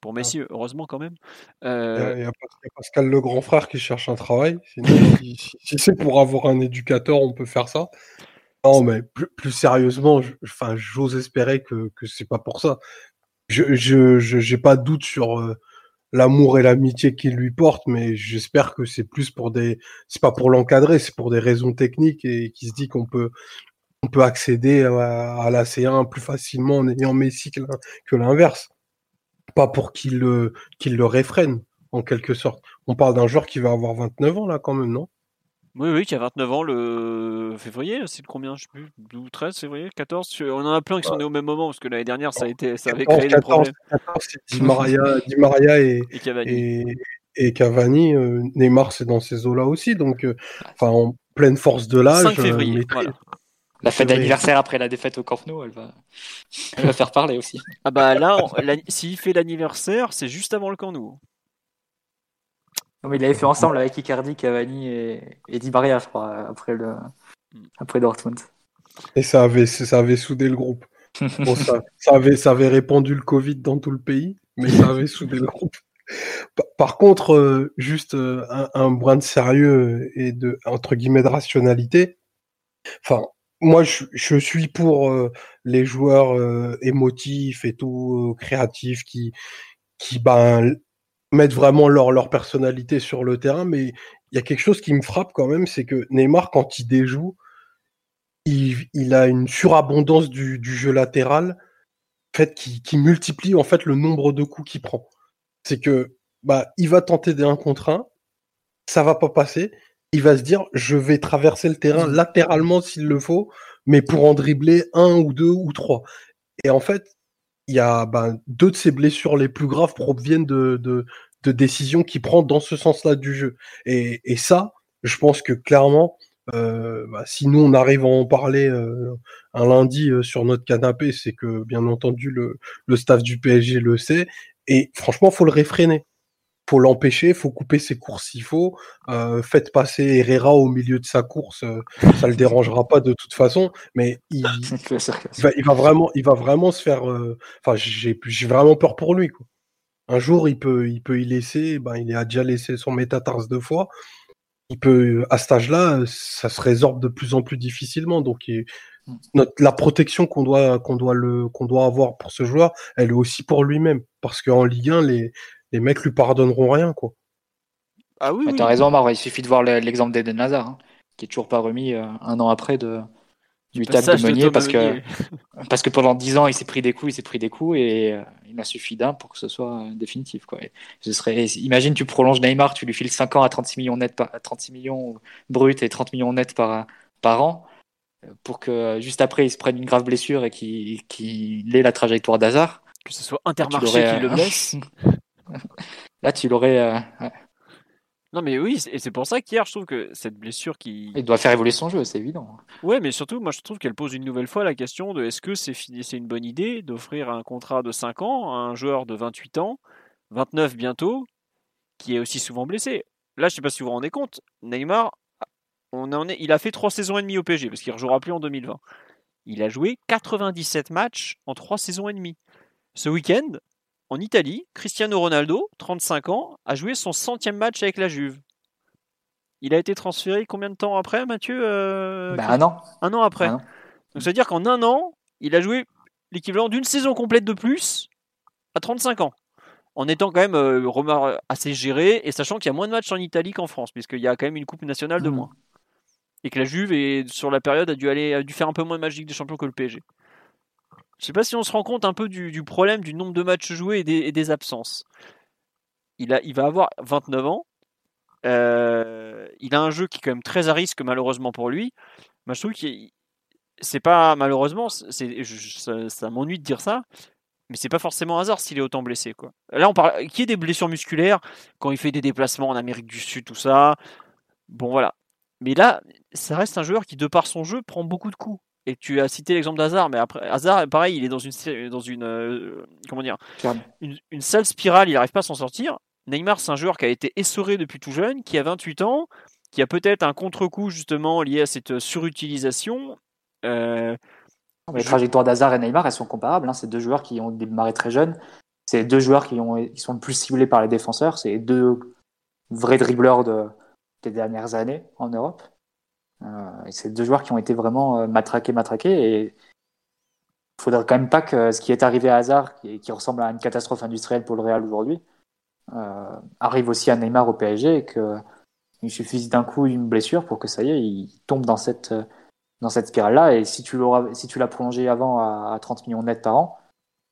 pour ah. Messi, heureusement quand même. Euh, il, y a, Pascal le grand frère qui cherche un travail. si, c'est pour avoir un éducateur, on peut faire ça. Non, mais plus, sérieusement, enfin, j'ose espérer que, que c'est pas pour ça. Je je, j'ai pas de doute sur euh, l'amour et l'amitié qu'il lui porte, mais j'espère que c'est plus pour des, c'est pas pour l'encadrer, c'est pour des raisons techniques et qui se dit qu'on peut on peut accéder à, la C1 plus facilement en ayant Messi que l'inverse. Pas pour qu'il le, le réfrène, en quelque sorte. On parle d'un joueur qui va avoir 29 ans, là, quand même, non? Oui, oui, qui a 29 ans le février, c'est le combien Je sais plus, 12, 13 février, 14 On en a plein qui sont nés au même moment, parce que l'année dernière, ça, a été, ça avait créé des problèmes. 14, c'est Di Maria, et, et Cavani. Euh, Neymar, c'est dans ces eaux-là aussi, donc, euh, en pleine force de l'âge. 5 février, euh, la fête d'anniversaire après la défaite au Camp Nou, elle va, elle va faire parler aussi. Ah bah là, s'il fait l'anniversaire, c'est juste avant le Camp Nou. Non, mais il avait fait ensemble avec Icardi, Cavani et, et Di Maria, je crois, après, le, après Dortmund. Et ça avait, ça avait soudé le groupe. ça, ça, avait, ça avait répandu le Covid dans tout le pays, mais ça avait soudé le groupe. Par contre, euh, juste euh, un, un, brin de sérieux et de entre guillemets de rationalité. Enfin, moi, je, suis pour euh, les joueurs euh, émotifs et tout, euh, créatifs, qui, ben, mettent vraiment leur, personnalité sur le terrain. Mais il y a quelque chose qui me frappe quand même, c'est que Neymar, quand il déjoue, il, a une surabondance du, jeu latéral, qui, multiplie en fait le nombre de coups qu'il prend. C'est que bah, il va tenter des 1 contre 1, ça va pas passer il va se dire je vais traverser le terrain latéralement s'il le faut, mais pour en dribbler un ou deux ou trois. Et en fait, il y a ben, deux de ses blessures les plus graves proviennent de, décisions qu'il prend dans ce sens-là du jeu. Et, ça, je pense que clairement, euh, bah, si nous on arrive à en parler euh, un lundi euh, sur notre canapé, c'est que bien entendu le, le staff du PSG le sait. Et franchement, faut le réfréner faut l'empêcher, faut couper ses courses s'il faut. Euh, faites passer Herrera au milieu de sa course, euh, ça le dérangera pas de toute façon. Mais il, va, vraiment, il va vraiment se faire. Euh, enfin, j'ai, j'ai vraiment peur pour lui. Quoi. Un jour, il peut, il peut y laisser. Ben, il a déjà laissé son métatarse deux fois. Il peut, à cet âge-là, ça se résorbe de plus en plus difficilement. Donc, mm. notre, la protection qu'on doit, qu'on doit le, qu'on doit avoir pour ce joueur, elle est aussi pour lui-même. Parce qu'en Ligue 1, les, les mecs lui pardonneront rien, quoi. Ah oui. T'as raison, Marc. Il suffit de voir l'exemple d'Eden Hazard, hein, qui est toujours pas remis euh, un an après de, du table de Meunier parce que, parce que pendant dix ans, il s'est pris des coups, il s'est pris des coups et euh, il m'a suffi d'un pour que ce soit euh, définitif. Quoi. ce serait, imagine, tu prolonges Neymar, tu lui files 5 ans à 36 millions net par, 36 millions bruts et 30 millions nets par, par an pour que juste après il se prenne une grave blessure et qu'il ait la trajectoire d'Hazard. Que ce soit Intermarché qui le blesse. Là, tu l'aurais. Euh, non, mais oui, et c'est pour ça qu'hier, je trouve que cette blessure qui. Il doit faire évoluer son jeu, c'est évident. Ouais, mais surtout, moi, je trouve qu'elle pose une nouvelle fois la question de est-ce que c'est c'est une bonne idée d'offrir un contrat de 5 ans à un joueur de 28 ans, 29 bientôt, qui est aussi souvent blessé. Là, je sais pas si vous vous rendez compte, Neymar, on en est, il a fait 3 saisons et demie au PSG, parce qu'il ne rejouera plus en 2020. Il a joué 97 matchs en 3 saisons et demie. Ce week-end, en Italie, Cristiano Ronaldo, 35 ans, a joué son centième match avec la Juve. Il a été transféré combien de temps après, Mathieu euh, bah, Un an. Un an après. Donc ça veut dire qu'en un an, il a joué l'équivalent d'une saison complète de plus à 35 ans. En étant quand même euh, assez géré et sachant qu'il y a moins de matchs en Italie qu'en France, puisqu'il y a quand même une Coupe nationale de mmh. moins. Et que la Juve, est, sur la période, a dû, aller, a dû faire un peu moins de matchs Ligue des Champions que le PSG. Je sais pas si on se rend compte un peu du, problème du nombre de matchs joués et des, absences. Il, va avoir 29 ans. Euh, il a un jeu qui est quand même très à risque malheureusement pour lui. je trouve que c'est pas malheureusement, ça, m'ennuie de dire ça, mais c'est pas forcément hasard s'il est autant blessé. Là, on parle qui est des blessures musculaires quand il fait des déplacements en Amérique du Sud, tout ça? Bon, voilà. Mais là, ça reste un joueur qui, de par son jeu, prend beaucoup de coups. Et tu as cité l'exemple d'Hazard, mais après, Hazard, pareil, il est dans une, dans une, euh, comment dire, une, une, sale spirale, il n'arrive pas à s'en sortir. Neymar, c'est un joueur qui a été essoré depuis tout jeune, qui a 28 ans, qui a peut-être un contre-coup justement lié à cette surutilisation. Euh, les trajectoires d'Hazard et Neymar, elles sont comparables. Hein. C'est deux joueurs qui ont démarré très jeunes. C'est deux joueurs qui, ont, qui sont le plus ciblés par les défenseurs. C'est deux vrais dribbleurs de, des dernières années en Europe. Euh, c'est deux joueurs qui ont été vraiment euh, matraqués, matraqués. Et il faudrait quand même pas que ce qui est arrivé à Hazard, qui, ressemble à une catastrophe industrielle pour le Real aujourd'hui, euh, arrive aussi à Neymar au PSG et qu'il suffise d'un coup une blessure pour que ça y est, il tombe dans cette, dans cette spirale-là. Et si tu l'as si tu prolongé avant à, 30 millions net par an,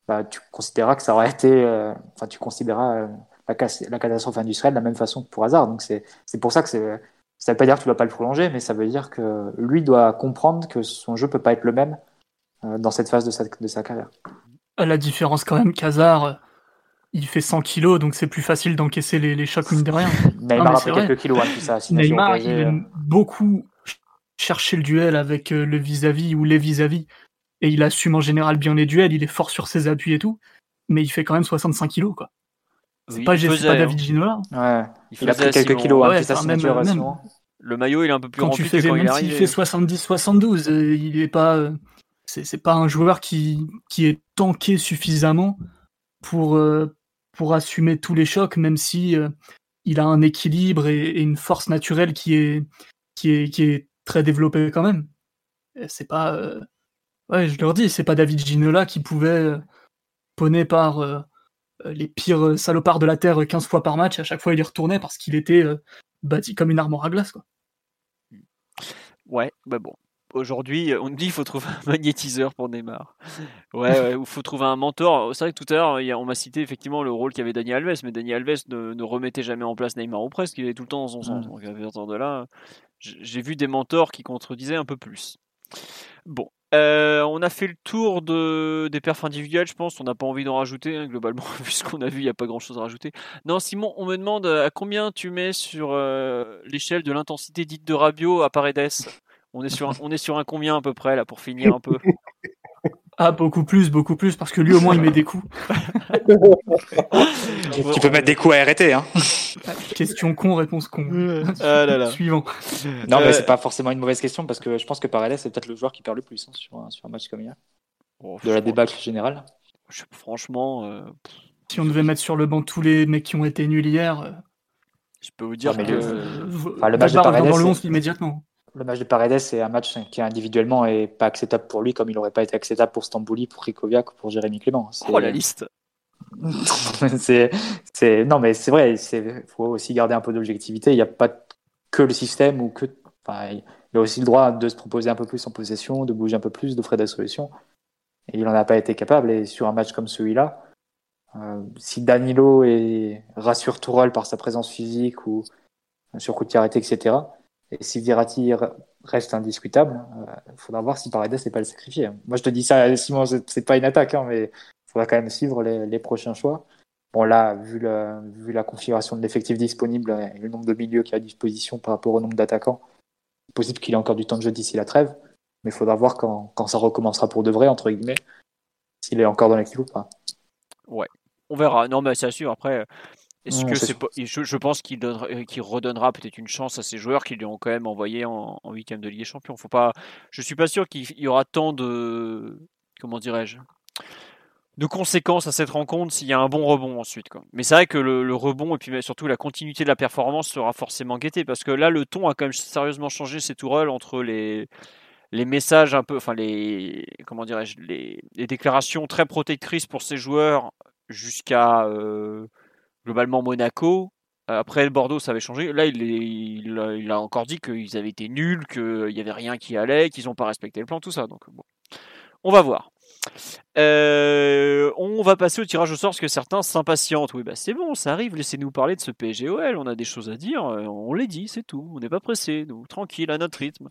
bah, tu considéras que ça aurait été, enfin, tu considéras euh, la, catastrophe industrielle de la même façon que pour hasard. Donc c'est pour ça que c'est, ça veut pas dire que tu dois pas le prolonger, mais ça veut dire que lui doit comprendre que son jeu peut pas être le même dans cette phase de sa, de sa carrière. La différence quand même qu'Hazard, il fait 100 kilos, donc c'est plus facile d'encaisser les, les, chocs mine de rien. Neymar a fait quelques kilos, hein, tout ça. Neymar, il aime euh. beaucoup chercher le duel avec euh, le vis-à-vis ou les vis-à-vis. Et il assume en général bien les duels, il est fort sur ses appuis et tout, mais il fait quand même 65 kilos, quoi. C'est pas, pas David Ginola. Ouais, il, a pris quelques kilos, hein, ouais, même, même. Le maillot, il est un peu plus quand tu fais, quand même s'il fait 70-72, euh, il est pas, c'est pas un joueur qui, qui est tanké suffisamment pour, pour assumer tous les chocs, même si euh, il a un équilibre et, une force naturelle qui est, qui est, qui est très développée quand même. C'est pas, euh, ouais, je leur dis, c'est pas David Ginola qui pouvait euh, poney par les pires salopards de la terre 15 fois par match. À chaque fois, il y retournait parce qu'il était bâti comme une armoire à glace, quoi. Ouais, bah bon aujourd'hui, on dit qu'il faut trouver un magnétiseur pour Neymar. Ouais, il faut trouver un mentor. C'est vrai que tout à l'heure, on m'a cité effectivement le rôle qu'avait Dani Alves, mais Dani Alves ne, remettait jamais en place Neymar ou presque, il est tout le temps dans son sens. Donc à partir de là, j'ai vu des mentors qui contredisaient un peu plus. Bon, euh, on a fait le tour de, des perfs individuels, je pense. On n'a pas envie d'en rajouter, hein, globalement, vu ce qu'on a vu, il n'y a pas grand chose à rajouter. Non, Simon, on me demande à combien tu mets sur euh, l'échelle de l'intensité dite de Rabiot à Paredes? On on est sur un combien à peu près là pour finir un peu? Ah beaucoup plus, beaucoup plus parce que lui au moins il met des coups. tu peux mettre des coups à arrêter hein. Question con, réponse con. Ah là là. Suivant. Non mais euh, c'est pas forcément une mauvaise question parce que je pense que Paredes c'est peut-être le joueur qui perd le plus hein, sur, un, sur un match comme hier. Oh, de la débâcle générale. franchement. Euh, si on devait mettre sur le banc tous les mecs qui ont été nuls hier. Euh, je peux vous dire que le, match de Paredes, dans le 11 immédiatement le match de Paredes, c'est un match qui individuellement est pas acceptable pour lui, comme il n'aurait pas été acceptable pour Stambouli, pour Rikoviak ou pour Jérémy Clément. Oh la liste c'est, non mais c'est vrai, il faut aussi garder un peu d'objectivité. Il n'y a pas que le système ou que, enfin, il a aussi le droit de se proposer un peu plus en possession, de bouger un peu plus, d'offrir des solutions. Et il n'en a pas été capable. Et sur un match comme celui-là, euh, si Danilo est, rassure Tourelle par sa présence physique ou sur coup de arrêté, etc. Et si Virati reste indiscutable, il euh, faudra voir si Paredes n'est pas le sacrifier. Moi, je te dis ça, Simon, c'est pas une attaque, hein, mais il faudra quand même suivre les, prochains choix. Bon, là, vu, vu la configuration de l'effectif disponible et le nombre de milieux qu'il a à disposition par rapport au nombre d'attaquants, possible qu'il ait encore du temps de jeu d'ici la trêve, mais il faudra voir quand, quand, ça recommencera pour de vrai, entre guillemets, s'il est encore dans l'équipe ou pas. Ouais, on verra. Non, mais c'est sûr. Après, est-ce que c'est pas... je, pense qu'il redonnera peut-être une chance à ces joueurs qui lui ont quand même envoyé en huitième de Ligue des Champions. Faut pas, je suis pas sûr qu'il y aura tant de, comment dirais-je, de conséquences à cette rencontre s'il y a un bon rebond ensuite. Quoi. Mais c'est vrai que le, rebond et puis surtout la continuité de la performance sera forcément guetté parce que là le ton a quand même sérieusement changé ces rôle entre les les messages un peu, enfin les comment dirais-je, les, déclarations très protectrices pour ces joueurs jusqu'à euh, globalement Monaco. Après Bordeaux, ça avait changé. Là, il, il, a encore dit qu'ils avaient été nuls, qu'il n'y avait rien qui allait, qu'ils n'ont pas respecté le plan, tout ça. Donc bon, on va voir. Euh, va passer au tirage au sort parce que certains s'impatientent. Oui, bah c'est bon, ça arrive. Laissez-nous parler de ce PSGOL. On a des choses à dire. euh, On les dit, c'est tout. On n'est pas pressé. Nous, tranquille, à notre rythme.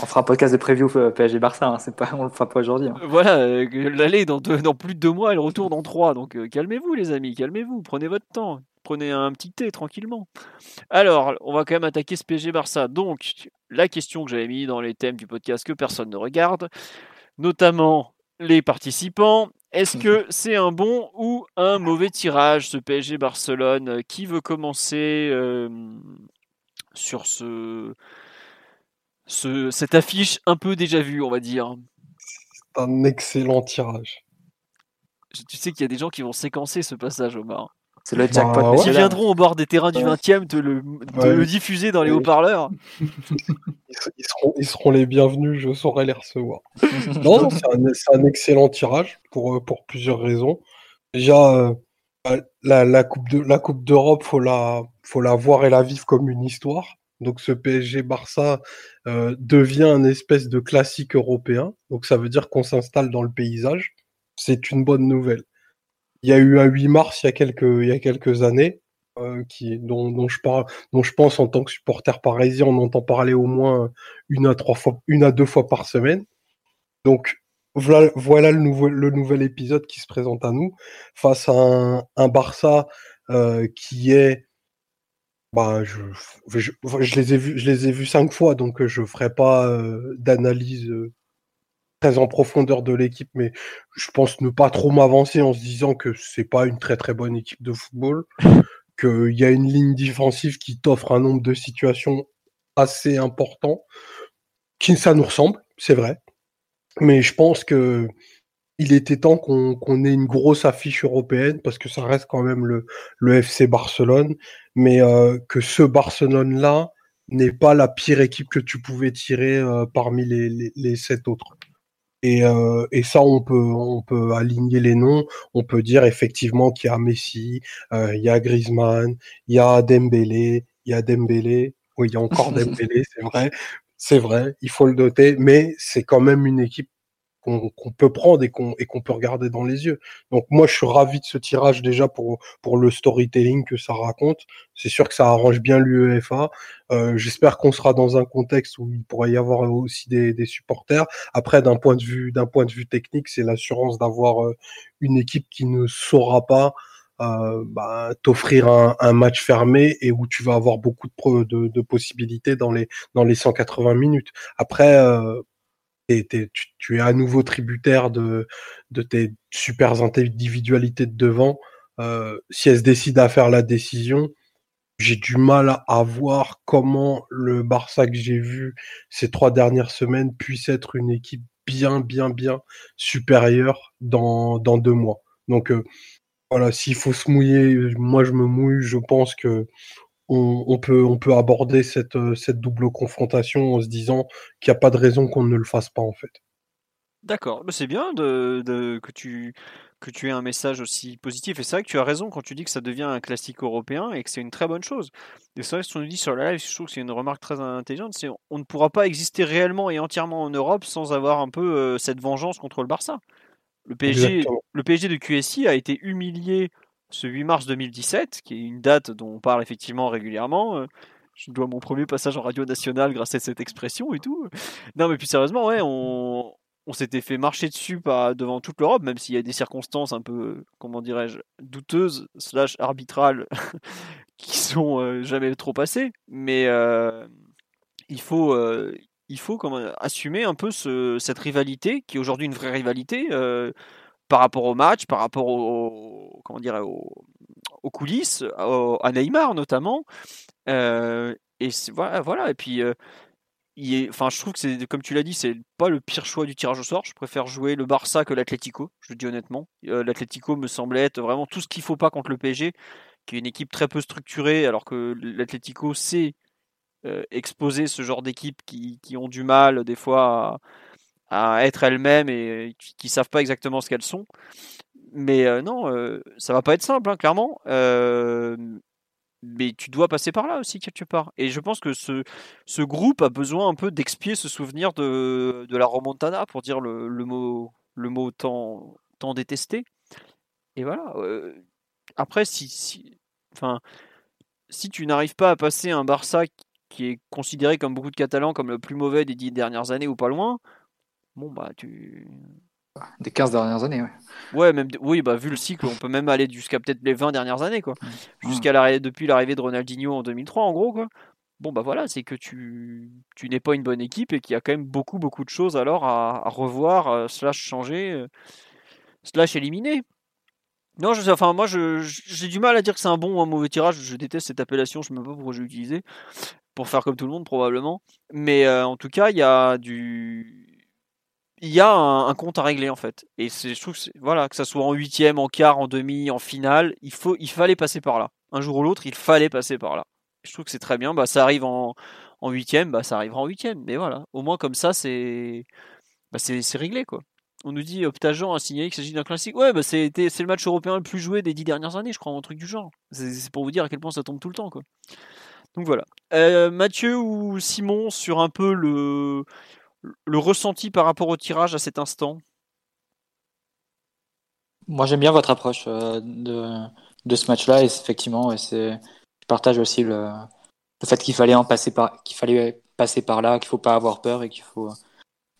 On fera un podcast de preview euh, PSG Barça, hein, c'est pas, on le fera pas aujourd'hui. hein. Voilà, euh, l'aller dans, plus de deux mois et le retour dans trois. Donc euh, calmez-vous, les amis, calmez-vous. Prenez votre temps. Prenez un petit thé tranquillement. Alors, on va quand même attaquer ce PSG Barça. Donc, la question que j'avais mis dans les thèmes du podcast que personne ne regarde, notamment les participants. Est-ce que c'est un bon ou un mauvais tirage ce PSG Barcelone Qui veut commencer euh, sur ce, ce- cette affiche un peu déjà vue, on va dire? C'est un excellent tirage. Je- Tu sais qu'il y a des gens qui vont séquencer ce passage, Omar. C'est le jackpot Bah ouais. Dames. viendront au bord des terrains du Ouais. 20e te le, Ouais. le diffuser dans les haut-parleurs. Ils, se- ils seront, ils seront les bienvenus, je saurai les recevoir. Non, non, c'est un, excellent tirage pour, euh, pour plusieurs raisons. Déjà, euh, la, la Coupe de, la Coupe d'Europe, faut la, faut la voir et la vivre comme une histoire. Donc ce PSG Barça euh, devient un espèce de classique européen. Donc ça veut dire qu'on s'installe dans le paysage. C'est une bonne nouvelle. Il y a eu un 8 mars il y a quelques, années, euh, dont, je parle, dont je pense en tant que supporter parisien, on entend parler au moins une à deux fois par semaine. Donc voilà, le, nouvel épisode qui se présente à nous face à un, Barça euh, qui est, bah, je, les ai vus, cinq fois, donc euh, je ferai pas d'analyse très en profondeur de l'équipe, mais je pense ne pas trop m'avancer en se disant que c'est pas une très très bonne équipe de football, qu'il y a une ligne défensive qui t'offre un nombre de situations assez important, qui ça nous ressemble, c'est vrai, mais je pense que il était temps qu'on ait une grosse affiche européenne parce que ça reste quand même le, le FC Barcelone, mais euh, que ce Barcelone-là n'est pas la pire équipe que tu pouvais tirer euh, parmi les, les, les sept autres. Et, euh, et ça, on peut, on peut aligner les noms. On peut dire effectivement qu'il y a Messi, euh, il y a Griezmann, il y a Dembélé, il y a Dembélé. Oui, il y a encore Dembélé, c'est vrai. C'est vrai, il faut le noter, mais c'est quand même une équipe qu'on peut prendre et qu'on peut regarder dans les yeux. Donc moi, je suis ravi de ce tirage déjà pour pour le storytelling que ça raconte. C'est sûr que ça arrange bien l'UEFA. Euh, J'espère qu'on sera dans un contexte où il pourrait y avoir aussi des, des supporters. Après, d'un point de vue point de vue technique, c'est l'assurance d'avoir euh, une équipe qui ne saura pas euh, bah, t'offrir un, un match fermé et où tu vas avoir beaucoup de, de possibilités dans les dans les 180 minutes. Après, euh, tu, es à nouveau tributaire de, tes super individualités de devant. Euh, si elles se décident à faire la décision, j'ai du mal à voir comment le Barça que j'ai vu ces trois dernières semaines puisse être une équipe bien, bien, bien supérieure dans, dans deux mois. Donc euh, voilà, s'il faut se mouiller, moi je me mouille, je pense que on, on peut, on peut aborder cette, euh, cette double confrontation en se disant qu'il n'y a pas de raison qu'on ne le fasse pas en fait. D'accord, mais c'est bien de, de- que tu que tu aies un message aussi positif. Et c'est vrai que tu as raison quand tu dis que ça devient un classique européen et que c'est une très bonne chose. Et c'est vrai ce qu'on nous dit sur la live, je trouve que c'est une remarque très intelligente, c'est on ne pourra pas exister réellement et entièrement en Europe sans avoir un peu euh, cette vengeance contre le Barça. Le PSG, Exactement. le PSG de QSI a été humilié ce 8 mars 2017, qui est une date dont on parle effectivement régulièrement. Euh, Je dois mon premier passage en radio nationale grâce à cette expression et tout. Non, mais plus sérieusement, ouais, on, s'était fait marcher dessus devant toute l'Europe, même s'il y a des circonstances un peu, comment dirais-je, douteuses, slash arbitrales, qui sont euh, jamais trop passées. Mais euh, il faut, euh, il faut comment, assumer un peu ce- cette rivalité, qui est aujourd'hui une vraie rivalité, par rapport au match, par rapport au, comment au- aux coulisses, à Neymar notamment. Euh, et voilà. Et puis, euh, je trouve que c'est, comme tu l'as dit, c'est pas le pire choix du tirage au sort. Je préfère jouer le Barça que l'Atlético, je le dis honnêtement. Euh, L'Atlético me semblait être vraiment tout ce qu'il faut pas contre le PSG, qui est une équipe très peu structurée, alors que l'Atlético sait euh, exposer ce genre d'équipes qui, qui ont du mal des fois à, à être elles-mêmes et qui, qui savent pas exactement ce qu'elles sont. Mais euh, non, euh, ça va pas être simple, hein, clairement. Euh, mais tu dois passer par là aussi quelque part. Et je pense que ce, ce groupe a besoin un peu d'expier ce souvenir de, de la remontada, pour dire le, le mot, le mot tant, tant détesté. Et voilà. après, si, si, enfin, si tu n'arrives pas à passer un Barça qui est considéré comme beaucoup de Catalans comme le plus mauvais des dix dernières années ou pas loin, bon bah tu. Des 15 dernières années, ouais. Ouais, même, oui, bah vu le cycle, on peut même aller jusqu'à peut-être les 20 dernières années, quoi. Jusqu'à l'arrivée, depuis l'arrivée de Ronaldinho en 2003, en gros, quoi. Bon bah voilà, c'est que tu, tu n'es pas une bonne équipe et qu'il y a quand même beaucoup beaucoup de choses alors à, revoir, euh, slash changer, euh, slash éliminer. Non, je, enfin moi j'ai du mal à dire que c'est un bon ou un mauvais tirage. Je déteste cette appellation, je ne sais même pas pourquoi j'ai utilisé pour faire comme tout le monde probablement. Mais euh, en tout cas, il y a du, il y a un, compte à régler en fait. Et je trouve que voilà, que ça soit en huitième, en quart, en demi, en finale, il faut, il fallait passer par là. Un jour ou l'autre, il fallait passer par là. Je trouve que c'est très bien. Bah, ça arrive en, en huitième, bah, ça arrivera en huitième. Mais voilà, au moins comme ça, c'est, bah, c'est, réglé quoi. On nous dit Optagen a signalé qu'il s'agit d'un classique. Ouais, bah c'est le match européen le plus joué des dix dernières années, je crois, un truc du genre. C'est pour vous dire à quel point ça tombe tout le temps, quoi. Donc voilà. Euh, Mathieu ou Simon sur un peu le, le ressenti par rapport au tirage à cet instant? Moi j'aime bien votre approche euh, de, de ce match-là et effectivement et je partage aussi le, le fait qu'il fallait passer par fallait passer par là, qu'il faut pas avoir peur et qu'il faut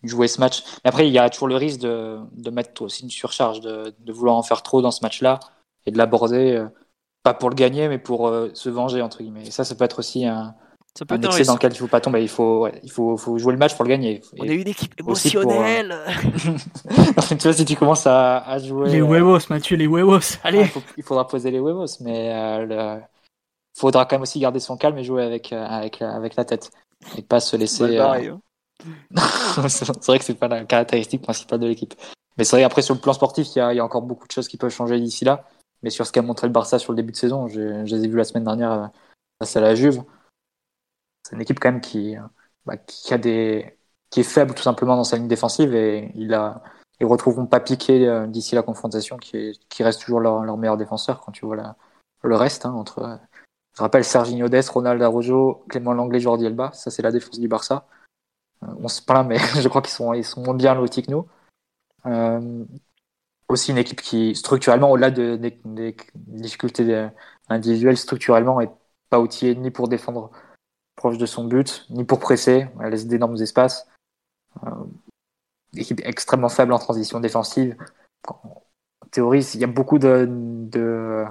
jouer ce match. Mais après il y a toujours le risque de, de mettre aussi une surcharge, de, de vouloir en faire trop dans ce match-là et de l'aborder euh, pas pour le gagner mais pour euh, se venger entre guillemets. Et ça ça peut être aussi un ça peut un excès dans lequel il faut pas tomber. Il faut, il faut, faut jouer le match pour le gagner. On est une équipe émotionnelle. tu vois, si tu commences à, à jouer. Les huevos, Mathieu, les huevos. Allez. il, faudra poser les huevos, mais euh, il faudra quand même aussi garder son calme et jouer avec, euh, avec, avec la tête. Et pas se laisser. Euh, hein. c'est vrai que c'est pas la caractéristique principale de l'équipe. Mais c'est vrai, après, sur le plan sportif, il y, a, il y, a, encore beaucoup de choses qui peuvent changer d'ici là. Mais sur ce qu'a montré le Barça sur le début de saison, je, je les ai vus la semaine dernière face à la Juve c'est une équipe quand même qui, bah, qui a des qui est faible tout simplement dans sa ligne défensive et il a ils retrouveront pas piqué euh, d'ici la confrontation qui, qui reste toujours leur, leur, meilleur défenseur quand tu vois la, le reste hein, entre je rappelle Serginho Dest, Ronald Araujo, Clément Langlais, Jordi Elba, ça c'est la défense du Barça. Euh, on se plaint mais je crois qu'ils sont ils sont moins bien lotis que nous. Euh, aussi une équipe qui structurellement au-delà des de, de, difficultés individuelles structurellement est pas outillée ni pour défendre proche de son but, ni pour presser. Elle laisse d'énormes espaces. Euh, équipe extrêmement faible en transition défensive. En théorie, il y a beaucoup de,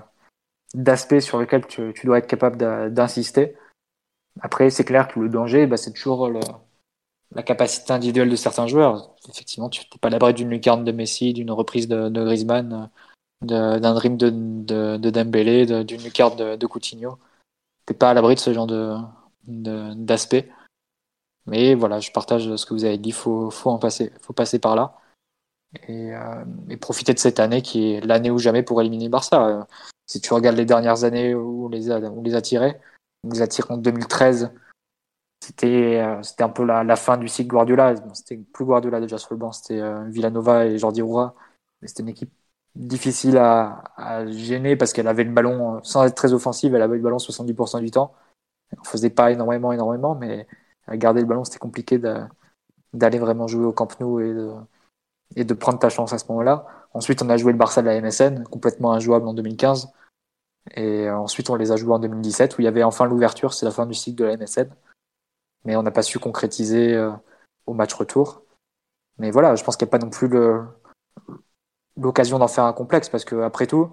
d'aspects sur lesquels tu, dois être capable d'insister. Après, c'est clair que le danger, bah, c'est toujours la capacité individuelle de certains joueurs. Effectivement, tu n'es pas l'abri d'une lucarne de Messi, d'une reprise de, de Griezmann, d'un dream de, de, de Dembélé, d'une lucarne de, de Coutinho. T'es pas à l'abri de ce genre de, d'aspect. Mais voilà, je partage ce que vous avez dit, il faut, faut, passer, faut passer par là. Et, euh, et, profiter de cette année qui est l'année ou jamais pour éliminer Barça. Euh, si tu regardes les dernières années où on les a, on les a tirés, on les a tirés en 2013, c'était euh, c'était un peu la, fin du cycle Guardiola. c'était plus Guardiola déjà sur le banc, c'était Villanova et Jordi Roura. Mais c'était une équipe difficile à gêner parce qu'elle avait le ballon, sans être très offensive, elle avait le ballon 70% du temps. On faisait pas énormément, énormément, mais garder le ballon, c'était compliqué d'aller vraiment jouer au Camp Nou et de, prendre ta chance à ce moment-là. Ensuite, on a joué le Barça de la MSN, complètement injouable en 2015. Et ensuite, on les a joués en 2017, où il y avait enfin l'ouverture, c'est la fin du cycle de la MSN. Mais on n'a pas su concrétiser euh, au match retour. Mais voilà, je pense qu'il n'y a pas non plus l'occasion d'en faire un complexe, parce que après tout,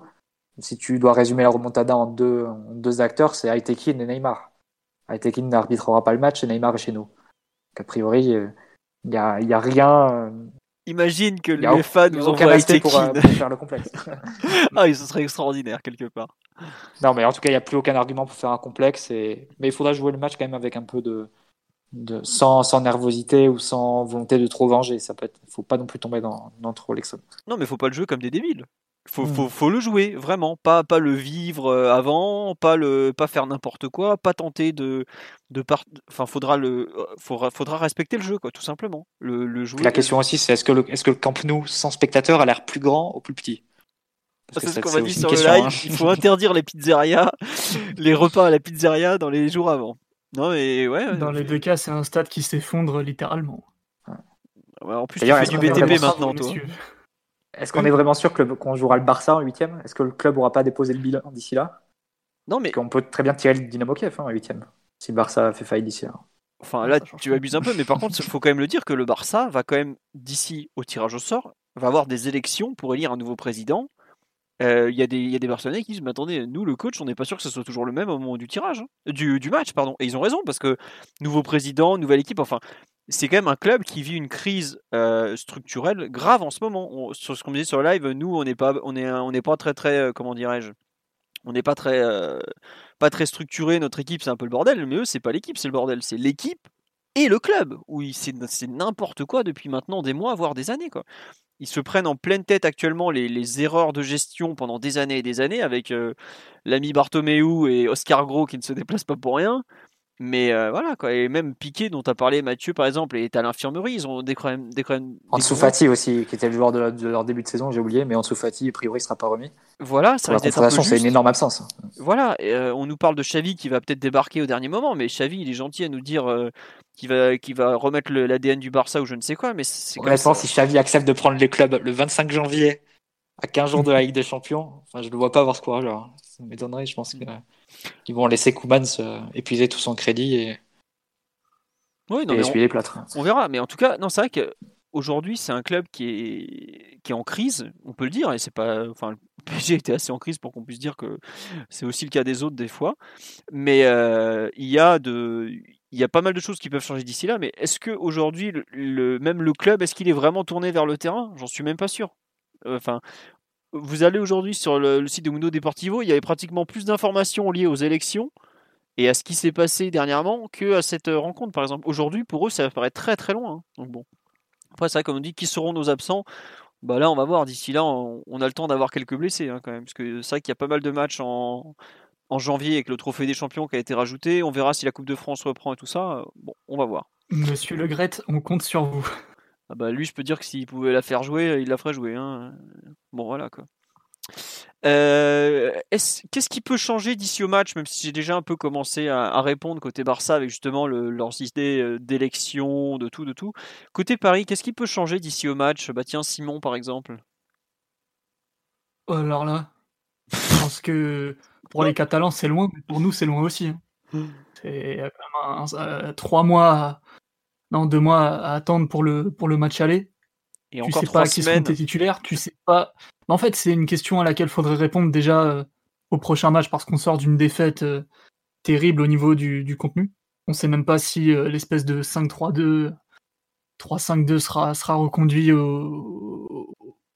si tu dois résumer la remontada en deux, en deux acteurs, c'est Aitekin et Neymar. Aitekin n'arbitrera pas le match et Neymar est chez nous. a priori, il euh, n'y a, y a, rien. Euh, Imagine que les fans nous envoient Aitekin. Pour, euh, pour, faire le complexe. ah, ce serait extraordinaire quelque part. Non, mais en tout cas, il n'y a plus aucun argument pour faire un complexe. Et... Mais il faudra jouer le match quand même avec un peu de. de... Sans, sans nervosité ou sans volonté de trop venger. Ça peut être... faut pas non plus tomber dans, dans trop l'extrême. Non, mais faut pas le jouer comme des débiles. Faut, mmh. faut, faut, le jouer, vraiment. Pas, pas le vivre euh, avant, pas, le, pas faire n'importe quoi, pas tenter de. de Enfin, faudra, le, euh, faudra, faudra respecter le jeu, quoi, tout simplement. Le, le jouer, La question aussi, c'est est-ce que, le, est-ce que le Camp Nou sans spectateur a l'air plus grand ou plus petit? C'est ce qu'on m'a dit sur le live. Hein. Il faut interdire les pizzerias, les repas à la pizzeria dans les jours avant. Non, mais ouais. Dans les deux cas, c'est un stade qui s'effondre littéralement. en plus, tu fais du BTP maintenant, toi. Est-ce qu'on est vraiment sûr qu'on jouera le Barça en huitième? Est-ce que le club aura pas déposé le bilan d'ici là? Non, mais on peut très bien tirer le Dynamo Kiev hein, en huitième si le Barça fait faillite d'ici là. Enfin là, tu abuses un peu, mais par contre, il faut quand même le dire que le Barça va quand même d'ici au tirage au sort va avoir des élections pour élire un nouveau président. Euh, il y, a des Barcelonais qui disent Mais attendez, nous, le coach, on n'est pas sûr que ce soit toujours le même au moment du tirage, hein. du, du, match, pardon. Et ils ont raison, parce que nouveau président, nouvelle équipe, enfin, c'est quand même un club qui vit une crise euh, structurelle grave en ce moment. sur ce qu'on disait sur le live, nous, on n'est pas, on on très, très, euh, comment dirais-je, on n'est pas très, euh, pas très structuré. Notre équipe, c'est un peu le bordel, mais eux, c'est pas l'équipe, c'est le bordel, c'est l'équipe et le club. C'est, n'importe quoi depuis maintenant des mois, voire des années. Ils se prennent en pleine tête actuellement les, erreurs de gestion pendant des années et des années avec l'ami Bartomeu et Oscar Gros qui ne se déplacent pas pour rien. Mais euh, voilà, quoi. Et même Piqué, dont tu as parlé, Mathieu, par exemple, est à l'infirmerie. Ils ont des problèmes. Des problèmes Ansu Fati aussi, qui était le joueur de, leur début de saison, j'ai oublié, mais Ansu Fati, a priori, ne sera pas remis. Voilà, ça reste c'est une énorme absence. Voilà, euh, on nous parle de Xavi qui va peut-être débarquer au dernier moment, mais Xavi, il est gentil à nous dire euh, qu'il va, va remettre l'ADN du Barça ou je ne sais quoi. Mais c'est Honnêtement, si Xavi accepte de prendre les clubs le 25 janvier, à 15 jours de la Ligue des Champions, enfin, je ne le vois pas avoir ce courage-là. Hein. Ça m'étonnerait, je pense qu'ils vont laisser Kuman épuiser tout son crédit et oui, non, on, On verra, mais en tout cas, non, c'est vrai qu'aujourd'hui, c'est un club qui est, qui est en crise, on peut le dire, et c'est pas. Enfin, le PSG était assez en crise pour qu'on puisse dire que c'est aussi le cas des autres des fois. Mais euh, il y a de. Il y a pas mal de choses qui peuvent changer d'ici là, mais est-ce que aujourd'hui, le, même le club, est-ce qu'il est vraiment tourné vers le terrain? J'en suis même pas sûr. Enfin, vous allez aujourd'hui sur le, site de Mundo Deportivo, il y avait pratiquement plus d'informations liées aux élections et à ce qui s'est passé dernièrement que à cette euh, rencontre, par exemple. Aujourd'hui, pour eux, ça paraît très très loin. Hein. Donc bon. Après, vrai, comme on dit, qui seront nos absents? Bah là, on va voir. D'ici là, on, a le temps d'avoir quelques blessés hein, quand même. Parce que c'est vrai qu'il y a pas mal de matchs en, en janvier avec le Trophée des Champions qui a été rajouté. On verra si la Coupe de France reprend et tout ça. Bon, on va voir. Monsieur Le Gret, on compte sur vous. Ah bah lui, je peux dire que s'il pouvait la faire jouer, il la ferait jouer. Hein. Bon, voilà quoi. Euh, qu'est-ce qui peut changer d'ici au match, même si j'ai déjà un peu commencé à, répondre côté Barça avec justement le, leurs idées euh, d'élection, de tout, de tout. Côté Paris, qu'est-ce qui peut changer d'ici au match? Bah tiens, Simon par exemple. Oh, alors là, je pense que pour les Catalans c'est loin, mais pour nous c'est loin aussi. Hein. Hmm. C'est euh, trois mois, non deux mois à attendre pour le pour le match aller. Et tu sais pas qui sont tes titulaires, tu sais pas en fait, c'est une question à laquelle il faudrait répondre déjà euh, au prochain match parce qu'on sort d'une défaite euh, terrible au niveau du, contenu. On ne sait même pas si euh, l'espèce de 5-3-2, 3-5-2 sera, sera reconduit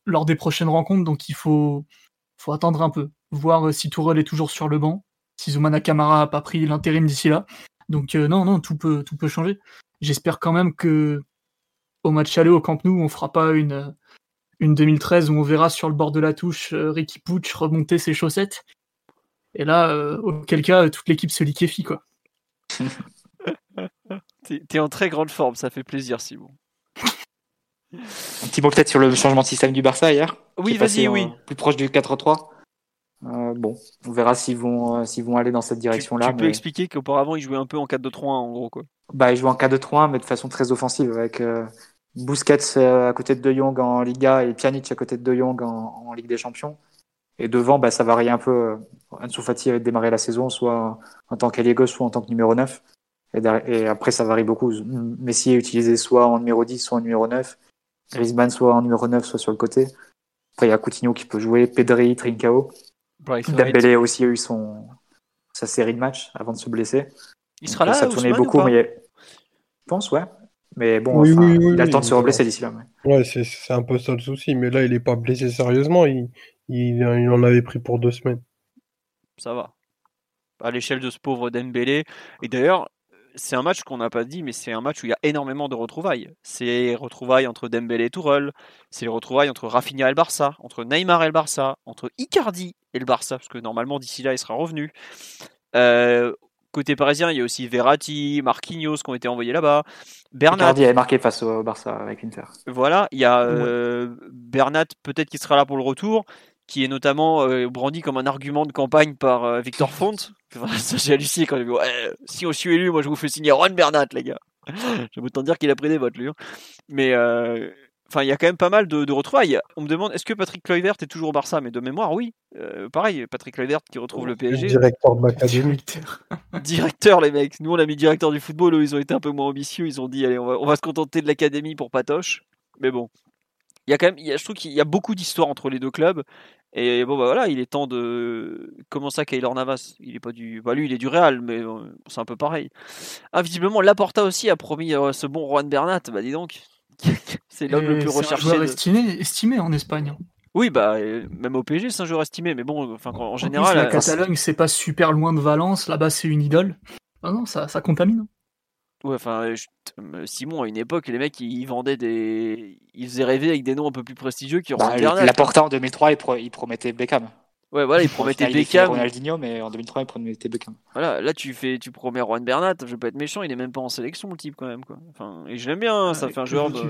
lors des prochaines rencontres. Donc il faut, faut attendre un peu, voir si Tourelle est toujours sur le banc, si Zoumana Kamara n'a pas pris l'intérim d'ici là. Donc non, non, tout peut, tout peut changer. J'espère quand même que au match aller au Camp Nou, on fera pas une une 2013 où on verra sur le bord de la touche euh, Ricky Pooch remonter ses chaussettes. Et là, euh, auquel cas, toute l'équipe se liquéfie, quoi. T'es en très grande forme, ça fait plaisir, Simon. Un petit mot peut-être sur le changement de système du Barça hier. Oui, vas-y, oui. Plus proche du 4-3. Euh, bon, on verra s'ils vont, s'ils vont aller dans cette direction-là. Tu, peux expliquer qu'auparavant, ils jouaient un peu en 4-2-3 en gros, quoi. Bah, ils jouaient en 4-2-3, mais de façon très offensive, avec Busquets à côté de De Jong en Liga et Pjanic à côté de De Jong en, Ligue des Champions. Et devant, bah, ça varie un peu. Ansu Fati avait démarré la saison soit en tant qu'allié gauche, soit en tant que numéro 9. Et, après, ça varie beaucoup. Messi est utilisé soit en numéro 10, soit en numéro 9. Griezmann soit en numéro 9, soit sur le côté. Après, il y a Coutinho qui peut jouer, Pedri, Trincao. Dembélé a aussi eu son, sa série de matchs avant de se blesser. Il sera là, ça tournait beaucoup, mais je pense, ouais. Mais bon, il a le temps de se reblesser d'ici là. Ouais, c'est un peu ça le souci. Mais là, il n'est pas blessé sérieusement. Il, il, en avait pris pour deux semaines. Ça va. À l'échelle de ce pauvre Dembélé. Et d'ailleurs, c'est un match qu'on n'a pas dit, mais c'est un match où il y a énormément de retrouvailles. C'est retrouvailles entre Dembélé et Tourelle, c'est les retrouvailles entre Rafinha et le Barça, entre Neymar et le Barça, entre Icardi et le Barça, parce que normalement d'ici là il sera revenu. Euh, côté parisien, il y a aussi Verratti, Marquinhos qui ont été envoyés là-bas. Bernat. avait marqué face au Barça avec Inter. Voilà, il y a euh, Bernat, peut-être qu'il sera là pour le retour, qui est notamment euh, brandi comme un argument de campagne par euh, Victor Font. ça, j'ai halluciné quand j'ai vu. si on suis élu, moi je vous fais signer Juan Bernat, les gars. Vais autant dire qu'il a pris des votes, lui. Hein. Mais Enfin, il y a quand même pas mal de, de retrouvailles. On me demande est-ce que Patrick Kluivert est toujours au Barça? Mais de mémoire, oui. Euh, pareil, Patrick Kluivert qui retrouve le PSG. Directeur de l'académie. directeur, les mecs. Nous, on a mis directeur du football. Eux, ils ont été un peu moins ambitieux. Ils ont dit allez, on va, on va se contenter de l'académie pour Patoche. Mais bon, il y a quand même, il y a, je trouve qu'il y a beaucoup d'histoires entre les deux clubs. Et bon, bah voilà, il est temps de. Comment ça, Kaylor Navas? Il est pas du. Bah lui, il est du Real, mais euh, c'est un peu pareil. Ah, visiblement, Laporta aussi a promis euh, ce bon Juan Bernat. Bah dis donc. c'est l'homme le plus recherché. Un estimé, estimé en Espagne. Oui, bah, même au PSG, c'est un joueur estimé, mais bon, enfin, en, général. la Catalogne, c'est pas super loin de Valence, là-bas, c'est une idole. Ah non, ça, ça contamine. Ouais, enfin, Simon, à une époque, les mecs, ils vendaient des. Ils faisaient rêver avec des noms un peu plus prestigieux qui bah, La porta en 2003, il, promettait Beckham. Ouais, voilà, il promettait Beckham. Ronaldinho, mais en 2003, il promettait Beckham. Voilà, là, tu fais, tu promets Juan Bernat. Je vais pas être méchant, il est même pas en sélection, le type, quand même, quoi. Enfin, et je l'aime bien, ça fait un joueur de.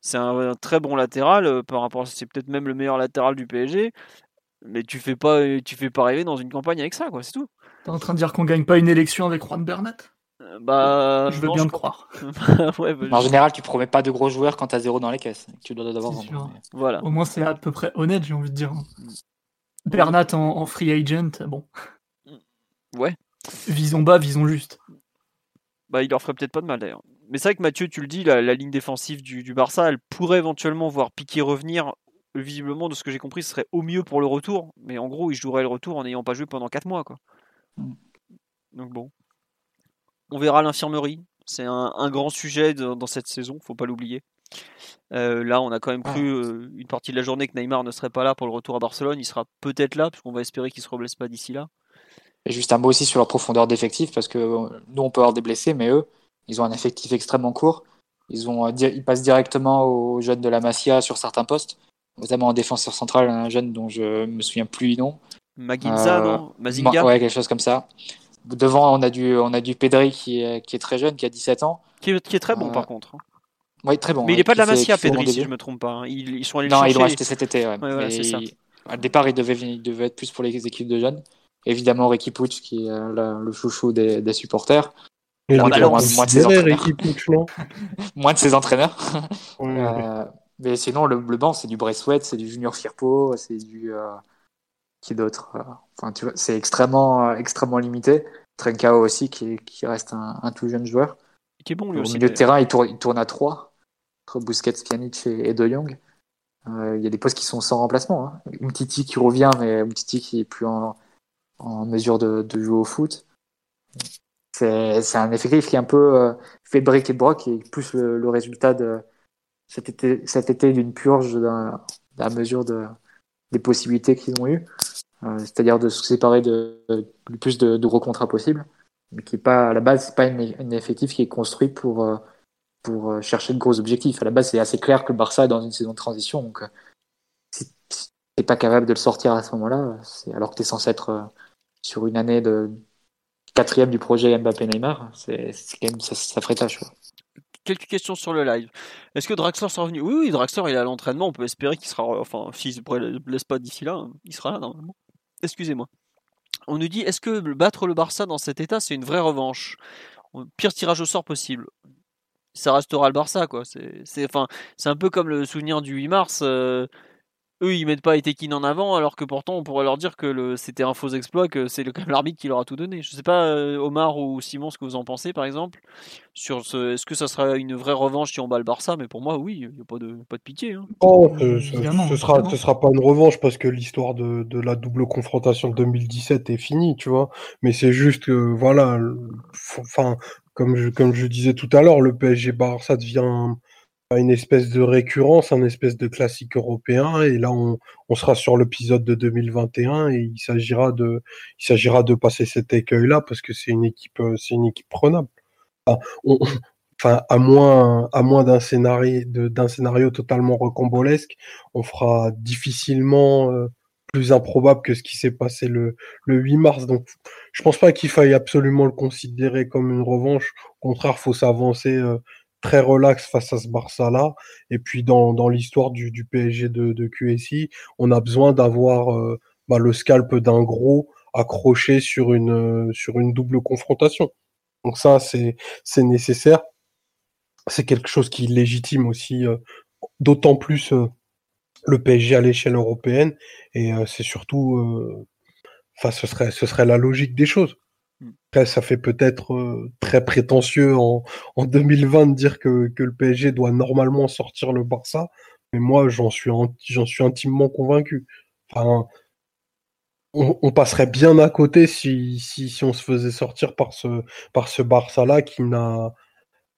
C'est un, très bon latéral euh, par rapport. C'est peut-être même le meilleur latéral du PSG. Mais tu fais pas, tu fais pas rêver dans une campagne avec ça, quoi. C'est tout. T'es en train de dire qu'on gagne pas une élection avec Juan Bernat? Euh, bah, je veux bien te croire. Bah, en général, tu promets pas de gros joueurs quand t'as zéro dans les caisses. Tu dois d'abord Voilà. Au moins, c'est à peu près honnête, j'ai envie de dire. Bernat en, free agent, bon. Ouais. Visons bas, visons juste. Bah, il leur ferait peut-être pas de mal d'ailleurs. Mais c'est vrai que Mathieu, tu le dis, la, ligne défensive du, Barça, elle pourrait éventuellement voir Piqué revenir. Visiblement, de ce que j'ai compris, ce serait au mieux pour le retour. Mais en gros, il jouerait le retour en n'ayant pas joué pendant 4 mois. Quoi. Mm. Donc bon. On verra l'infirmerie. C'est un, grand sujet dans cette saison, faut pas l'oublier. Euh, là, on a quand même cru euh, une partie de la journée que Neymar ne serait pas là pour le retour à Barcelone. Il sera peut-être là, puisqu'on va espérer qu'il ne se reblesse pas d'ici là. Et juste un mot aussi sur leur profondeur d'effectif, parce que euh, nous, on peut avoir des blessés, mais eux, ils ont un effectif extrêmement court. Ils, ont, ils passent directement aux jeunes de la Masia sur certains postes, notamment en défenseur central, un jeune dont je me souviens plus du nom. Maginza, non? Mazinga? Ouais, quelque chose comme ça. Devant, on a du, on a du Pedri qui est, qui est très jeune, qui a 17 ans. Qui est, qui est très bon, par contre. Oui, très bon. Mais il n'est pas de la Masia, Pedri, si je ne me trompe pas. Hein. Ils, ils sont allés non, chercher. ils l'ont acheté cet été. Ouais. ça. À le départ, il devait, il devait être plus pour les équipes de jeunes. Évidemment, Ricky Puig, qui est euh, le chouchou des, des supporters. moins, de, moins, moins, de ses entraîneurs. moins de ses entraîneurs. euh, mais sinon, le, le banc, c'est du Braithwaite, c'est du Junior Firpo, c'est du. Euh, qui d'autre euh, Enfin, tu vois, c'est extrêmement, euh, extrêmement limité. Trencao aussi, qui, qui reste un, un, tout jeune joueur. Qui est bon lui Au aussi. milieu de terrain, il tourne, il tourne à 3 entre Busquets, Pjanic et, De Jong. Euh, il y a des postes qui sont sans remplacement. Hein. Umtiti qui revient, mais Umtiti qui est plus en, mesure de, jouer au foot. C'est un effectif qui est un peu euh, fait brique et broc et plus le, résultat de cet été, d'une purge la mesure de, des possibilités qu'ils ont eues. Euh, c'est-à-dire de se séparer de, le plus de, de, gros contrats possible, mais qui est pas à la base, c'est pas un effectif qui est construit pour pour euh, chercher de gros objectifs. À la base, c'est assez clair que le Barça est dans une saison de transition, donc si t'es pas capable de le sortir à ce moment-là, alors que tu es censé être sur une année de quatrième du projet Mbappé Neymar, c'est quand même ça, ça ferait tâche. Quelques questions sur le live. Est-ce que Draxler sera revenu? Oui, oui, Draxler il est à l'entraînement. On peut espérer qu'il sera. Enfin, s'il ne se blesse pas d'ici là, il sera là normalement. Excusez-moi. On nous dit est-ce que battre le Barça dans cet état, c'est une vraie revanche? Pire tirage au sort possible. Ça restera le Barça, quoi. C'est enfin, un peu comme le souvenir du 8 mars. Euh, eux, ils mettent pas Etekin en avant, alors que pourtant, on pourrait leur dire que c'était un faux exploit, que c'est quand même l'arbitre qui leur a tout donné. Je sais pas, euh, Omar ou Simon, ce que vous en pensez, par exemple, sur ce, est-ce que ça sera une vraie revanche si on bat le Barça? Mais pour moi, oui, il n'y a pas de, pas de pitié. Hein. Oh, ce, ce, sera, ce sera pas une revanche parce que l'histoire de, de, la double confrontation de 2017 est finie, tu vois. Mais c'est juste que, voilà, enfin, comme je, comme je disais tout à l'heure, le PSG Barça devient une espèce de récurrence, un espèce de classique européen. Et là, on, sera sur l'épisode de 2021 et il s'agira de, il de passer cet écueil-là parce que c'est une équipe, euh, une équipe prenable. Enfin, à moins, à moins d'un scénario, scénario totalement recombolesque, on fera difficilement euh, plus improbable que ce qui s'est passé le, le 8 mars. Donc, je pense pas qu'il faille absolument le considérer comme une revanche. Au contraire, faut s'avancer. Euh, très relax face à ce Barça-là. Et puis dans, dans l'histoire du, PSG de, QSI, on a besoin d'avoir euh, bah, le scalp d'un gros accroché sur une, sur une double confrontation. Donc ça, c'est nécessaire. C'est quelque chose qui légitime aussi euh, d'autant plus le PSG à l'échelle européenne. Et c'est surtout, ce serait, ce serait la logique des choses. Après, ça fait peut-être très prétentieux en, en 2020 de dire que, que, le PSG doit normalement sortir le Barça, mais moi, j'en suis, j'en suis intimement convaincu. Enfin, on, passerait bien à côté si, si, si, on se faisait sortir par ce, par ce Barça-là qui n'a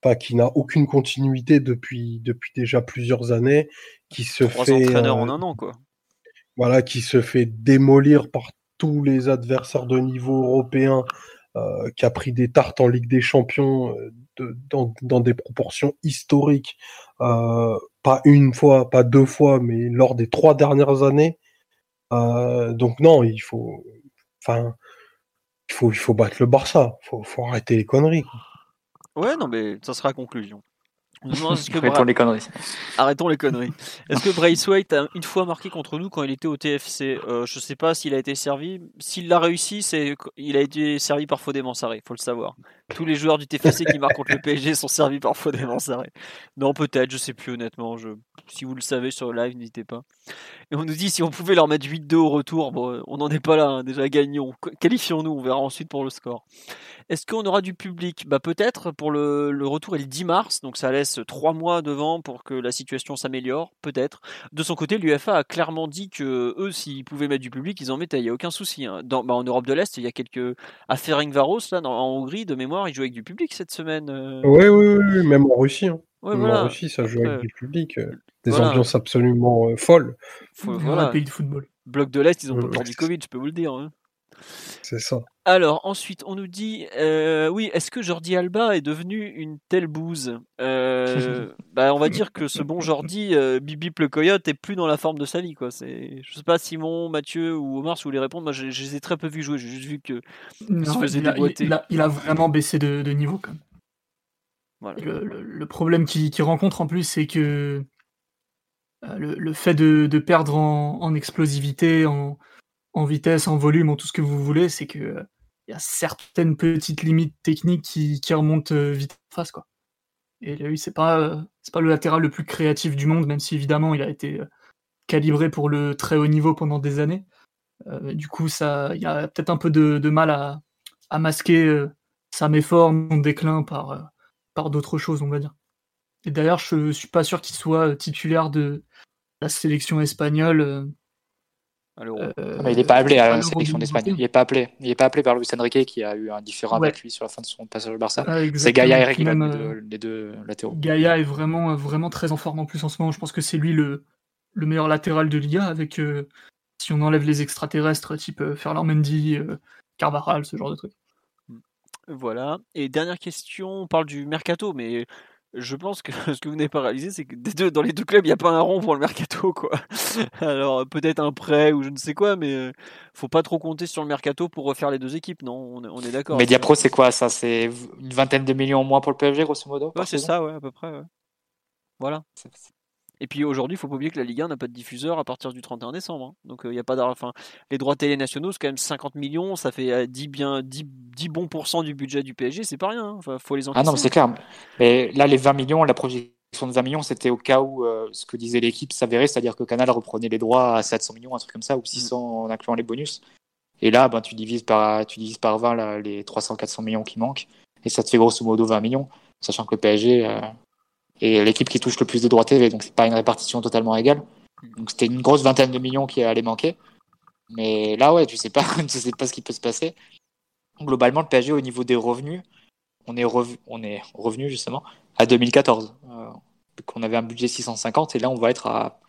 pas qui n'a aucune continuité depuis, depuis déjà plusieurs années, qui se fait euh, en un an quoi. Voilà, qui se fait démolir par tous les adversaires de niveau européen, euh, qui a pris des tartes en Ligue des Champions euh, dans, des proportions historiques, pas une fois, pas deux fois, mais lors des trois dernières années. Euh, donc non, il faut, il faut, battre le Barça. Faut, faut arrêter les conneries. Ouais, non, mais ça sera conclusion. Arrêtons les conneries. Arrêtons les conneries. Est-ce que Braithwaite a une fois marqué contre nous quand il était au TFC euh, Je sais pas s'il a été servi. S'il l'a réussi, c'est il a été servi par Fodé Mansaré, faut le savoir. Tous les joueurs du TFC qui marquent contre le PSG sont servis par Fodé Mansaré. Non, peut-être, je sais plus honnêtement. Si vous le savez sur le live, n'hésitez pas. Et on nous dit si on pouvait leur mettre 8-2 au retour, bon, on n'en est pas là, hein. déjà gagnons. Qualifions-nous, on verra ensuite pour le score. Est-ce qu'on aura du public? Bah peut-être pour le, le, retour est le 10 mars, donc ça laisse trois mois devant pour que la situation s'améliore, peut-être. De son côté, l'UFA a clairement dit que eux, s'ils pouvaient mettre du public, ils en mettaient, il n'y a aucun souci. Hein. Dans, bah, en Europe de l'Est, il y a quelques à Varos là, en Hongrie, de mémoire, ils jouent avec du public cette semaine. Oui, oui, oui, même en Russie. Hein. En Russie, ça joue avec du public. Euh, des ambiances absolument euh, folles. voilà. pays de football. Bloc de l'Est, ils ont pas peur du Covid, je peux vous le dire. Hein. C'est ça. Alors, ensuite, on nous dit euh, oui, est-ce que Jordi Alba est devenu une telle bouse? Euh, bah, On va dire que ce bon Jordi, euh, Bibi le Coyote, est plus dans la forme de sa vie. Quoi. C'est... Je sais pas, Simon, Mathieu ou Omar, si vous voulez répondre. Moi, je, les ai très peu vus jouer. J'ai juste vu que il, a, il, a, vraiment baissé de, niveau. Quand même. Le, problème qu'il, rencontre en plus, c'est que le, fait de, perdre en, en explosivité, en en vitesse, en volume, en tout ce que vous voulez, c'est que il euh, y a certaines petites limites techniques qui, remontent euh, vite en face, quoi. Et lui, c'est pas, euh, pas le latéral le plus créatif du monde, même si évidemment il a été calibré pour le très haut niveau pendant des années. du coup, ça, il y a peut-être un peu de, mal à, masquer sa méforme, son déclin par, par d'autres choses, on va dire. Et d'ailleurs, je suis pas sûr qu'il soit titulaire de la sélection espagnole euh, il n'est pas appelé à la sélection d'Espagne. Il n'est pas appelé. Il est pas appelé par Luis Enrique qui a eu un différent avec lui sur la fin de son passage au Barça. Ah, c'est Gaïa et Eric euh, les deux latéraux. Gaïa est vraiment, vraiment très en forme en plus en ce moment. Je pense que c'est lui le, le meilleur latéral de Liga avec euh, si on enlève les extraterrestres type Ferland Mendy, Carvajal, ce genre de trucs. Voilà. Et dernière question, on parle du mercato, mais je pense que ce que vous n'avez pas réalisé, c'est que deux, dans les deux clubs, il n'y a pas un rond pour le mercato, quoi. Alors peut-être un prêt ou je ne sais quoi, mais euh, faut pas trop compter sur le mercato pour refaire les deux équipes, non? On, est d'accord. Mediapro, c'est quoi? Ça C'est une vingtaine de millions en moins pour le PSG, grosso modo Ouais, c'est ça, ouais, à peu près. Voilà. Et puis aujourd'hui, il faut pas oublier que la Ligue 1 n'a pas de diffuseur à partir du 31 décembre. Hein. Donc il euh, y a pas enfin, les droits télé nationaux, c'est quand même 50 millions, ça fait 10, euh, bien, 10, 10 bons pourcents du budget du PSG, c'est pas rien. Hein. Enfin, faut les Ah non, c'est clair. Mais là, les 20 millions, la projection de 20 millions, c'était au cas où euh, ce que disait l'équipe s'avérait, c'est-à-dire que Canal reprenait les droits à 700 millions, un truc comme ça, ou 600 mm. en incluant les bonus. Et là, ben, tu, divises par, tu divises par 20 les 300-400 millions qui manquent, et ça te fait grosso modo 20 millions, sachant que le PSG, et l'équipe qui touche le plus de droits TV, donc c'est pas une répartition totalement égale. Donc c'était une grosse vingtaine de millions qui allait manquer. Mais là, ouais, tu sais pas, tu sais pas ce qui peut se passer. Globalement, le PSG au niveau des revenus, on est, on est revenu justement à 2014. Euh, on avait un budget 650 et là on va être à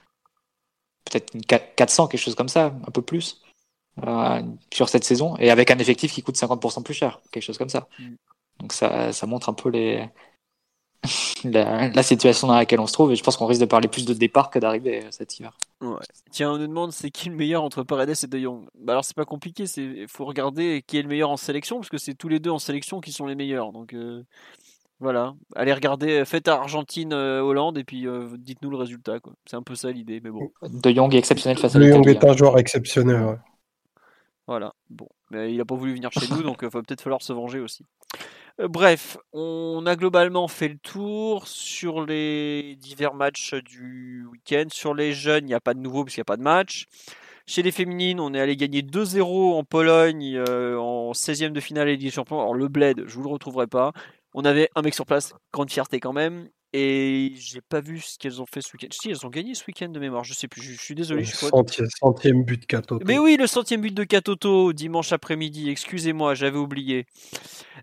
peut-être 400, quelque chose comme ça, un peu plus, euh, sur cette saison, et avec un effectif qui coûte 50% plus cher, quelque chose comme ça. Mm. Donc ça, ça montre un peu les, la, situation dans laquelle on se trouve et je pense qu'on risque de parler plus de départ que d'arrivée euh, cet hiver. Tiens, on nous demande c'est qui le meilleur entre Paredes et De Jong? Bah alors c'est pas compliqué, il faut regarder qui est le meilleur en sélection parce que c'est tous les deux en sélection qui sont les meilleurs. Donc euh, voilà, allez regarder, faites Argentine euh, Hollande et puis dites-nous le résultat C'est un peu ça l'idée, mais bon. De Jong est exceptionnel face à De Jong est un joueur exceptionnel. Voilà, bon, mais il a pas voulu venir chez nous donc il va peut-être falloir se venger aussi. Euh, bref, on a globalement fait le tour sur les divers matchs du week-end. Sur les jeunes, il n'y a pas de nouveau puisqu'il n'y a pas de match. Chez les féminines, on est allé gagner 2-0 en Pologne euh, en 16e de finale et des Champions. Alors le bled, je vous le retrouverai pas. On avait un mec sur place, grande fierté quand même. Et j'ai pas vu ce qu'elles ont fait ce week-end. Si, elles ont gagné ce week-end de mémoire, je sais plus, je, suis désolé. Je centième, centième but de Katoto. Mais oui, le centième but de Katoto, dimanche après-midi, excusez-moi, j'avais oublié.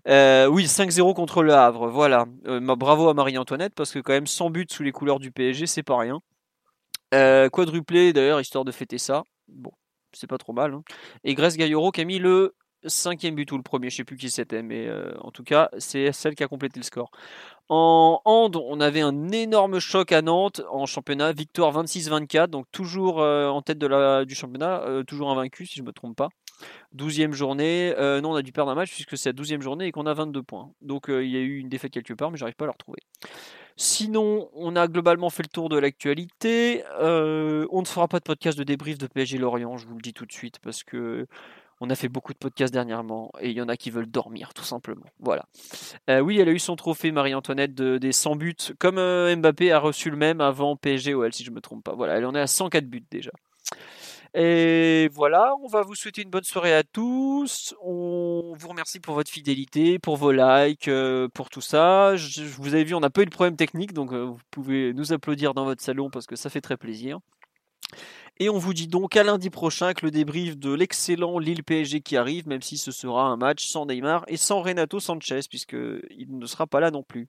Euh, oui, 5-0 contre le Havre, voilà. Euh, bravo à Marie-Antoinette, parce que quand même 100 buts sous les couleurs du PSG, c'est pas rien. Euh, quadruplé d'ailleurs, histoire de fêter ça. Bon, c'est pas trop mal. Hein. Et Grèce Gailloro qui a mis le cinquième but ou le premier, je sais plus qui c'était, mais euh, en tout cas, c'est celle qui a complété le score. En hand, on avait un énorme choc à Nantes en championnat, victoire 26-24, donc toujours euh, en tête du championnat, euh, toujours invaincu si je ne me trompe pas. 12e journée, non, on a dû perdre un match puisque c'est la 12e journée et qu'on a 22 points. Donc il y a eu une défaite quelque part, mais j'arrive pas à la retrouver. Sinon, on a globalement fait le tour de l'actualité. on ne fera pas de podcast de débrief de PSG Lorient, je vous le dis tout de suite, parce que on a fait beaucoup de podcasts dernièrement et il y en a qui veulent dormir, tout simplement. Voilà. Euh, oui, elle a eu son trophée, Marie-Antoinette, des 100 buts, comme euh, Mbappé a reçu le même avant PSG OL, si je ne me trompe pas. Voilà, elle en est à 104 buts déjà. Et voilà, on va vous souhaiter une bonne soirée à tous. On vous remercie pour votre fidélité, pour vos likes, euh, pour tout ça. Vous avez vu, on n'a pas eu de problème technique, donc vous pouvez nous applaudir dans votre salon parce que ça fait très plaisir. Et on vous dit donc à lundi prochain avec le débrief de l'excellent Lille PSG qui arrive, même si ce sera un match sans Neymar et sans Renato Sanchez, puisqu'il ne sera pas là non plus.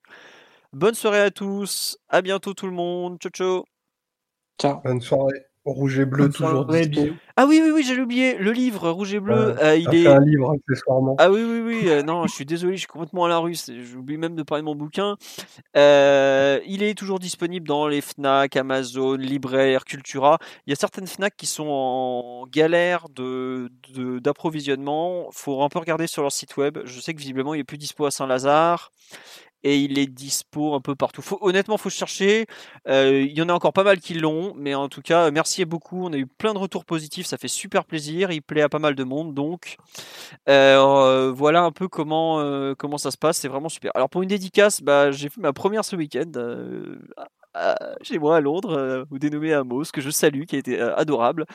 Bonne soirée à tous, à bientôt tout le monde, ciao ciao. Ciao. Bonne soirée. Rouge et bleu, toujours Ah oui, oui, oui, j'ai oublié. Le livre Rouge et bleu, euh, il est. un livre, accessoirement. Ah oui, oui, oui. Euh, non, je suis désolé, je suis complètement à la rue. J'oublie même de parler de mon bouquin. Euh, il est toujours disponible dans les Fnac, Amazon, Libraire, Cultura. Il y a certaines Fnac qui sont en galère de d'approvisionnement. Faut un peu regarder sur leur site web. Je sais que visiblement, il est plus dispo à Saint-Lazare et il est dispo un peu partout. Faut, honnêtement, faut chercher. Euh, il y en a encore pas mal qui l'ont, mais en tout cas, merci beaucoup. On a eu plein de retours positifs, ça fait super plaisir. Il plaît à pas mal de monde, donc euh, voilà un peu comment euh, comment ça se passe. C'est vraiment super. Alors pour une dédicace, bah, j'ai fait ma première ce week-end chez moi à Londres, euh, ou dénommé Amos, que je salue, qui a été euh, adorable.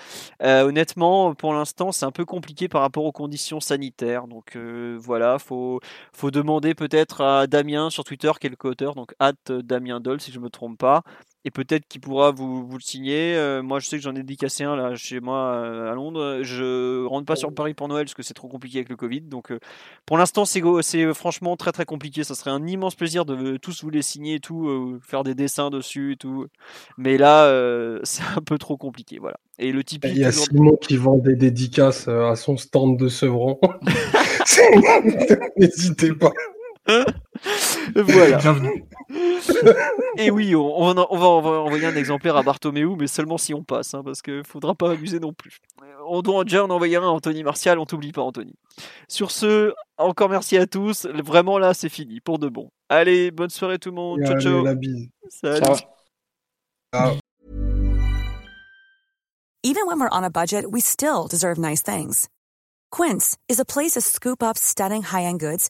Euh, honnêtement, pour l'instant, c'est un peu compliqué par rapport aux conditions sanitaires. Donc voilà, faut faut demander peut-être à Damien sur Twitter, qui est le co-auteur, donc hâte Damien Doll, si je me trompe pas, et peut-être qu'il pourra vous, vous, le signer. Euh, moi, je sais que j'en ai dédicacé un là chez moi euh, à Londres. Je rentre pas sur Paris pour Noël parce que c'est trop compliqué avec le Covid. Donc, euh, pour l'instant, c'est c'est franchement très très compliqué. Ça serait un immense plaisir de tous vous les signer et tout, faire des dessins dessus et tout. Mais là, c'est un peu trop compliqué. Voilà. Et le Tipeee. Il y a Simon qui vend des dédicaces à son stand de Sevran. N'hésitez pas. Voilà. Et oui, on, va, envoyer un exemplaire à Bartomeu, mais seulement si on passe, hein, parce qu'il faudra pas abuser non plus. On doit déjà en envoyer un à Anthony Martial, on t'oublie pas Anthony. Sur ce, encore merci à tous. Vraiment là, c'est fini, pour de bon. Allez, bonne soirée tout le monde. ciao, ciao. Salut. Ciao. Even when we're on a budget, we still deserve nice things. Quince is a place to scoop up stunning high-end goods